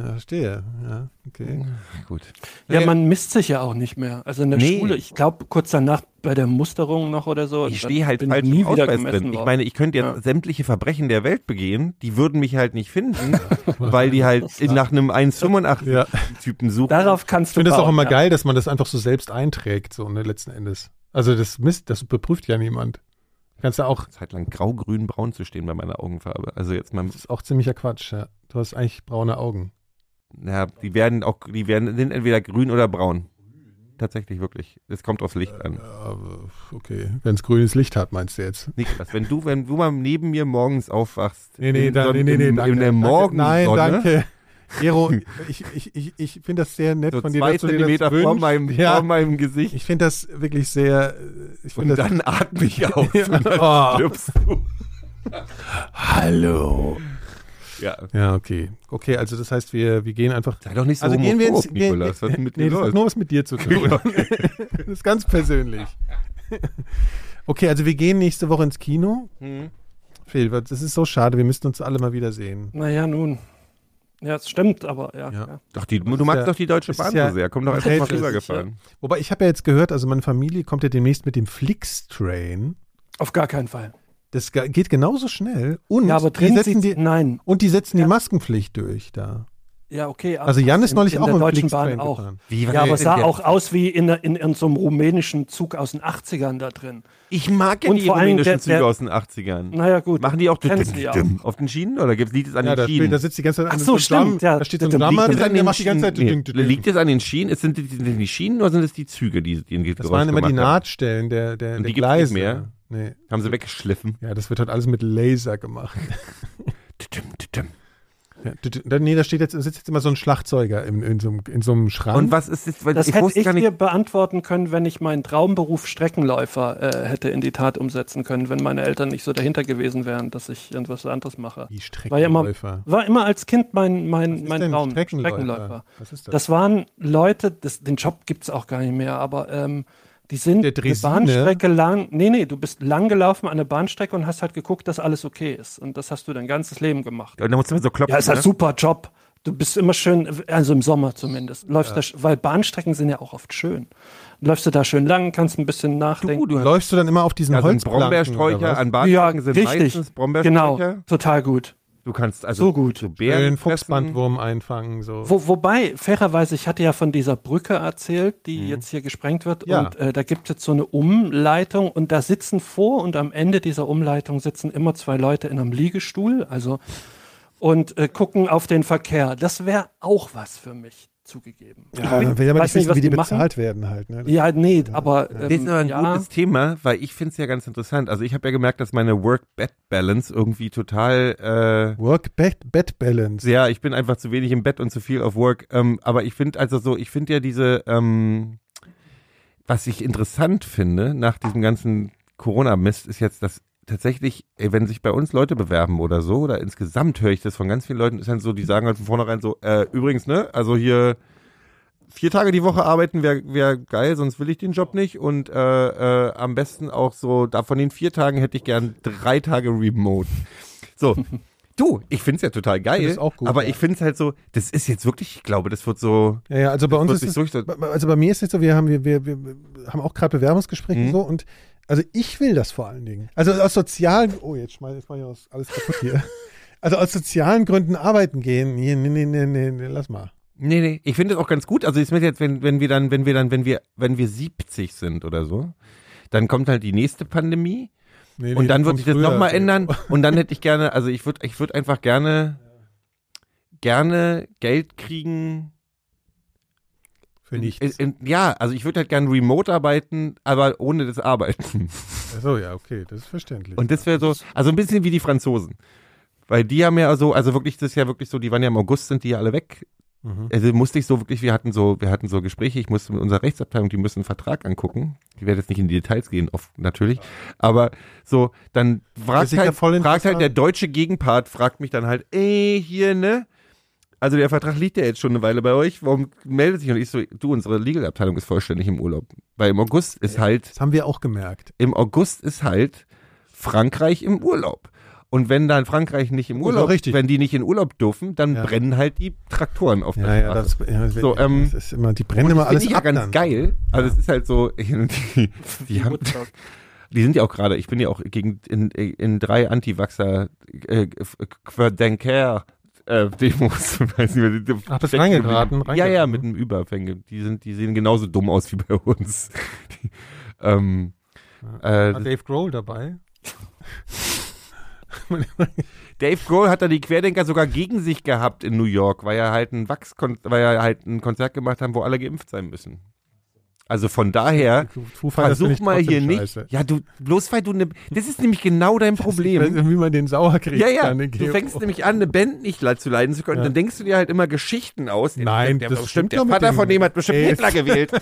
ja verstehe. Ja, okay. Gut. Ja, man misst sich ja auch nicht mehr. Also in der Nee. Schule, ich glaube kurz danach bei der Musterung noch oder so. Ich stehe halt bin falsch nie wieder drin. Ich meine, ich könnte jetzt Ja. sämtliche Verbrechen der Welt begehen, die würden mich halt nicht finden, weil die halt in- nach einem 1,85 Ja. Typen suchen. Darauf kannst Ich du finde das auch immer ja. geil, dass man das einfach so selbst einträgt, so ne, letzten Endes. Also das Mist, das überprüft ja niemand. Kannst ja auch, Zeit lang grau, grün, braun zu stehen bei meiner Augenfarbe. Also jetzt mal, das ist auch ziemlicher Quatsch, ja. Du hast eigentlich braune Augen. Ja, die werden auch, die werden, sind entweder grün oder braun. Tatsächlich, wirklich. Es kommt aufs Licht an. Okay. Wenn es grünes Licht hat, meinst du jetzt? Niklas, wenn du, wenn du mal neben mir morgens aufwachst, Nee, nee, in, da, Son- nee, nee, nee, in, danke. in der. Morgensonne, Nein, danke. Gero, ich, ich, ich, ich finde das sehr nett so von dir, zwei dass du dir Zentimeter das vor meinem, ja, vor meinem Gesicht ich finde das wirklich sehr, äh, ich und das, dann atme ich auf Ja. und dann Oh. stirbst du. hallo. Ja. Ja, okay. Okay, also das heißt, wir, wir gehen einfach Sei doch nicht so Also gehen wir ins, Nikolas. Was mit nee, dir das hat nur was mit dir zu tun. das ist ganz persönlich. Okay, also wir gehen nächste Woche ins Kino. Hm. Phil, das ist so schade, wir müssten uns alle mal wiedersehen. Naja, nun. Ja, es stimmt, aber ja. Ja. ja. Doch, die, du magst ja- doch die Deutsche Bahn ja- so sehr. Komm doch einfach mal rübergefahren. Wobei, ich habe ja jetzt gehört, also meine Familie kommt ja demnächst mit dem Flix-Train. Auf gar keinen Fall. Das geht genauso schnell. Und Ja, aber die drin setzen sieht die, nein. und die setzen Ja. die Maskenpflicht durch da. Ja, okay. aber Also Jan ist in- neulich in auch der im Deutschen Bahn auch. gefahren. Wie, Ja, aber sah der- auch aus wie in, in, in so einem rumänischen Zug aus den 80ern da drin. Ich mag ja Und die rumänischen der- Züge der- aus den 80ern. Naja, gut. Machen die auch ja auch. auf den Schienen oder gibt liegt es an Ja, den Schienen? da sitzt die ganze Zeit Ach an so, stimmt, ja. Da steht so ein. Drama Liegt es drin, an der den macht die ganze Zeit. Liegt es an den Schienen? Sind die, sind die Schienen oder sind es die Züge, die die den Das waren immer die? Nahtstellen der, der, der die Gleise. Nee. Haben sie weggeschliffen. Ja, das wird halt alles mit Laser gemacht. Ja, nee, da steht jetzt, sitzt jetzt immer so ein Schlagzeuger in, in, so, einem, in so einem Schrank. Und was ist das? Weil Das ich hätte wusste ich gar nicht. dir beantworten können, wenn ich meinen Traumberuf Streckenläufer äh, hätte in die Tat umsetzen können, wenn meine Eltern nicht so dahinter gewesen wären, dass ich irgendwas anderes mache. Wie War ja immer, Streckenläufer. war immer als Kind mein, Was mein, ist mein denn Traum. Streckenläufer? Was ist das? Das waren Leute, das, den Job gibt es auch gar nicht mehr, aber ähm, die sind Der eine? Bahnstrecke lang. Nee, nee, du bist lang gelaufen an der Bahnstrecke und hast halt geguckt, dass alles okay ist. Und das hast du dein ganzes Leben gemacht. Und da musst du mal so klopfen. Ja, ist halt ne? super Job. Du bist immer schön, also im Sommer zumindest, läufst da, sch- weil Bahnstrecken sind ja auch oft schön. Läufst du da schön lang, kannst ein bisschen nachdenken. Du, du Läufst du dann immer auf diesen ja, oder Brombeersträucher an Bahnstrecken sind richtig. meistens Brombeersträucher. Genau, total gut. Du kannst also So gut. so Bären Schön. Fuchsbandwurm einfangen. So. Wo, wobei, fairerweise, ich hatte ja von dieser Brücke erzählt, die jetzt hier gesprengt wird. Ja. Und äh, da gibt es jetzt so eine Umleitung und da sitzen vor und am Ende dieser Umleitung sitzen immer zwei Leute in einem Liegestuhl, also und äh, gucken auf den Verkehr. Das wäre auch was für mich zugegeben. Ja, man will ja nicht wissen, was wie die die machen. bezahlt werden halt. Ne? Ja, nee, aber Das ist ähm, aber ein ja, gutes Thema, weil ich finde es ja ganz interessant. Also ich habe ja gemerkt, dass meine Work-Bed-Balance irgendwie total äh, Work-Bed-Balance. sehr, ich bin einfach zu wenig im Bett und zu viel auf Work. Ähm, aber ich finde also so, ich finde ja diese, ähm, was ich interessant finde nach diesem ganzen Corona-Mist, ist jetzt, dass tatsächlich, ey, wenn sich bei uns Leute bewerben oder so, oder insgesamt höre ich das von ganz vielen Leuten, ist dann so, die sagen halt von vornherein so, äh, übrigens, ne, also hier vier Tage die Woche arbeiten wäre wär geil, sonst will ich den Job nicht. Und äh, äh, am besten auch so, da von den vier Tagen hätte ich gern drei Tage Remote. So. Du, ich find's ja total geil, das auch gut, aber ja. ich find's halt so, das ist jetzt wirklich, ich glaube, das wird so, Ja, ja, also bei uns ist es, Also bei mir ist es so, wir haben, wir, wir, wir haben auch gerade Bewerbungsgespräche Mhm. und so und also ich will das vor allen Dingen. Also aus sozialen, oh jetzt schmeiß jetzt mal hier was- alles kaputt hier. Also aus sozialen Gründen arbeiten gehen, nee, nee, nee, nee, nee, nee lass mal. Nee, nee, ich finde das auch ganz gut. Also ich meine jetzt, wenn, wenn wir dann, wenn wir dann, wenn wir, wenn wir 70 sind oder so, dann kommt halt die nächste Pandemie Nee, nee, und dann wird sich das nochmal ändern und dann hätte ich gerne, also ich würde, ich würde einfach gerne, gerne Geld kriegen Für nichts. In, in, ja, also ich würde halt gern remote arbeiten, aber ohne das Arbeiten. Achso, ja, okay, das ist verständlich. Und das wäre so, also ein bisschen wie die Franzosen. Weil die haben ja so, also wirklich, das ist ja wirklich so, die waren ja im August, sind die ja alle weg. Mhm. Also musste ich so wirklich, wir hatten so, wir hatten so Gespräche, ich musste mit unserer Rechtsabteilung, die müssen einen Vertrag angucken. Die werden jetzt nicht in die Details gehen, oft natürlich. Aber so, dann fragt sicher halt, fragt halt der deutsche Gegenpart, fragt mich dann halt, ey, hier, ne? Also der Vertrag liegt ja jetzt schon eine Weile bei euch. Warum meldet sich? Und ich so, du, unsere Legalabteilung ist vollständig im Urlaub. Weil im August ist halt Das haben wir auch gemerkt. im August ist halt Frankreich im Urlaub. Und wenn dann Frankreich nicht im Urlaub, richtig. wenn die nicht in Urlaub dürfen, dann Ja. brennen halt die Traktoren auf Ja, der ja, Straße. das, ja, So, ähm, das ist immer, die brennen immer das alles finde ich ja ab ganz dann. geil. Also es ist halt so, die, die, haben, Woodstock. die sind ja auch gerade, ich bin ja auch gegen in, in drei Anti-Vaxxer äh, Querdenker äh, Demos. Weiß nicht, mehr, die- Ach, bist reingeraten, geblieben. Ja, ja, reingeraten. mit einem Überfänge. Die sind, die sehen genauso dumm aus wie bei uns. Die, ähm, äh, War Dave Grohl dabei? Dave Grohl hat da die Querdenker sogar gegen sich gehabt in New York, weil er halt ein Wachs weil er halt ein Konzert gemacht haben, wo alle geimpft sein müssen. Also von daher versuch mal hier nicht. scheiße. Ja, du bloß weil du ne, das ist nämlich genau dein Problem. nicht, wie man den sauer kriegt. Ja, ja. Du fängst nämlich an, eine Band nicht zu leiden zu können. Ja. Dann denkst du dir halt immer Geschichten aus. Nein, der, das der, stimmt der doch mit Vater dem- von dem hat bestimmt Ey, Hitler gewählt.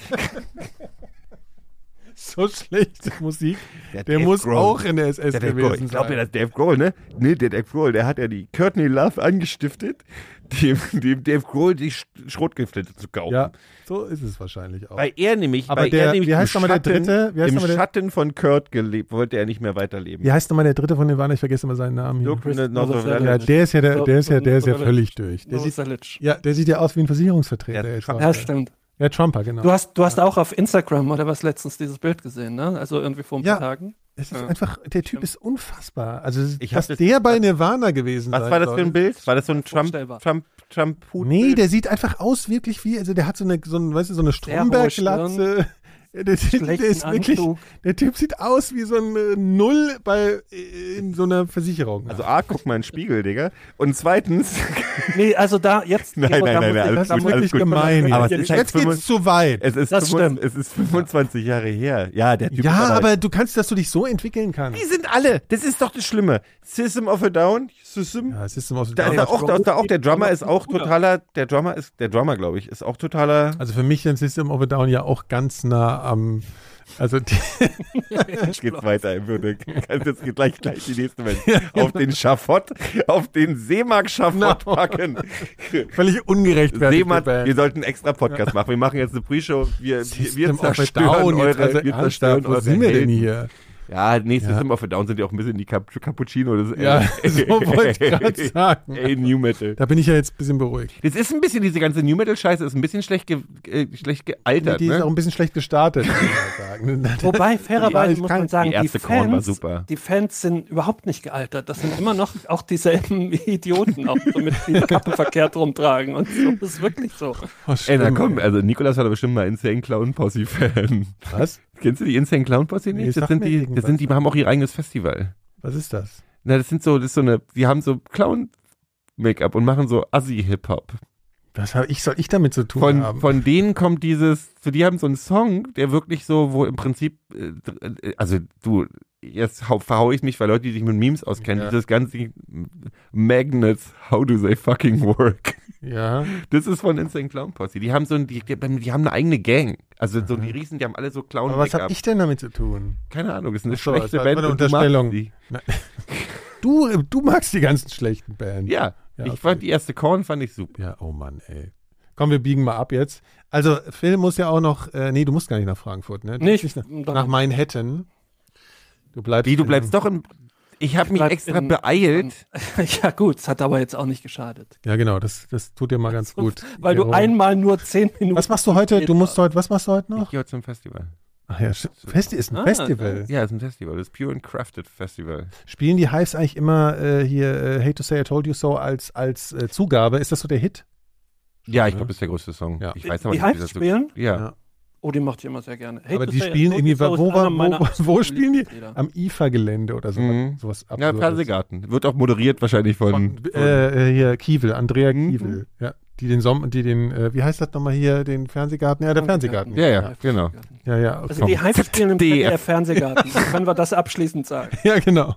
so schlechte Musik. Der, Dave muss Grohl. auch in der SS Der Dave Grohl. gewesen Ich glaube ja, dass Dave Grohl, ne? Nee, der Dave Grohl, der hat ja die Courtney Love angestiftet, dem, dem Dave Grohl die Sch- Schrotgifte zu kaufen. ja, so ist es wahrscheinlich auch. Weil er nämlich, Aber weil der- er nämlich wie heißt im nochmal der Schatten, dritte? Wie heißt im der- Schatten von Kurt gelebt, wollte er nicht mehr weiterleben. Wie heißt nochmal der dritte von Nirvana? Ich vergesse immer seinen Namen hier. In the North of Ja, Ja, der ist ja, der, der ist ja, der ist ja völlig durch. Der sieht, ja, der sieht ja aus wie ein Versicherungsvertreter. Ja, jetzt. Ja, stimmt. Ja, Trumper, genau. Du hast, du hast auch auf Instagram oder was letztens dieses Bild gesehen, ne? Also irgendwie vor ein Ja. paar Tagen. Es ist Ja. einfach, der Typ ist unfassbar. Also, Ich dass das- der bei Nirvana gewesen Was sein war das für ein Bild? War das so ein Trump. Trump, Trump Hut Nee, der sieht einfach aus wirklich wie, also der hat so eine, so ein, weißt du, so eine Sehr hohe Stromberg-Glatze. Der, der, ist wirklich, Anzug. der Typ sieht aus wie so ein Null bei, äh, in so einer Versicherung. Also A, guck mal in den Spiegel, Digga. Und zweitens, Nee, also da jetzt. Nein, nein, da nein, nein, ich- alles das da ist gut, wirklich ich- gemein. Aber jetzt halt jetzt geht's 25 zu weit. es ist, Das 25, stimmt. es ist 25 Jahre her. Ja, der Typ Ja, ist aber du kannst, dass du dich so entwickeln kannst. Die sind alle. Das ist doch das Schlimme. System of a Down. System. Ja, es ist immer so Da ist Ja, er auch, da er auch, der Drummer ist auch totaler, der Drummer ist, der Drummer, glaube ich, ist auch totaler. Also für mich ist System of a Down ja auch ganz nah am, also die, Jetzt geht's weiter im Würde. Kannst jetzt gleich, gleich die nächste Welt auf den Schafott, auf den Seemark-Schafott Genau. packen. völlig ungerechtfertigte Seemark, wir sollten einen extra Podcast machen. Wir machen jetzt eine Pre-Show. Wir, wir, wir zerstören Down, eure, jetzt, also wir zerstören wo eure sind wir denn Helden. hier? Ja, nee, Ja. System of a Down sind ja auch ein bisschen die Cap Cappuccino. Das, Ja, so wollte ich gerade sagen. Ey, New Metal. Da bin ich ja jetzt ein bisschen beruhigt. Das ist ein bisschen, diese ganze New Metal-Scheiße ist ein bisschen schlecht, ge äh, schlecht gealtert, die ist auch ne? ein bisschen schlecht gestartet, muss ich mal sagen. Wobei, fairerweise ich muss man sagen, Die die, Fans, super. die Fans sind überhaupt nicht gealtert. Das sind immer noch auch dieselben Idioten, auch so mit die Kappe verkehrt rumtragen. Und so das ist wirklich so. Oh, Ey, schlimm, na komm, ey. also Nikolas war doch bestimmt mal Insane Clown Posse Fan. Was? Kennst du die Insane Clown Posse Nee, nicht? sag das sind die, das sind die, haben auch ihr eigenes Festival. Was ist das? Na, das sind so, das ist so eine, die haben so Clown Make-up und machen so Assi Hip Hop. Was hab ich, soll ich damit zu tun Von, haben? von denen kommt dieses, so die haben so einen Song, der wirklich so, wo im Prinzip, äh, äh, also du, jetzt hau, verhau ich mich, weil Leute, die sich mit Memes auskennen, Ja. dieses ganze Magnets, how do they fucking work? ja. Das ist von Insane Clown Posse. Die haben so ein, die, die, die haben eine eigene Gang. Also so die Riesen, die haben alle so Clown Aber was habe ich denn damit zu tun? Keine Ahnung, ist eine Ach so, schlechte Band. eine du Unterstellung. Die. Du, du magst die ganzen schlechten Bands. Ja, Ja, ich okay. fand die erste Korn fand ich super. Ja, oh Mann, ey. Komm, wir biegen mal ab jetzt. Also, Phil muss ja auch noch, äh, nee, du musst gar nicht nach Frankfurt, ne? Du Nicht. musst nach, nach Manhattan. Du bleibst. Wie, du bleibst doch in, ich habe mich extra in- beeilt. Ja gut, es hat aber jetzt auch nicht geschadet. Ja, genau, das, das tut dir mal ganz gut. Weil du einmal nur zehn Minuten. Was machst du heute? Du musst heute, was machst du heute Ich noch? gehe heute zum Festival. Ach ja, Festi ist ein Ah, Festival. Ja, ist ein Festival. Das ist Pure and Crafted Festival. Spielen die Hives eigentlich immer äh, hier äh, Hate to Say I Told You So als, als äh, Zugabe? Ist das so der Hit? Ja, ich glaube, das ist der größte Song. Ja. Ich weiß aber die nicht, wie Hypes das so- spielen? Ja. Ja. Oh, die macht ich immer sehr gerne. Hate Aber die spielen irgendwie, wo, wo, wo spielen die? Am IFA-Gelände oder so. Mhm. sowas Ja. Fernsehgarten. Wird auch moderiert wahrscheinlich von. Von, äh, äh, hier, Kiewel, Andrea Mhm. Kiewel. Ja. die den Sommer, die den, äh, wie heißt das nochmal hier, den Fernsehgarten? Ja, der Fernsehgarten. Ja, ja, genau. Ja, ja. Also die Hives spielen im. ZDF Fernsehgarten. Können wir das abschließend sagen. Ja, genau.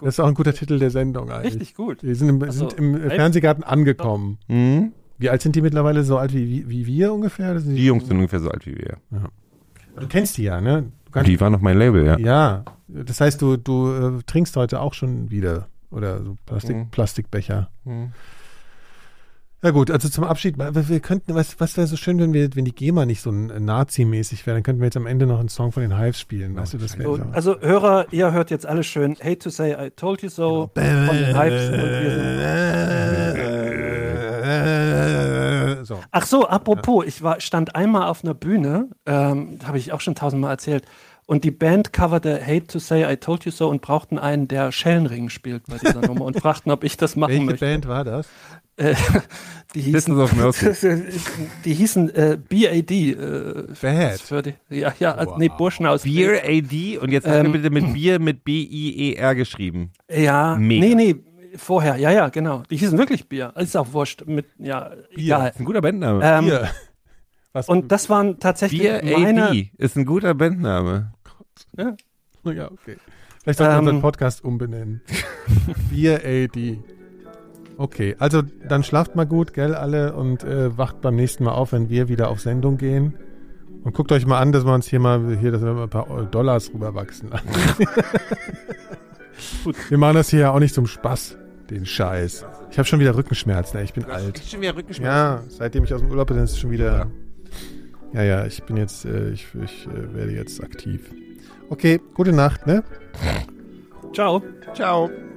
Das ist auch ein guter Titel der Sendung eigentlich. Richtig gut. Wir sind im, Ach so. sind im Fernsehgarten angekommen. Mhm. Wie alt sind die mittlerweile? So alt wie, wie, wie wir ungefähr? Sind Die Jungs sind ungefähr so alt wie wir. Du kennst die ja, ne? Die waren auf mein Label, ja. ja. Das heißt, du, du äh, trinkst heute auch schon wieder. Oder so Plastik, Mhm. Plastikbecher. Mhm. Ja gut, also zum Abschied, wir könnten, was, was wäre so schön, wenn wir, wenn die GEMA nicht so äh, Nazi-mäßig wäre, dann könnten wir jetzt am Ende noch einen Song von den Hives spielen, weißt du, das wäre So, so. also Hörer, ihr hört jetzt alles schön Hate to say I told you so von den Hives und wir sind so. Ach so, apropos, ich war, stand einmal auf einer Bühne, ähm, habe ich auch schon tausendmal erzählt, und die Band coverte Hate to Say I Told You So und brauchten einen, der Schellenring spielt bei dieser Nummer und fragten, ob ich das machen Welche möchte. Band war das? Äh, die hießen, of Mercy. die hießen äh, BAD. Äh, Bad. für die, ja, ja, Wow. nee, Burschen aus Beer AD und jetzt Ähm, mir bitte mit Bier mit B-I-E-R geschrieben. Ja, Mega. nee, nee, vorher, ja, ja, genau. Die hießen wirklich Bier. Ist auch wurscht. Mit, ja, egal. Ist ein guter Bandname. Ähm, Hier. Was, und das waren tatsächlich Beer meine. AD ist ein guter Bandname. ja, okay. Vielleicht sollten wir Ähm, unseren Podcast umbenennen. Bier AD. Okay, also dann schlaft mal gut, gell, alle, und äh, wacht beim nächsten Mal auf, wenn wir wieder auf Sendung gehen. Und guckt euch mal an, dass wir uns hier mal, hier, dass wir mal ein paar Dollars rüberwachsen lassen. wir machen das hier ja auch nicht zum Spaß, den Scheiß. Ich habe schon wieder Rückenschmerzen, ey, ich bin alt. Schon wieder Rückenschmerzen. Ja, seitdem ich aus dem Urlaub bin, ist es schon wieder. Ja, ja, ich bin jetzt, äh, ich, ich äh, werde jetzt aktiv. Okay, gute Nacht, ne? Ciao. Ciao.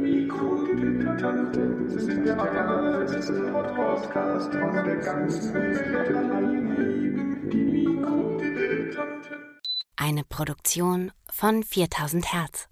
Mikrodilettanten sind der allerbeste Podcast von der ganzen Welt. Die Mikrodilettanten. Eine Produktion von 4000 Hertz.